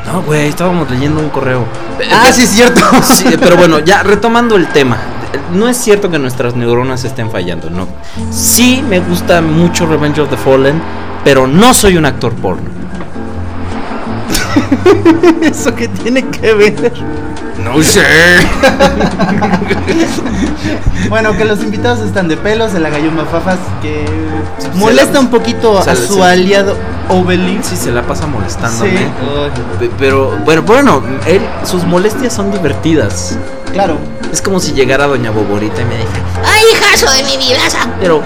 [SPEAKER 1] No, güey, estábamos leyendo un correo.
[SPEAKER 2] Ah, sí, es cierto.
[SPEAKER 1] Sí, pero bueno, ya retomando el tema. No es cierto que nuestras neuronas estén fallando, no. Sí me gusta mucho Revenge of the Fallen, pero no soy un actor porno.
[SPEAKER 2] ¿Eso que tiene que ver?
[SPEAKER 7] No sé.
[SPEAKER 2] Bueno, que los invitados están de pelos, el agallón Mafafas, que
[SPEAKER 1] Se
[SPEAKER 2] molesta
[SPEAKER 1] la-
[SPEAKER 2] un poquito a
[SPEAKER 1] la-
[SPEAKER 2] su aliado. Oberlin.
[SPEAKER 1] Sí, se la pasa molestándome.
[SPEAKER 2] Sí.
[SPEAKER 1] Pe- Pero, bueno, bueno, él, sus molestias son divertidas.
[SPEAKER 2] Claro.
[SPEAKER 1] Es como si llegara Doña Boborita y me dijera,
[SPEAKER 4] Ay, hijazo de mi vida.
[SPEAKER 1] pero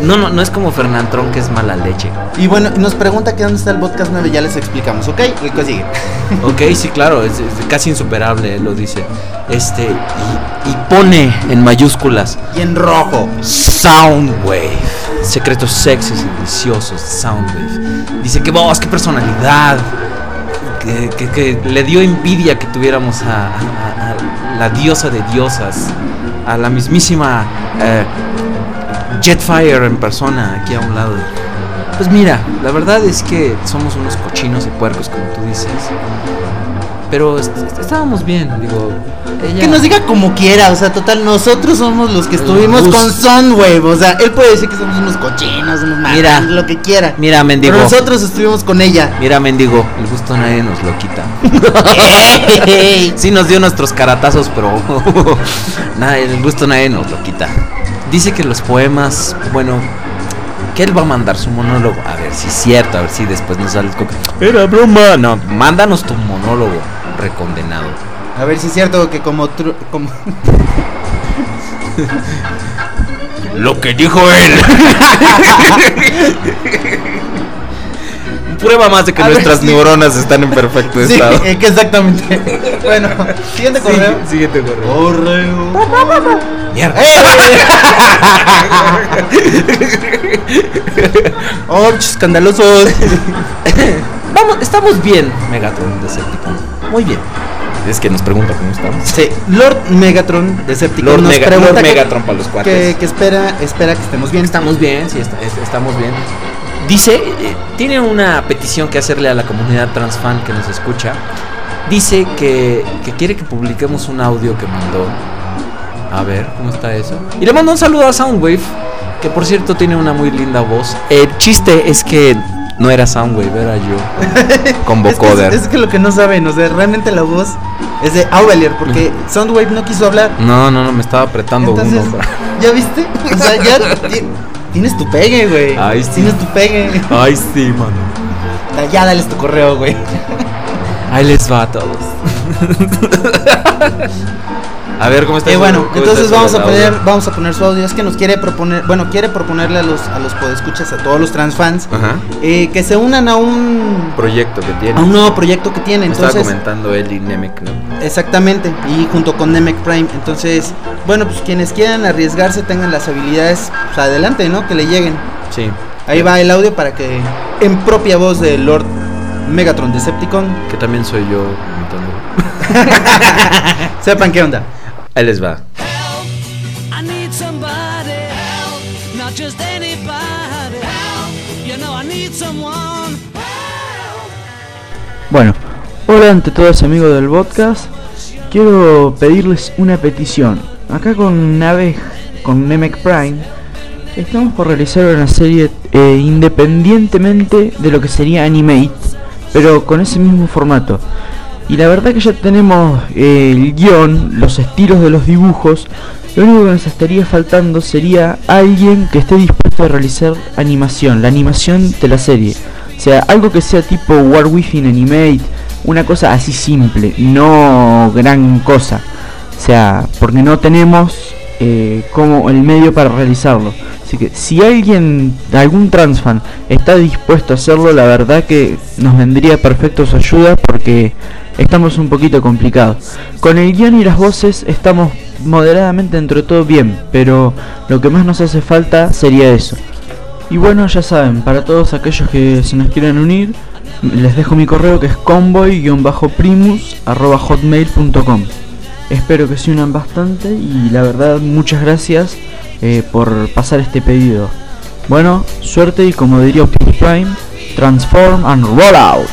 [SPEAKER 1] no, no, no es como Fernantrón que es mala leche.
[SPEAKER 2] Y bueno, nos pregunta que dónde está el podcast 9, ya les explicamos, ¿ok? El que sigue.
[SPEAKER 1] Ok, sí, claro, es, es casi insuperable, lo dice. Este, y, y pone en mayúsculas
[SPEAKER 2] Y en rojo.
[SPEAKER 1] Soundwave. Secretos sexys y deliciosos, Soundwave. Dice que voz, qué personalidad. Que, le dio envidia que tuviéramos a la diosa de diosas, a la mismísima eh, Jetfire en persona aquí a un lado. Pues mira, la verdad es que somos unos cochinos y puercos, como tú dices. Pero est- est- estábamos bien, digo. Ella...
[SPEAKER 2] Que nos diga como quiera, o sea, total, nosotros somos los que estuvimos
[SPEAKER 1] Gus.
[SPEAKER 2] con Sunwave, o sea, él puede decir que somos unos cochinos, unos
[SPEAKER 1] Mira.
[SPEAKER 2] lo que quiera.
[SPEAKER 1] Mira, mendigo.
[SPEAKER 2] Pero nosotros estuvimos con ella.
[SPEAKER 1] Mira, mendigo, el gusto nadie nos lo quita. sí nos dio nuestros caratazos, pero nada, el gusto nadie nos lo quita. Dice que los poemas, bueno, que él va a mandar su monólogo. A ver si es cierto, a ver si después nos sale que, Era broma. No, mándanos tu monólogo, recondenado.
[SPEAKER 2] A ver si es cierto que como... tru- como
[SPEAKER 7] Lo que dijo él.
[SPEAKER 1] Prueba más de que
[SPEAKER 2] A ver,
[SPEAKER 1] nuestras
[SPEAKER 2] sí.
[SPEAKER 1] neuronas están en perfecto
[SPEAKER 2] sí,
[SPEAKER 1] estado.
[SPEAKER 2] eh, exactamente. bueno, siguiente correo.
[SPEAKER 1] Siguiente correo.
[SPEAKER 2] Correo.
[SPEAKER 1] Mierda.
[SPEAKER 2] Oh, escandalosos.
[SPEAKER 1] Vamos, estamos bien, Megatron Decepticon. Muy bien. Es que nos pregunta cómo estamos.
[SPEAKER 2] Sí, Lord Megatron Decepticon
[SPEAKER 1] Lord,
[SPEAKER 2] nos
[SPEAKER 1] Mega-
[SPEAKER 2] pregunta
[SPEAKER 1] Lord
[SPEAKER 2] que-
[SPEAKER 1] Megatron para los cuates.
[SPEAKER 2] que, que espera, espera que estemos bien.
[SPEAKER 1] Estamos bien, sí, está- es- estamos bien. Dice, eh, tiene una petición que hacerle a la comunidad transfan que nos escucha. Dice que, que quiere que publiquemos un audio que mandó. A ver, ¿cómo está eso? Y le mando un saludo a Soundwave, que por cierto tiene una muy linda voz. El chiste es que no era Soundwave, era yo. Con
[SPEAKER 2] Es que,
[SPEAKER 1] vocoder.
[SPEAKER 2] es, es que lo que no saben, o sea, realmente la voz es de Aurelier, porque Soundwave no quiso hablar.
[SPEAKER 1] No, no, no, me estaba apretando
[SPEAKER 2] Entonces,
[SPEAKER 1] uno.
[SPEAKER 2] ¿ya viste? O sea, ya ti- tienes tu pegue, güey.
[SPEAKER 1] Ay, sí.
[SPEAKER 2] Tienes tu pegue.
[SPEAKER 1] Ay, sí, mano.
[SPEAKER 2] Ya dales tu correo, güey.
[SPEAKER 1] Ahí les va a todos. a ver cómo está.
[SPEAKER 2] Eh,
[SPEAKER 1] eso?
[SPEAKER 2] bueno,
[SPEAKER 1] ¿Cómo
[SPEAKER 2] entonces vamos a poner, vamos a poner su audio. Es que nos quiere proponer, bueno, quiere proponerle a los a los podescuchas, a todos los transfans, eh, que se unan a un
[SPEAKER 1] Proyecto que tiene.
[SPEAKER 2] a un nuevo proyecto que tiene.
[SPEAKER 1] Me estaba
[SPEAKER 2] Entonces,
[SPEAKER 1] comentando él y Nemec, ¿no?
[SPEAKER 2] Exactamente, y junto con Nemec Prime. Entonces, bueno, pues quienes quieran arriesgarse, tengan las habilidades, pues adelante, ¿no? Que le lleguen.
[SPEAKER 1] Sí.
[SPEAKER 2] Ahí va el audio para que, en propia voz de Lord Megatron Decepticon,
[SPEAKER 1] Que también soy yo.
[SPEAKER 2] sepan qué onda.
[SPEAKER 1] Ahí les va.
[SPEAKER 8] Bueno, hola ante todos amigos del podcast. Quiero pedirles una petición. Acá con Nave, con Nemec Prime, estamos por realizar una serie eh, independientemente de lo que sería Animate, pero con ese mismo formato. Y la verdad que ya tenemos eh, el guion, los estilos de los dibujos. Lo único que nos estaría faltando sería alguien que esté dispuesto a realizar animación, la animación de la serie. O sea, algo que sea tipo War Within Animate, una cosa así simple, no gran cosa. O sea, porque no tenemos eh, como el medio para realizarlo. Así que si alguien, algún transfan, está dispuesto a hacerlo, la verdad que nos vendría perfecto su ayuda porque estamos un poquito complicados. Con el guion y las voces estamos moderadamente dentro de todo bien, pero lo que más nos hace falta sería eso. Y bueno, ya saben, para todos aquellos que se nos quieran unir, les dejo mi correo que es convoy-primus.hotmail.com Espero que se unan bastante y la verdad muchas gracias eh, por pasar este pedido. Bueno, suerte y como diría Optimus Prime, transform and roll out.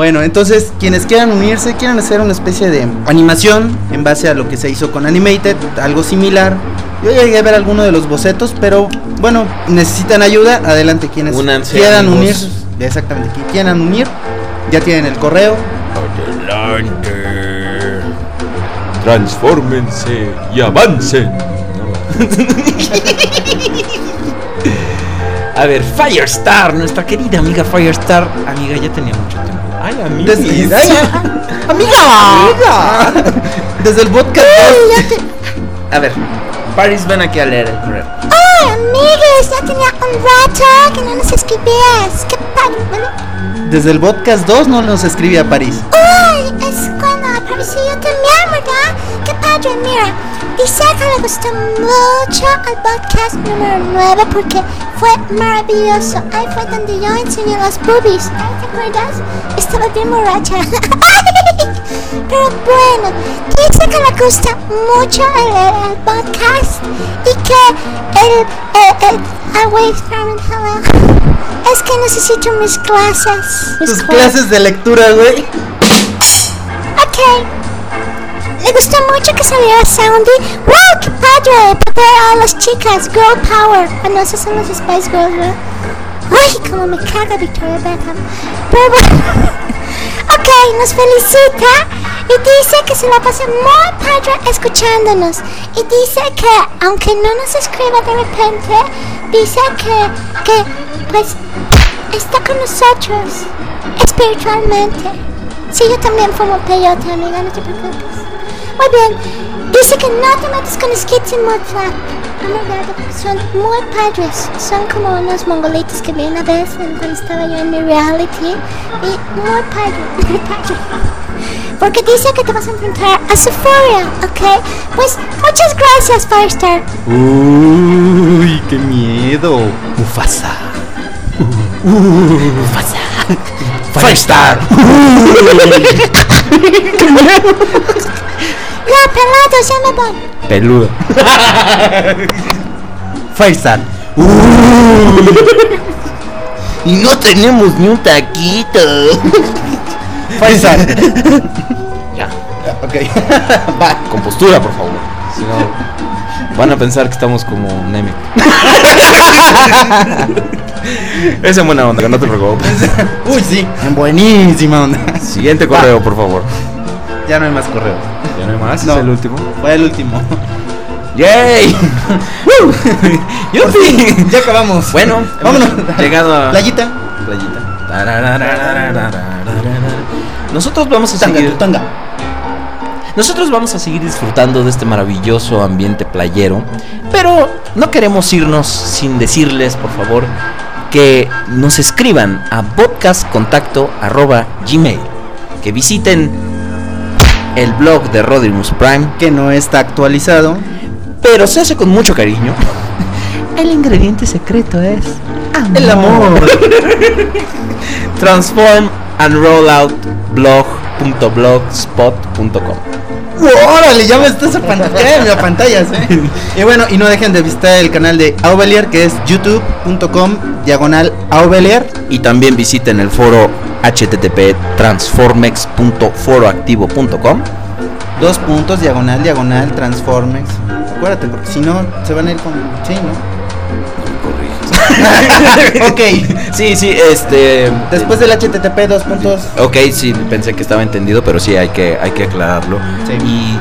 [SPEAKER 2] Bueno, entonces quienes quieran unirse, quieran hacer una especie de animación en base a lo que se hizo con Animated, algo similar. Yo ya llegué a ver alguno de los bocetos, pero bueno, necesitan ayuda, adelante quienes
[SPEAKER 1] Únanse,
[SPEAKER 2] quieran
[SPEAKER 1] amigos.
[SPEAKER 2] unirse. Exactamente, quien quieran unir, ya tienen el correo.
[SPEAKER 7] Adelante.
[SPEAKER 1] transfórmense y avancen. A ver, Firestar, nuestra querida amiga Firestar. Amiga, ya tenía mucho tiempo. Ay, amiga.
[SPEAKER 2] Desde- Ay, ¡Amiga! Desde el podcast
[SPEAKER 1] A ver, Paris, ven aquí a leer el correo.
[SPEAKER 4] ¡Ay, amigues! Ya tenía un rato que no nos escribías. ¡Qué padre! ¿vale?
[SPEAKER 2] Desde el podcast 2 no nos escribe a París.
[SPEAKER 4] ¡Uy! Es cuando apareció también, ¿verdad? ¡Qué padre! Mira, que le gustó mucho el podcast número 9 porque fue maravilloso. Ahí fue donde yo enseñé las boobies. ¿Te acuerdas? Estaba bien borracha. Pero bueno, dice que le gusta mucho el, el podcast y que el... el, el wait, espérame, hello. Es que necesito mis clases.
[SPEAKER 2] Tus clases de lectura, güey.
[SPEAKER 4] Ok. Le gustó mucho que saliera Soundy. ¡Wow! ¡Qué padre! A las chicas. Girl Power. Ah, no, esas son las Spice Girls, ¿verdad? Uy, como me caga Victoria Beckham. Pero bueno. ok, nos felicita. Y dice que se la pasa muy padre escuchándonos. Y dice que, aunque no nos escriba de repente, dice que, que, pues, está con nosotros espiritualmente. Sí, yo también fumo peyote, amiga, no te preocupes. Or then, this is not em meu flat. Amargada, são muito padres. São como os mongolitos que vêm na vez quando estava eu em reality. E muito padre. padre. Porque disse que te vas a encontrar a Sephora, ok? Pues, muchas gracias, Firestar.
[SPEAKER 2] Uy, qué miedo. Mufasa. ufaça, Mufasa.
[SPEAKER 1] Firestar.
[SPEAKER 4] Miedo. Ya me voy.
[SPEAKER 1] Peludo.
[SPEAKER 2] Firestar.
[SPEAKER 5] Y no tenemos ni un taquito.
[SPEAKER 2] Firestar.
[SPEAKER 1] Ya.
[SPEAKER 2] ok.
[SPEAKER 1] Con postura, por favor. Si no, van a pensar que estamos como Nemec. Esa es buena onda, no te preocupes.
[SPEAKER 2] Uy, sí. Buenísima onda.
[SPEAKER 1] Siguiente correo, por favor.
[SPEAKER 2] Ya no hay más correos.
[SPEAKER 1] Ya no hay más, es el último.
[SPEAKER 2] Fue el último.
[SPEAKER 1] ¡Yay! ¡Yupi!
[SPEAKER 2] Ya acabamos.
[SPEAKER 1] Bueno,
[SPEAKER 2] vámonos.
[SPEAKER 1] Llegado a.
[SPEAKER 2] Playita.
[SPEAKER 1] Playita. Nosotros vamos a
[SPEAKER 2] tanga,
[SPEAKER 1] seguir.
[SPEAKER 2] Tanga.
[SPEAKER 1] Nosotros vamos a seguir disfrutando de este maravilloso ambiente playero. Pero no queremos irnos sin decirles, por favor, que nos escriban a podcastcontacto.gmail. Que visiten el blog de Rodimus Prime,
[SPEAKER 2] Que no está actualizado.
[SPEAKER 1] pero se hace con mucho cariño. El ingrediente secreto es
[SPEAKER 2] El amor.
[SPEAKER 1] transform and rollout blog.blogspot.com.
[SPEAKER 2] ¡Órale! Ya me estás apantallando me apantallas, eh. Y bueno, y no dejen de visitar el canal de Aubelier, que es youtube.com diagonal Aubelier.
[SPEAKER 1] Y también visiten el foro http transformex.foroactivo.com.
[SPEAKER 2] Dos puntos, diagonal, diagonal, transformex. Acuérdate, porque si no, se van a ir con. Sí, ¿no? ok.
[SPEAKER 1] Sí, sí, este.
[SPEAKER 2] Después del HTTP, dos puntos.
[SPEAKER 1] Ok, sí, pensé que estaba entendido, pero sí hay que, hay que aclararlo.
[SPEAKER 2] Sí.
[SPEAKER 1] Y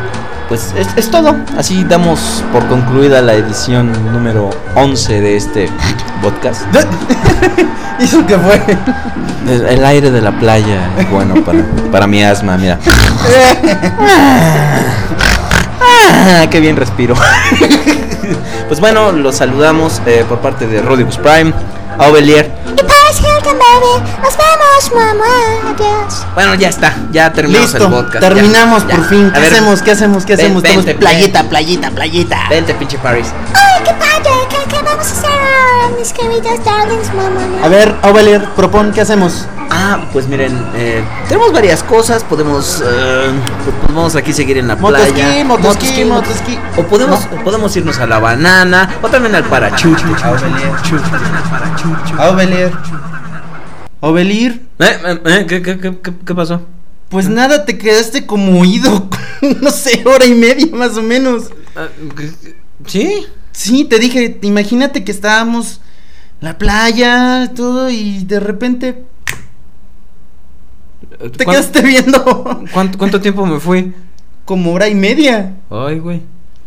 [SPEAKER 1] pues es, es todo. Así damos por concluida la edición número 11 de este podcast.
[SPEAKER 2] ¿Y eso qué fue?
[SPEAKER 1] El, el aire de la playa es bueno para, para mi asma, mira. Ah, qué bien respiro. pues bueno, los saludamos eh, por parte de Rodibus Prime, Aubelier.
[SPEAKER 4] Y Paris Hilton, baby. Nos vemos, mamá. Adiós.
[SPEAKER 1] Bueno, ya está, ya terminamos el
[SPEAKER 2] Listo,
[SPEAKER 1] podcast.
[SPEAKER 2] terminamos
[SPEAKER 1] ya,
[SPEAKER 2] por
[SPEAKER 1] ya.
[SPEAKER 2] fin.
[SPEAKER 1] A
[SPEAKER 2] ¿Qué
[SPEAKER 1] ver,
[SPEAKER 2] hacemos? ¿Qué hacemos? ¿Qué
[SPEAKER 1] ven,
[SPEAKER 2] hacemos?
[SPEAKER 1] vente,
[SPEAKER 5] Playita, playita, playita.
[SPEAKER 1] Vente, pinche Paris.
[SPEAKER 4] ¡Ay, qué padre! ¿Qué, qué vamos a hacer ahora, mis queridas darlings, mamá?
[SPEAKER 2] A ver, Aubelier, propon, ¿qué hacemos?
[SPEAKER 1] Ah, pues miren, eh, tenemos varias cosas. Podemos, eh, pues vamos aquí seguir en la
[SPEAKER 2] Motosquí,
[SPEAKER 1] playa.
[SPEAKER 2] motosquí, motosquí.
[SPEAKER 1] O podemos, o podemos irnos a la banana, o también al parachucho.
[SPEAKER 2] Aubelier. Aubelier.
[SPEAKER 1] Eh, eh, eh, ¿qué, qué, qué, qué- qué pasó?
[SPEAKER 2] Pues nada, te quedaste como oído. no sé, hora y media más o menos.
[SPEAKER 1] Ah, ¿qué- qué- ¿Sí?
[SPEAKER 2] Sí, te dije, imagínate que estábamos en la playa, todo, y de repente te
[SPEAKER 1] ¿Cuán-
[SPEAKER 2] quedaste viendo.
[SPEAKER 1] ¿Cuánto, cuánto tiempo me fui?
[SPEAKER 2] como hora y media.
[SPEAKER 1] Ay, güey.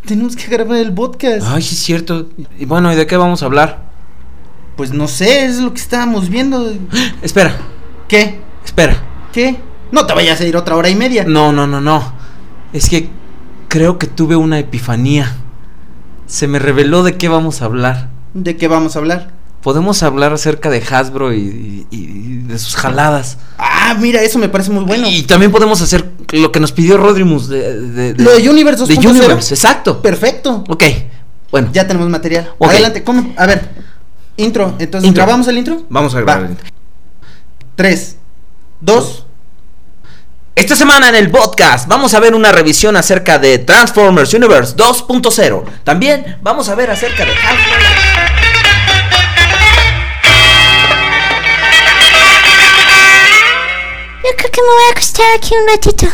[SPEAKER 2] Tenemos que grabar el podcast.
[SPEAKER 1] Ay, sí es cierto. Y bueno, ¿y de qué vamos a hablar?
[SPEAKER 2] Pues no sé, es lo que estábamos viendo.
[SPEAKER 1] Espera,
[SPEAKER 2] ¿Qué?
[SPEAKER 1] espera.
[SPEAKER 2] ¿Qué? No te vayas a ir otra hora y media.
[SPEAKER 1] No, no, no, no. Es que creo que tuve una epifanía. Se me reveló de qué vamos a hablar.
[SPEAKER 2] ¿De qué vamos a hablar?
[SPEAKER 1] Podemos hablar acerca de Hasbro y, y- y de sus jaladas.
[SPEAKER 2] Ah, mira, eso me parece muy bueno.
[SPEAKER 1] Y también podemos hacer lo que nos pidió Rodrimus de, de,
[SPEAKER 2] Lo de Universe
[SPEAKER 1] de
[SPEAKER 2] 2.0.
[SPEAKER 1] Universe, exacto.
[SPEAKER 2] Perfecto.
[SPEAKER 1] Ok, bueno,
[SPEAKER 2] Ya tenemos material. Adelante, ¿cómo? A ver, intro. Entonces,
[SPEAKER 1] Intro.
[SPEAKER 2] ¿grabamos el intro?
[SPEAKER 1] vamos a
[SPEAKER 2] Va.
[SPEAKER 1] grabar.
[SPEAKER 2] Tres, dos.
[SPEAKER 1] Esta semana en el podcast vamos a ver una revisión acerca de Transformers Universe 2.0. También vamos a ver acerca de.
[SPEAKER 4] Yo creo que me voy a acostar aquí un ratito.